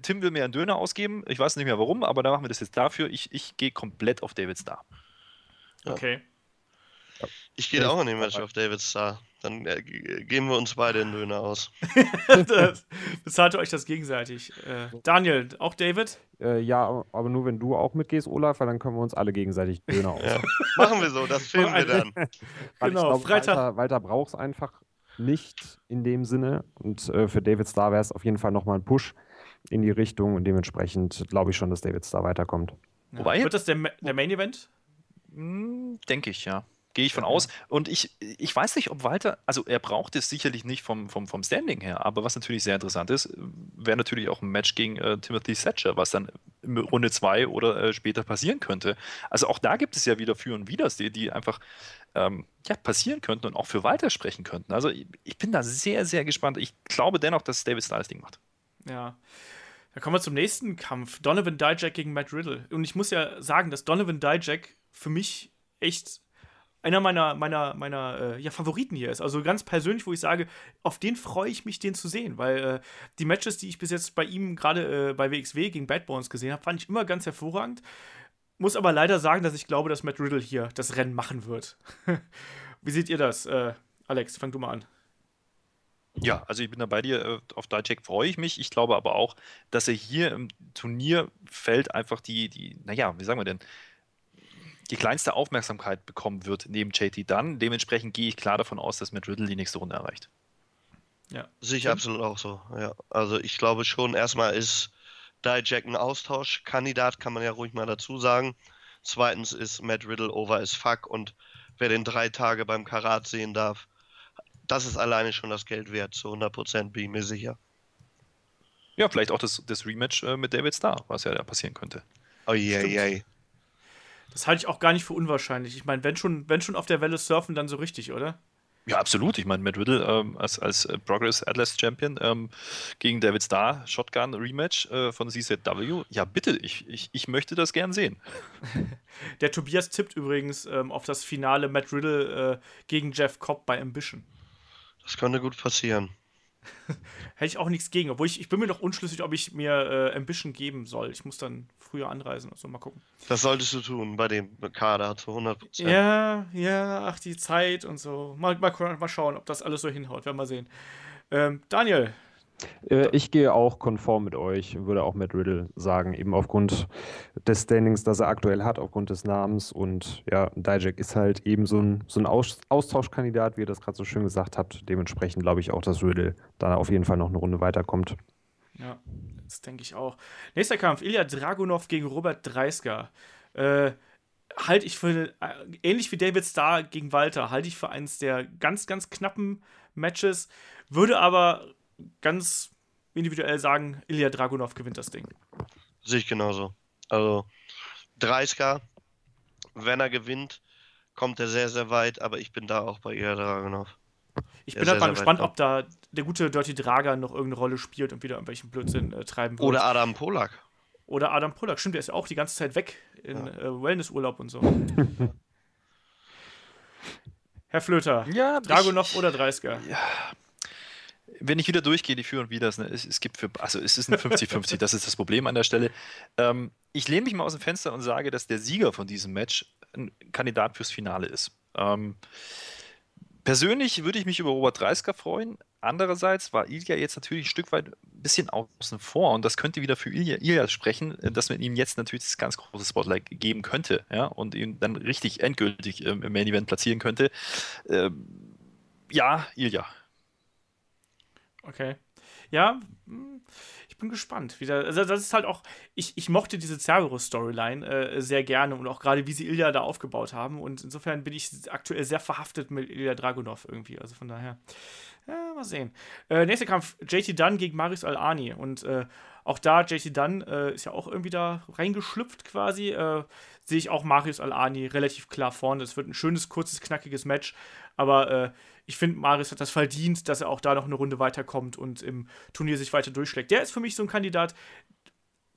Tim will mir einen Döner ausgeben. Ich weiß nicht mehr warum, aber da machen wir das jetzt dafür. Ich, ich gehe komplett auf David Starr. Ja. Okay. Ich gehe auch Match auf David Starr. Dann äh, geben wir uns beide den Döner aus. Bezahlt euch das gegenseitig. Äh, Daniel, auch David? Äh, ja, aber nur wenn du auch mitgehst, Olaf, weil dann können wir uns alle gegenseitig Döner aus. Ja. Machen wir so, das filmen wir dann. genau, glaub, Freitag. Walter, Walter braucht es einfach nicht in dem Sinne. Und äh, für David Starr wäre es auf jeden Fall nochmal ein Push in die Richtung. Und dementsprechend glaube ich schon, dass David Starr weiterkommt. Ja. Wobei, Wird das der, der Main Event? Hm, denke ich, ja. Gehe ich von ja. aus. Und ich, ich weiß nicht, ob Walter, also er braucht es sicherlich nicht vom, vom, vom Standing her, aber was natürlich sehr interessant ist, wäre natürlich auch ein Match gegen äh, Timothy Thatcher, was dann in Runde 2 oder äh, später passieren könnte. Also auch da gibt es ja wieder Für und Widers, die, die einfach ähm, ja, passieren könnten und auch für Walter sprechen könnten. Also ich, ich bin da sehr, sehr gespannt. Ich glaube dennoch, dass David Styles Ding macht. Ja. Dann kommen wir zum nächsten Kampf. Donovan Dijak gegen Matt Riddle. Und ich muss ja sagen, dass Donovan Dijak für mich echt einer meiner, meiner, meiner äh, ja, Favoriten hier ist. Also ganz persönlich, wo ich sage, auf den freue ich mich, den zu sehen, weil äh, die Matches, die ich bis jetzt bei ihm gerade äh, bei WXW gegen Bad Bones gesehen habe, fand ich immer ganz hervorragend. Muss aber leider sagen, dass ich glaube, dass Matt Riddle hier das Rennen machen wird. Wie seht ihr das? Äh, Alex, fang du mal an. Ja, also ich bin da bei dir. Äh, auf Dijak freue ich mich. Ich glaube aber auch, dass er hier im Turnierfeld einfach die, die, naja, wie sagen wir denn, die kleinste Aufmerksamkeit bekommen wird neben JT Dunn. Dementsprechend gehe ich klar davon aus, dass Matt Riddle die nächste Runde erreicht. Ja. Sehe ich absolut auch so. Ja. Also ich glaube schon, erstmal ist Dijak ein Austauschkandidat, kann man ja ruhig mal dazu sagen. Zweitens ist Matt Riddle over as fuck und wer den drei Tage beim Karat sehen darf, das ist alleine schon das Geld wert. Zu 100% bin ich mir sicher. Ja, vielleicht auch das, das Rematch äh, mit David Starr, was ja da passieren könnte. Oh je, je. Das halte ich auch gar nicht für unwahrscheinlich. Ich meine, wenn schon, wenn schon auf der Welle surfen, dann so richtig, oder? Ja, absolut. Ich meine, Matt Riddle ähm, als, als äh, Progress Atlas Champion ähm, gegen David Starr, Shotgun Rematch äh, von CZW. Ja, bitte, ich, ich, ich möchte das gern sehen. Der Tobias tippt übrigens ähm, auf das Finale Matt Riddle äh, gegen Jeff Cobb bei Ambition. Das könnte gut passieren. Hätte ich auch nichts gegen. Obwohl ich, ich bin mir noch unschlüssig, ob ich mir äh, Ambition geben soll. Ich muss dann früher anreisen. Also mal gucken. Das solltest du tun bei dem Kader zu 100 Prozent. Ja, ja, ach, die Zeit und so. Mal, mal, mal schauen, ob das alles so hinhaut. Werden wir sehen. Ähm, Daniel, Äh, ich gehe auch konform mit euch, würde auch mit Riddle sagen, eben aufgrund des Standings, das er aktuell hat, aufgrund des Namens. Und ja, Dijak ist halt eben so ein, so ein Aus Austauschkandidat, wie ihr das gerade so schön gesagt habt. Dementsprechend glaube ich auch, dass Riddle da auf jeden Fall noch eine Runde weiterkommt. Ja, das denke ich auch. Nächster Kampf: Ilya Dragunov gegen Robert Dreisker. Äh, halte ich für, äh, ähnlich wie David Starr gegen Walter, halte ich für eines der ganz, ganz knappen Matches. Würde aber ganz individuell sagen, Ilya Dragunov gewinnt das Ding. Sehe ich genauso. Also 30er, wenn er gewinnt, kommt er sehr, sehr weit, aber ich bin da auch bei Ilya Dragunov. Ich Ja, bin halt mal gespannt, ob da der gute Dirty Drager noch irgendeine Rolle spielt und wieder irgendwelchen Blödsinn äh, treiben wird. Oder Adam Polak. Oder Adam Pollack. Stimmt, der ist ja auch die ganze Zeit weg in Ja. äh, Wellnessurlaub und so. Herr Flöter, Ja, Dragunov oder Dreisker? Wenn ich wieder durchgehe, die Für und Widers, ne, es, es gibt für, also es ist ein 50-50, das ist das Problem an der Stelle. Ähm, ich lehne mich mal aus dem Fenster und sage, dass der Sieger von diesem Match ein Kandidat fürs Finale ist. Ähm, persönlich würde ich mich über Robert Dreisker freuen. Andererseits war Ilya jetzt natürlich ein Stück weit ein bisschen außen vor und das könnte wieder für Ilya, Ilya sprechen, äh, dass man ihm jetzt natürlich das ganz große Spotlight geben könnte ja, und ihn dann richtig endgültig ähm, im Main Event platzieren könnte. Ähm, ja, Ilya. Okay. Ja, hm, ich bin gespannt. Also das ist halt auch, ich, ich mochte diese Cerberus-Storyline äh, sehr gerne und auch gerade, wie sie Ilya da aufgebaut haben. Und insofern bin ich aktuell sehr verhaftet mit Ilya Dragunov irgendwie. Also von daher, ja, mal sehen. Äh, nächster Kampf, JT Dunn gegen Marius Al-Ani. Und äh, auch da, JT Dunn äh, ist ja auch irgendwie da reingeschlüpft quasi. Äh, sehe ich auch Marius Al-Ani relativ klar vorne. Es wird ein schönes, kurzes, knackiges Match. Aber äh, ich finde, Marius hat das verdient, dass er auch da noch eine Runde weiterkommt und im Turnier sich weiter durchschlägt. Der ist für mich so ein Kandidat,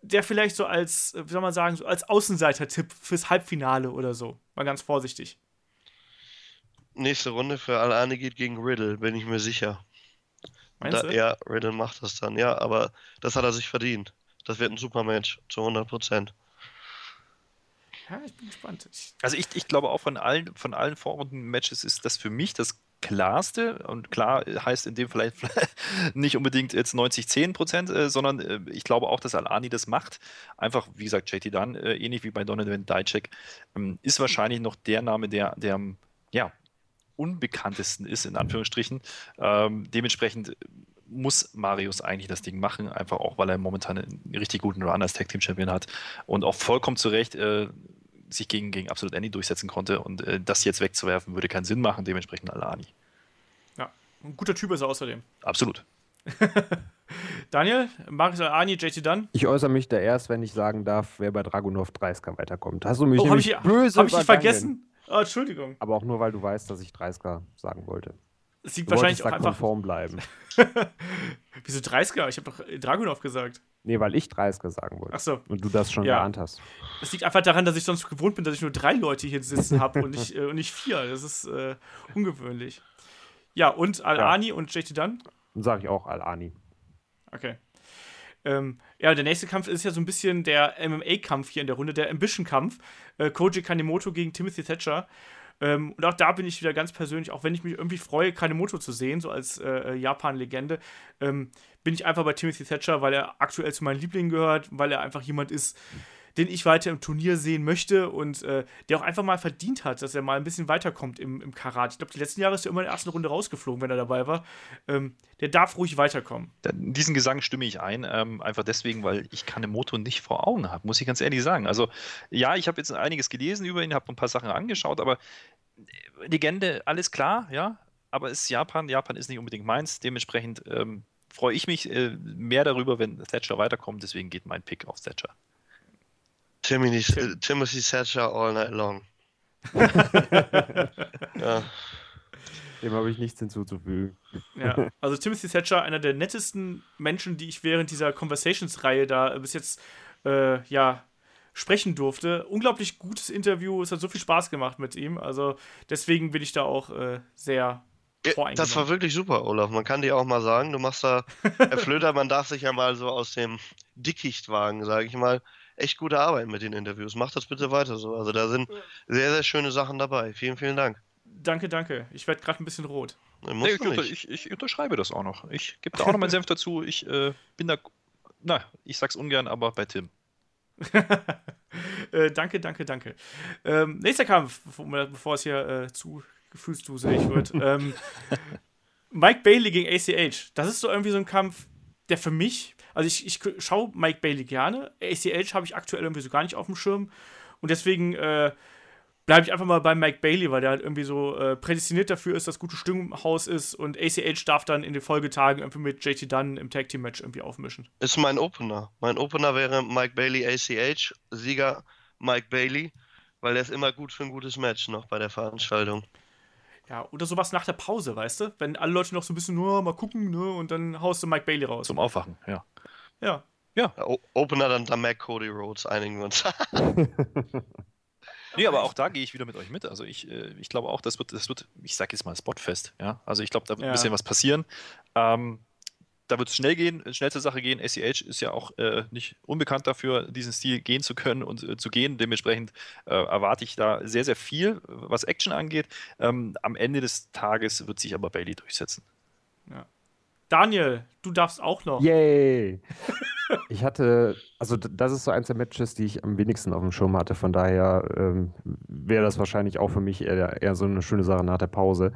der vielleicht so als, äh, wie soll man sagen, so als Außenseiter-Tipp fürs Halbfinale oder so. Mal ganz vorsichtig. Nächste Runde für Alane geht gegen Riddle, bin ich mir sicher. Meinst Da, du? ja, Riddle macht das dann, ja, aber das hat er sich verdient. Das wird ein super Match, zu 100 Prozent. Ja, ich bin gespannt. Ich, Also ich, ich glaube auch von allen, von allen Vorrunden-Matches ist das für mich das klarste und klar heißt in dem vielleicht nicht unbedingt jetzt 90-10 Prozent, äh, sondern äh, ich glaube auch, dass Al-Ani das macht. Einfach, wie gesagt, JT Dunn, äh, ähnlich wie bei Donovan Dijak, ähm, ist wahrscheinlich noch der Name, der, der am ja, unbekanntesten ist, in Anführungsstrichen. Ähm, dementsprechend muss Marius eigentlich das Ding machen, einfach auch, weil er momentan einen richtig guten Run als Tag Team Champion hat und auch vollkommen zu Recht äh, sich gegen, gegen Absolute Andy durchsetzen konnte und äh, das jetzt wegzuwerfen würde keinen Sinn machen, dementsprechend Alani. ja, ein guter Typ ist er außerdem. Absolut. Daniel, Marius Al-Ani, JT Dunn. Ich äußere mich da erst, wenn ich sagen darf, wer bei Dragunov 30 weiterkommt. Hast du mich Oh, habe nämlich ich, böse hab ich dich vergessen? Oh, Entschuldigung. Aber auch nur, weil du weißt, dass ich 30 sagen wollte. Es liegt Du wahrscheinlich auch einfach. konform bleiben. Wieso 30er? Ich habe doch Dragunov gesagt. Nee, weil ich 30 sagen wollte. Achso. Und du das schon Ja. geahnt hast. Es liegt einfach daran, dass ich sonst gewohnt bin, dass ich nur drei Leute hier sitzen habe und, nicht, äh, und nicht vier. Das ist äh, ungewöhnlich. Ja, und Al-Ani und JT Dunn. Dann sage ich auch Al-Ani. Okay. Ähm, ja, der nächste Kampf ist ja so ein bisschen der MMA-Kampf hier in der Runde, der Ambition-Kampf. Äh, Koji Kanemoto gegen Timothy Thatcher. Ähm, und auch da bin ich wieder ganz persönlich, auch wenn ich mich irgendwie freue, Kanemoto zu sehen, so als äh, Japan-Legende, ähm, bin ich einfach bei Timothy Thatcher, weil er aktuell zu meinen Lieblingen gehört, weil er einfach jemand ist, den ich weiter im Turnier sehen möchte und äh, der auch einfach mal verdient hat, dass er mal ein bisschen weiterkommt im, im Karat. Ich glaube, die letzten Jahre ist er immer in der ersten Runde rausgeflogen, wenn er dabei war. Ähm, der darf ruhig weiterkommen. In diesen Gesang stimme ich ein, ähm, einfach deswegen, weil ich Kanemoto nicht vor Augen habe, muss ich ganz ehrlich sagen. Also ja, ich habe jetzt einiges gelesen über ihn, habe ein paar Sachen angeschaut, aber äh, Legende, alles klar, ja, aber es ist Japan, Japan ist nicht unbedingt meins, dementsprechend ähm, freue ich mich äh, mehr darüber, wenn Thatcher weiterkommt, deswegen geht mein Pick auf Thatcher. Timothy, äh, Timothy Thatcher all night long. ja, Dem habe ich nichts hinzuzufügen. Ja, also Timothy Thatcher, einer der nettesten Menschen, die ich während dieser Conversations-Reihe da bis jetzt äh, ja sprechen durfte. Unglaublich gutes Interview, es hat so viel Spaß gemacht mit ihm. Also deswegen bin ich da auch äh, sehr Ja, das war wirklich super, Olaf. Man kann dir auch mal sagen, du machst da, Herr Flöter, man darf sich ja mal so aus dem Dickicht wagen, sage ich mal, echt gute Arbeit mit den Interviews. Mach das bitte weiter so. Also da sind sehr, sehr schöne Sachen dabei. Vielen, vielen Dank. Danke, danke. Ich werde gerade ein bisschen rot. Nee, ich, unter, ich, ich, unterschreibe das auch noch. Ich gebe da auch noch meinen Senf dazu. Ich äh, bin da, na, ich sag's ungern, aber bei Tim. äh, danke, danke, danke. Ähm, nächster Kampf, bevor es hier äh, zu gefühlsduselig wird. ähm, Mike Bailey gegen ACH. Das ist so irgendwie so ein Kampf, der für mich, also ich, ich schaue Mike Bailey gerne. ACH habe ich aktuell irgendwie so gar nicht auf dem Schirm. Und deswegen äh, bleibe ich einfach mal bei Mike Bailey, weil der halt irgendwie so äh, prädestiniert dafür ist, dass gute Stimmung im Haus ist und ACH darf dann in den Folgetagen irgendwie mit JT Dunn im Tag Team Match irgendwie aufmischen. Ist mein Opener. Mein Opener wäre Mike Bailey ACH, Sieger Mike Bailey, weil der ist immer gut für ein gutes Match noch bei der Veranstaltung. Ja, oder sowas nach der Pause, weißt du? Wenn alle Leute noch so ein bisschen nur mal gucken, ne, und dann haust du Mike Bailey raus. Zum Aufwachen, ja. Ja. Ja. Opener dann der Mac Cody Rhodes, einigen wir uns. Nee, aber auch da gehe ich wieder mit euch mit. Also ich, äh, ich glaube auch, das wird, das wird, ich sage jetzt mal Spotfest, ja. Also ich glaube, da wird ja. ein bisschen was passieren. Ähm, da wird es schnell gehen, schnellste Sache gehen. SEH ist ja auch äh, nicht unbekannt dafür, diesen Stil gehen zu können und äh, zu gehen. Dementsprechend äh, erwarte ich da sehr, sehr viel, was Action angeht. Ähm, am Ende des Tages wird sich aber Bailey durchsetzen. Daniel, du darfst auch noch. Yay! Ich hatte, also das ist so eins der Matches, die ich am wenigsten auf dem Schirm hatte. Von daher ähm, wäre das wahrscheinlich auch für mich eher, eher, so eine schöne Sache nach der Pause.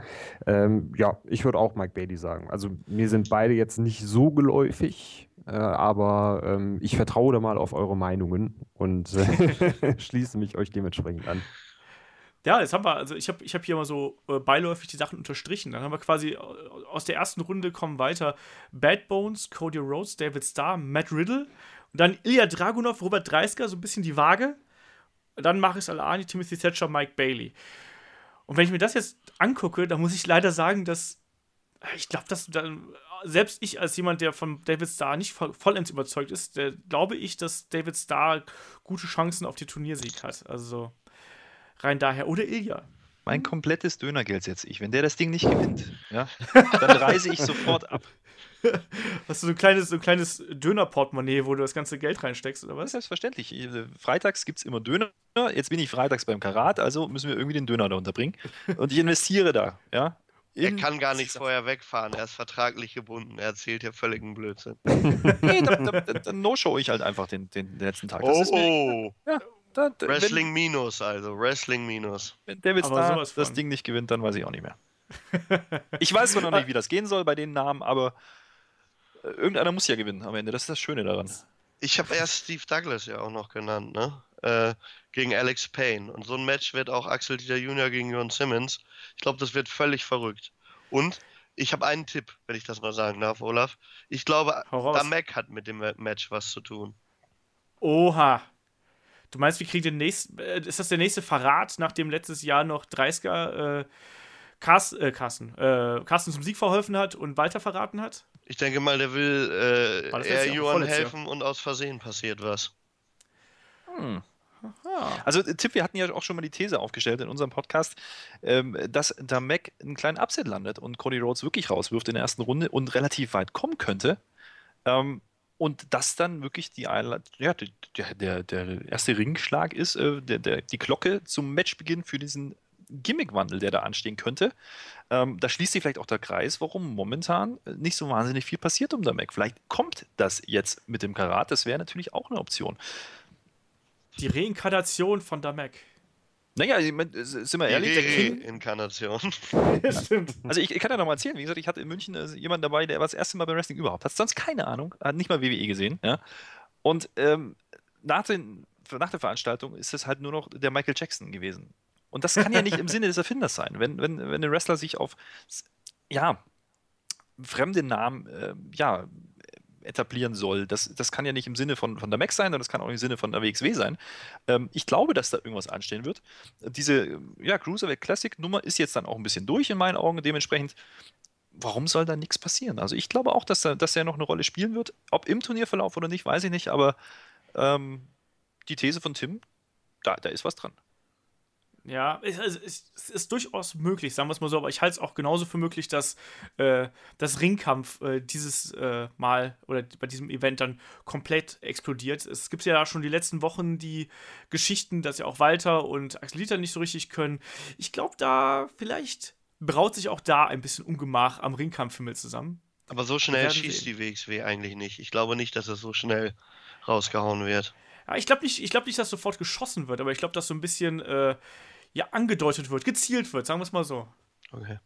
Ähm, ja, ich würde auch Mike Bailey sagen. Also mir sind beide jetzt nicht so geläufig, äh, aber ähm, ich vertraue da mal auf eure Meinungen und äh, schließe mich euch dementsprechend an. Ja, jetzt haben wir, also ich habe ich hab hier mal so äh, beiläufig die Sachen unterstrichen. Dann haben wir quasi äh, aus der ersten Runde kommen weiter Bad Bones, Cody Rhodes, David Starr, Matt Riddle und dann Ilya Dragunov, Robert Dreisker, so ein bisschen die Waage. Dann Maris Alani, Timothy Thatcher, Mike Bailey. Und wenn ich mir das jetzt angucke, dann muss ich leider sagen, dass äh, ich glaube, dass dann, selbst ich als jemand, der von David Starr nicht vollends überzeugt ist, der, glaube ich, dass David Starr gute Chancen auf die Turniersieg hat. Also rein daher. Oder Ilja. Mein komplettes Dönergeld setze ich. Wenn der das Ding nicht gewinnt, ja, dann reise ich sofort ab. Hast du so ein kleines, so kleines Döner-Portemonnaie, wo du das ganze Geld reinsteckst, oder was? Selbstverständlich. Freitags gibt es immer Döner. Jetzt bin ich freitags beim Karat, also müssen wir irgendwie den Döner da unterbringen. Und ich investiere da, ja. Er kann gar nicht vorher wegfahren, er ist vertraglich gebunden. Er erzählt hier völligen Blödsinn. nee, dann, dann, dann no-show ich halt einfach den, den letzten Tag. Das oh! Mir, ja, da, Wrestling wenn, Minus, also Wrestling Minus. Wenn David Starr das Ding nicht gewinnt, dann weiß ich auch nicht mehr. ich weiß zwar noch nicht, wie das gehen soll bei den Namen, aber äh, irgendeiner muss ja gewinnen am Ende. Das ist das Schöne daran. Ich habe erst Steve Douglas ja auch noch genannt, ne? Äh, gegen Alex Payne. Und so ein Match wird auch Axel Dieter Jr. gegen Jon Simmons. Ich glaube, das wird völlig verrückt. Und ich habe einen Tipp, wenn ich das mal sagen darf, Olaf. Ich glaube, Damek hat mit dem Match was zu tun. Oha. Du meinst, wir kriegen den nächsten. Äh, ist das der nächste Verrat, nachdem letztes Jahr noch 30er äh, Carsten, äh, Carsten, äh, Carsten zum Sieg verholfen hat und Walter verraten hat? Ich denke mal, der will äh, eher Johann helfen und aus Versehen passiert was. Hm. Also, äh, Tipp, wir hatten ja auch schon mal die These aufgestellt in unserem Podcast, ähm, dass da Mac einen kleinen Upset landet und Cody Rhodes wirklich rauswirft in der ersten Runde und relativ weit kommen könnte. Ähm, und das dann wirklich die, ja, der, der, der erste Ringschlag ist, äh, der, der, die Glocke zum Matchbeginn für diesen Gimmickwandel, der da anstehen könnte. Ähm, da schließt sich vielleicht auch der Kreis, warum momentan nicht so wahnsinnig viel passiert um der Mac. Vielleicht kommt das jetzt mit dem Karat, das wäre natürlich auch eine Option. Die Reinkarnation von der Mac. Naja, sind wir ehrlich, der King. Inkarnation. Stimmt. Also ich, ich, kann ja noch mal erzählen, wie gesagt, ich hatte in München äh, jemanden dabei, der war das erste Mal beim Wrestling überhaupt. Hat sonst keine Ahnung, hat nicht mal WWE gesehen. Ja? Und ähm, nach, den, nach der Veranstaltung ist es halt nur noch der Michael Jackson gewesen. Und das kann ja nicht im Sinne des Erfinders sein. Wenn, wenn, wenn ein Wrestler sich auf ja, fremde Namen äh, ja, etablieren soll. Das, das kann ja nicht im Sinne von, von der Mac sein und das kann auch im Sinne von der WXW sein. Ähm, ich glaube, dass da irgendwas anstehen wird. Diese ja, Cruiserweight Classic Nummer ist jetzt dann auch ein bisschen durch in meinen Augen. Dementsprechend, warum soll da nichts passieren? Also ich glaube auch, dass, er, dass er noch eine Rolle spielen wird. Ob im Turnierverlauf oder nicht, weiß ich nicht, aber ähm, die These von Tim, da, da ist was dran. Ja, es, es, es, ist durchaus möglich, sagen wir es mal so, aber ich halte es auch genauso für möglich, dass äh, das Ringkampf äh, dieses äh, Mal oder bei diesem Event dann komplett explodiert. Es gibt ja schon die letzten Wochen die Geschichten, dass ja auch Walter und Axelita nicht so richtig können. Ich glaube, da vielleicht braut sich auch da ein bisschen Ungemach am Ringkampfhimmel zusammen. Aber so schnell schießt die WXW eigentlich nicht. Ich glaube nicht, dass es so schnell rausgehauen wird. Ja, ich glaube nicht, glaub nicht, dass sofort geschossen wird, aber ich glaube, dass so ein bisschen äh, ja, angedeutet wird, gezielt wird, sagen wir es mal so. Okay.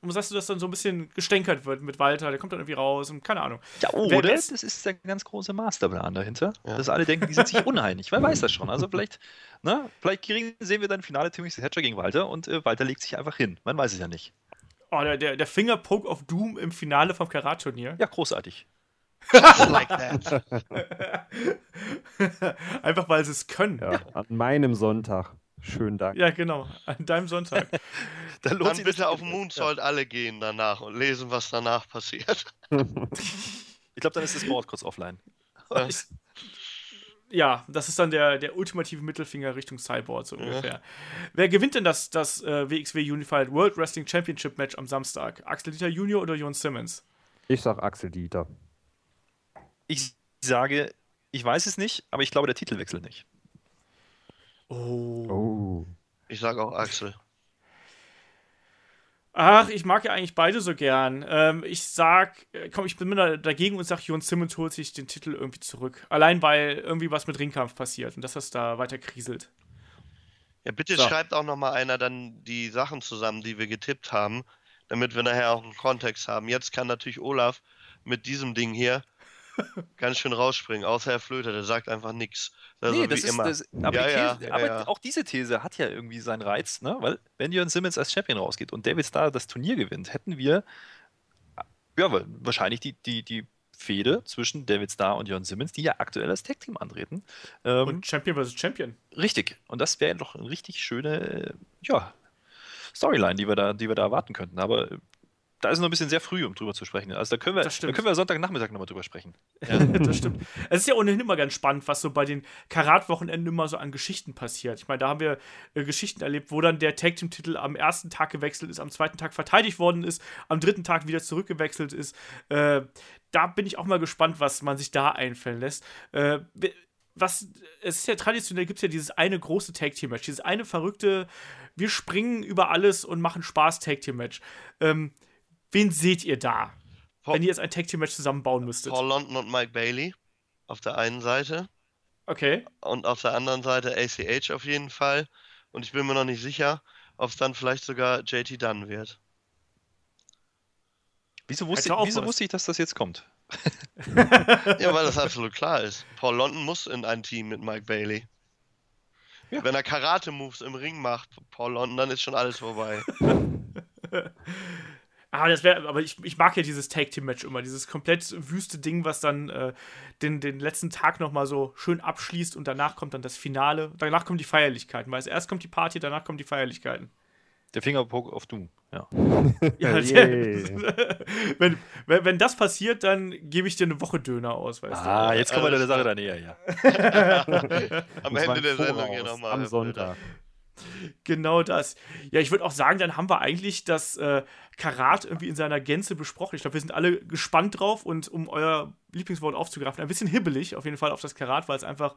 Und sagst du, dass dann so ein bisschen gestänkert wird mit Walter, der kommt dann irgendwie raus und keine Ahnung. Ja, oder? Das ist der ganz große Masterplan dahinter. Ja. Dass alle denken, die sind sich uneinig. Wer weiß das schon? Also vielleicht, ne, vielleicht kriegen, sehen wir dann Finale Timmy Hatcher gegen Walter und äh, Walter legt sich einfach hin. Man weiß es ja nicht. Oh, der, der, der Fingerpoke of Doom im Finale vom Karat-Turnier. Ja, großartig. like that. Einfach weil sie es können. Ja, an meinem Sonntag. Schönen Dank. Ja, genau. An deinem Sonntag. da lohnt Dann bitte auf Moonsault ja. alle gehen danach und lesen, was danach passiert. ich glaube, dann ist das Board kurz offline. Ja. Ich, ja, das ist dann der, der ultimative Mittelfinger Richtung Cyborg, so ungefähr. Ja. Wer gewinnt denn das, das äh, WXW Unified World Wrestling Championship Match am Samstag? Axel Dieter Junior oder Jon Simmons? Ich sag Axel Dieter. Ich sage, ich weiß es nicht, aber ich glaube, der Titel wechselt nicht. Oh. oh. Ich sage auch Axel. Ach, ich mag ja eigentlich beide so gern. Ähm, ich sag, äh, komm, ich bin mir dagegen und sag, Jon Simmons holt sich den Titel irgendwie zurück. Allein weil irgendwie was mit Ringkampf passiert und dass das da weiter kriselt. Ja, bitte so. schreibt auch noch mal einer dann die Sachen zusammen, die wir getippt haben, damit wir nachher auch einen Kontext haben. Jetzt kann natürlich Olaf mit diesem Ding hier ganz schön rausspringen, außer Herr Flöter, der sagt einfach nichts. Also nee, das ist, das, aber, ja, These, ja, aber ja. auch diese These hat ja irgendwie seinen Reiz, ne? weil wenn Jörn Simmons als Champion rausgeht und David Starr das Turnier gewinnt, hätten wir ja, wahrscheinlich die, die, die Fehde zwischen David Starr und Jörn Simmons, die ja aktuell als Tag-Team antreten. Ähm, und Champion vs. Champion. Richtig. Und das wäre doch eine richtig schöne ja, Storyline, die wir, da, die wir da erwarten könnten. Aber da ist noch ein bisschen sehr früh, um drüber zu sprechen. Also da können wir, da können wir Sonntagnachmittag nochmal drüber sprechen. Ja, das stimmt. Es ist ja ohnehin immer ganz spannend, was so bei den Karat-Wochenenden immer so an Geschichten passiert. Ich meine, da haben wir äh, Geschichten erlebt, wo dann der Tag-Team-Titel am ersten Tag gewechselt ist, am zweiten Tag verteidigt worden ist, am dritten Tag wieder zurückgewechselt ist. Äh, da bin ich auch mal gespannt, was man sich da einfallen lässt. Äh, was, es ist ja traditionell, gibt es ja dieses eine große Tag-Team-Match, dieses eine verrückte, wir springen über alles und machen Spaß Tag-Team-Match. Ähm, Wen seht ihr da? Paul, wenn ihr jetzt ein Tag Team Match zusammenbauen müsstet. Paul London und Mike Bailey auf der einen Seite. Okay. Und auf der anderen Seite ACH auf jeden Fall. Und ich bin mir noch nicht sicher, ob es dann vielleicht sogar JT Dunn wird. Wieso wusste, ich, wieso wusste ich, dass das jetzt kommt? ja, weil das absolut klar ist. Paul London muss in ein Team mit Mike Bailey. Ja. Wenn er Karate-Moves im Ring macht, Paul London, dann ist schon alles vorbei. Ah, das wäre, aber ich, ich mag ja dieses Tag-Team-Match immer, dieses komplett wüste Ding, was dann äh, den, den letzten Tag nochmal so schön abschließt und danach kommt dann das Finale. Danach kommen die Feierlichkeiten, weil erst kommt die Party, danach kommen die Feierlichkeiten. Der Fingerpoke auf Doom, ja. ja wenn, wenn, wenn, das passiert, dann gebe ich dir eine Woche Döner aus, weißt ah, du. jetzt kommen wir der Sache da näher, ja. Am Ende der Sendung hier nochmal. Am Sonntag. Genau das. Ja, ich würde auch sagen, dann haben wir eigentlich das äh, Karat irgendwie in seiner Gänze besprochen. Ich glaube, wir sind alle gespannt drauf und um euer Lieblingswort aufzugreifen, ein bisschen hibbelig auf jeden Fall auf das Karat, weil es einfach,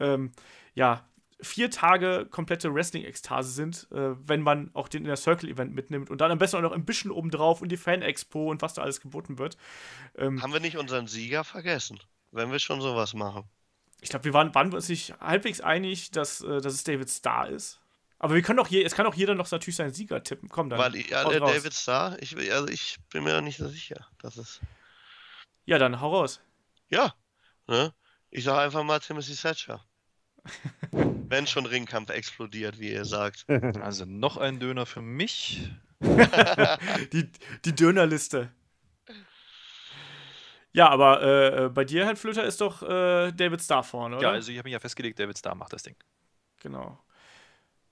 ähm, ja, vier Tage komplette Wrestling-Ekstase sind, äh, wenn man auch den Inner Circle-Event mitnimmt und dann am besten auch noch ein bisschen obendrauf und die Fan-Expo und was da alles geboten wird. Ähm, haben wir nicht unseren Sieger vergessen, wenn wir schon sowas machen? Ich glaube, wir waren, waren wir uns nicht halbwegs einig, dass, äh, dass es David Starr ist. Aber wir können doch je, es kann auch jeder noch natürlich seinen Sieger tippen. Komm dann. Weil ja, der David Starr, ich, also ich bin mir nicht so sicher. Das ist. Ja, dann hau raus. Ja. Ne? Ich sage einfach mal Timothy Thatcher. Wenn schon Ringkampf explodiert, wie ihr sagt. Also noch ein Döner für mich. die, die Dönerliste. Ja, aber äh, bei dir, Herr Flöter, ist doch äh, David Starr vorne, oder? Ja, also ich habe mich ja festgelegt, David Starr macht das Ding. Genau.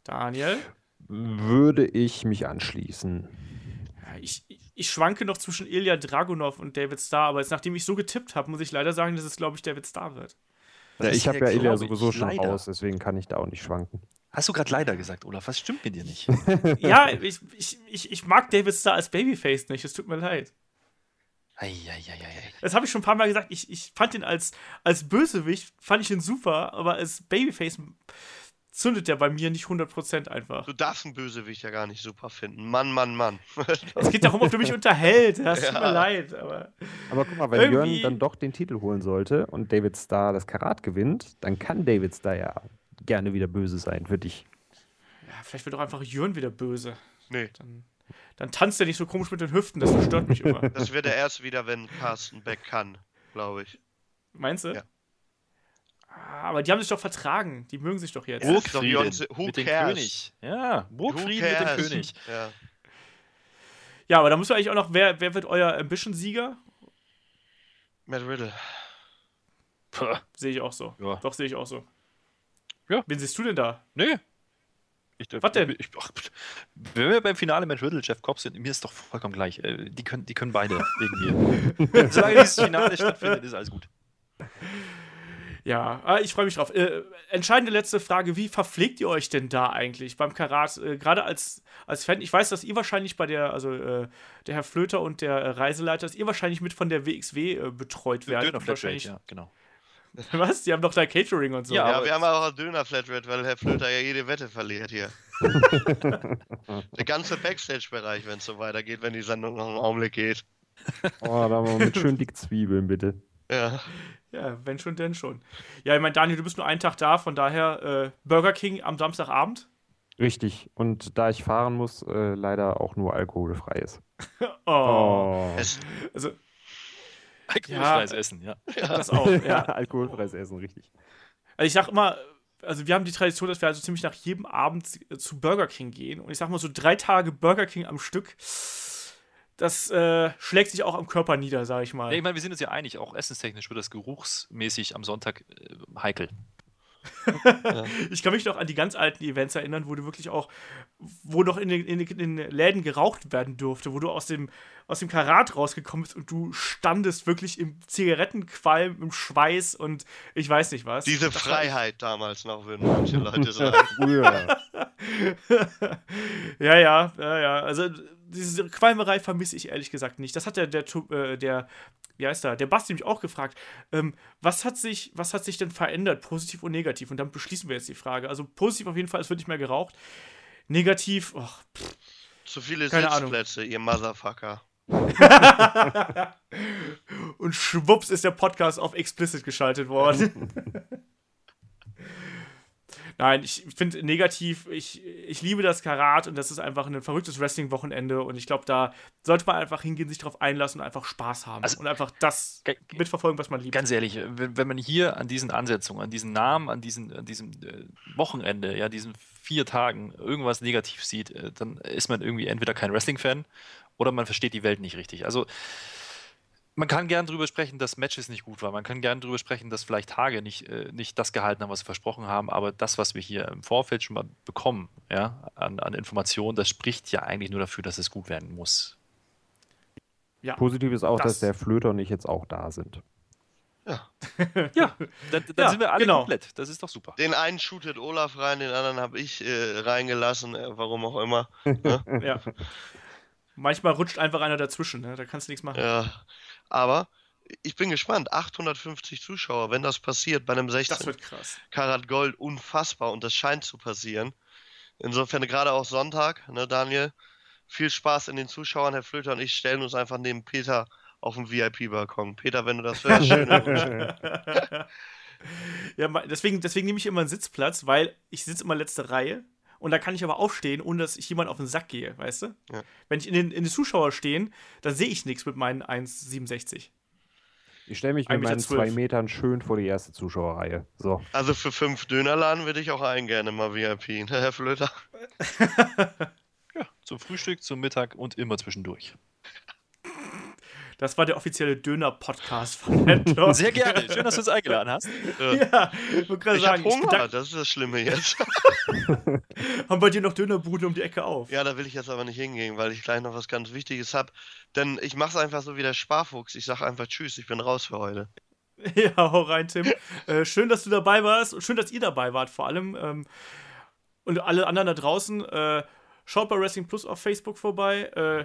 Daniel? Würde ich mich anschließen. Ja, ich, ich schwanke noch zwischen Ilya Dragunov und David Starr, aber jetzt, nachdem ich so getippt habe, muss ich leider sagen, dass es, glaube ich, David Starr wird. Ja, ich habe ja Ilya sowieso schon leider. raus, deswegen kann ich da auch nicht schwanken. Hast du gerade leider gesagt, Olaf? Was stimmt mit dir nicht? ja, ich, ich, ich, ich mag David Starr als Babyface nicht. Es tut mir leid. Eieieiei. Das habe ich schon ein paar Mal gesagt. Ich, ich fand ihn als, als Bösewicht, fand ich ihn super, aber als Babyface zündet der bei mir nicht 100% einfach. Du darfst einen Bösewicht ja gar nicht super finden. Mann, Mann, Mann. Es geht darum, ob du mich unterhältst. Das tut Ja. mir leid, aber. Aber guck mal, wenn Irgendwie- Jörn dann doch den Titel holen sollte und David Starr das Karat gewinnt, dann kann David Starr ja gerne wieder böse sein für dich. Ja, vielleicht wird doch einfach Jörn wieder böse. nee. Dann, dann tanzt er nicht so komisch mit den Hüften, das verstört mich immer. Das wird er erst wieder, wenn Carsten Beck kann, glaube ich. Meinst du? Ja. Ah, Aber die haben sich doch vertragen. Die mögen sich doch jetzt. Ja. Burgfrieden. Who mit dem? König. Ja, Burgfrieden mit dem? König. Ja. Ja, aber da muss man eigentlich auch noch, wer, wer wird euer Ambition-Sieger? Matt Riddle. Sehe ich auch so. Ja. Doch, sehe ich auch so. Ja. Wen siehst du denn da? Nee. Ich, Was denn? Ich, ach, wenn wir beim Finale mit Riddle, Jeff Cobb sind, mir ist doch vollkommen gleich. Äh, Die können, die können beide wegen mir. Solange dieses Finale stattfindet, ist alles gut. Ja, ah, ich freue mich drauf. Äh, entscheidende letzte Frage: Wie verpflegt ihr euch denn da eigentlich beim Karat? Äh, Gerade als, als Fan, ich weiß, dass ihr wahrscheinlich bei der, also äh, der Herr Flöter und der äh, Reiseleiter, dass ihr wahrscheinlich mit von der WXW äh, betreut werdet. Döner wahrscheinlich. ja, genau. Was? Die haben doch da Catering und so. Ja, Ja, wir haben auch Döner-Flatrate, weil Herr Flöter ja jede Wette verliert hier. Der ganze Backstage-Bereich, wenn es so weitergeht, wenn die Sendung noch einen Augenblick geht. Oh, da mal mit schön dick Zwiebeln, bitte. Ja. Ja, wenn schon, denn schon. Ja, ich meine, Daniel, du bist nur einen Tag da, von daher äh, Burger King am Samstagabend. Richtig. Und da ich fahren muss, äh, leider auch nur alkoholfreies. Oh. Oh. Es, Also, Alkoholfreies Essen, ja. das auch, ja. alkoholfreies Essen, richtig. Also ich sag immer, also wir haben die Tradition, dass wir also ziemlich nach jedem Abend zu Burger King gehen. Und ich sag mal, so drei Tage Burger King am Stück, das äh, schlägt sich auch am Körper nieder, sag ich mal. Ja, ich meine, wir sind uns ja einig, auch essenstechnisch wird das geruchsmäßig am Sonntag äh, heikel. Ich kann mich noch an die ganz alten Events erinnern, wo du wirklich auch, wo noch in den, in den, Läden geraucht werden durfte, wo du aus dem, aus dem Karat rausgekommen bist und du standest wirklich im Zigarettenqualm, im Schweiß und ich weiß nicht was. diese Das war- Freiheit damals noch, würden manche Leute sagen. Früher. ja, ja, ja, ja. Also diese Qualmerei vermisse ich ehrlich gesagt nicht. Das hat der, der, äh, der wie heißt der, der Basti mich auch gefragt. Ähm, was, hat sich, was hat sich denn verändert, positiv und negativ? Und damit beschließen wir jetzt die Frage. Also positiv auf jeden Fall, es wird nicht mehr geraucht. Negativ, och, Zu viele Keine Ahnung. Sitzplätze, ihr Motherfucker. und schwupps ist der Podcast auf explicit geschaltet worden. Nein, ich finde negativ, ich, ich liebe das Karat und das ist einfach ein verrücktes Wrestling-Wochenende und ich glaube, da sollte man einfach hingehen, sich darauf einlassen und einfach Spaß haben Also- und einfach das Ge- mitverfolgen, was man liebt. Ganz ehrlich, wenn, wenn man hier an diesen Ansetzungen, an diesen Namen, an, diesen, an diesem äh, Wochenende, ja, diesen vier Tagen irgendwas negativ sieht, äh, dann ist man irgendwie entweder kein Wrestling-Fan oder man versteht die Welt nicht richtig. Also man kann gern drüber sprechen, dass Matches nicht gut waren. Man kann gern drüber sprechen, dass vielleicht Tage nicht, äh, nicht das gehalten haben, was sie versprochen haben. Aber das, was wir hier im Vorfeld schon mal bekommen, ja, an, an Informationen, das spricht ja eigentlich nur dafür, dass es gut werden muss. Ja. Positiv ist auch, Das- dass der Flöter und ich jetzt auch da sind. Ja. Ja, dann, dann Ja, sind wir alle genau. komplett. Das ist doch super. Den einen shootet Olaf rein, den anderen habe ich äh, reingelassen, äh, warum auch immer. Ja. Manchmal rutscht einfach einer dazwischen, ne? da kannst du nichts machen. Ja. Aber ich bin gespannt. 850 Zuschauer, wenn das passiert bei einem Das 16 wird krass. Karat Gold, unfassbar und das scheint zu passieren. Insofern gerade auch Sonntag, ne, Daniel? Viel Spaß in den Zuschauern. Herr Flöter und ich stellen uns einfach neben Peter auf dem VIP-Balkon. Peter, wenn du das hörst, schöne Grüße. Ja, deswegen, deswegen nehme ich immer einen Sitzplatz, weil ich sitze immer letzte Reihe und da kann ich aber aufstehen, ohne dass ich jemand auf den Sack gehe, weißt du? Ja. Wenn ich in den, in den Zuschauer stehen, dann sehe ich nichts mit meinen 1,67. Ich stelle mich mit Meter meinen zwölf. zwei Metern schön vor die erste Zuschauerreihe. So. Also für fünf Dönerladen würde ich auch einen gerne mal VIP, ne, Herr Flöter? Ja, zum Frühstück, zum Mittag und immer zwischendurch. Das war der offizielle Döner-Podcast von Headlock. Sehr gerne. Schön, dass du uns eingeladen hast. Ja, ich wollte Ich sagen, ich Hunger, bedank- das ist das Schlimme jetzt. haben bei dir noch Dönerbuden um die Ecke auf. Ja, da will ich jetzt aber nicht hingehen, weil ich gleich noch was ganz Wichtiges habe. Denn ich mache es einfach so wie der Sparfuchs. Ich sage einfach Tschüss, ich bin raus für heute. Ja, hau rein, Tim. Äh, schön, dass du dabei warst schön, dass ihr dabei wart vor allem. Ähm, und alle anderen da draußen, äh, schaut bei Wrestling Plus auf Facebook vorbei, äh,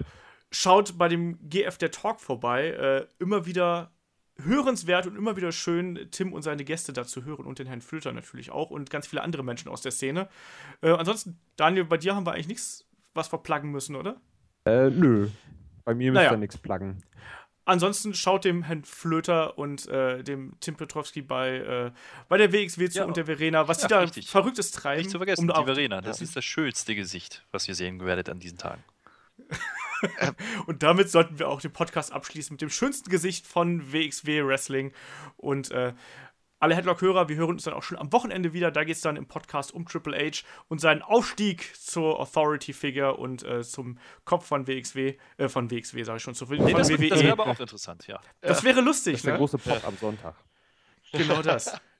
schaut bei dem GF der Talk vorbei. Äh, immer wieder hörenswert und immer wieder schön, Tim und seine Gäste dazu hören und den Herrn Flöter natürlich auch und ganz viele andere Menschen aus der Szene. Äh, ansonsten, Daniel, bei dir haben wir eigentlich nichts, was wir pluggen müssen, oder? Äh, nö. Bei mir müsst Naja. ihr nichts pluggen. Ansonsten schaut dem Herrn Flöter und äh, dem Tim Petrowski bei, äh, bei der WXW zu Ja. und der Verena, was Ja, die da richtig. Verrücktes treiben. Nicht zu vergessen, um die Verena. Das ja. ist das schönste Gesicht, was ihr sehen werdet an diesen Tagen. Und damit sollten wir auch den Podcast abschließen mit dem schönsten Gesicht von WXW Wrestling. Und äh, alle Headlock-Hörer, wir hören uns dann auch schon am Wochenende wieder. Da geht es dann im Podcast um Triple H und seinen Aufstieg zur Authority-Figure und äh, zum Kopf von WXW, äh, von WXW, sage ich schon, zu, von Nee, das, WWE. das wäre aber auch interessant, ja. Das wäre lustig, Das ist der ne? große Pop am Sonntag. Genau das.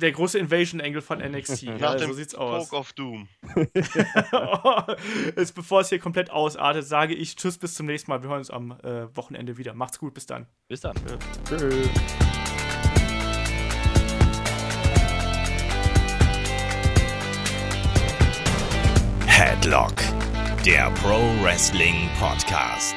Der große Invasion-Angle von NXT. Nach ja, dem so sieht's aus. Poke of Doom. Jetzt, bevor es hier komplett ausartet, sage ich Tschüss, bis zum nächsten Mal. Wir hören uns am äh, Wochenende wieder. Macht's gut, bis dann. Bis dann. Tschüss. Headlock, der Pro Wrestling Podcast.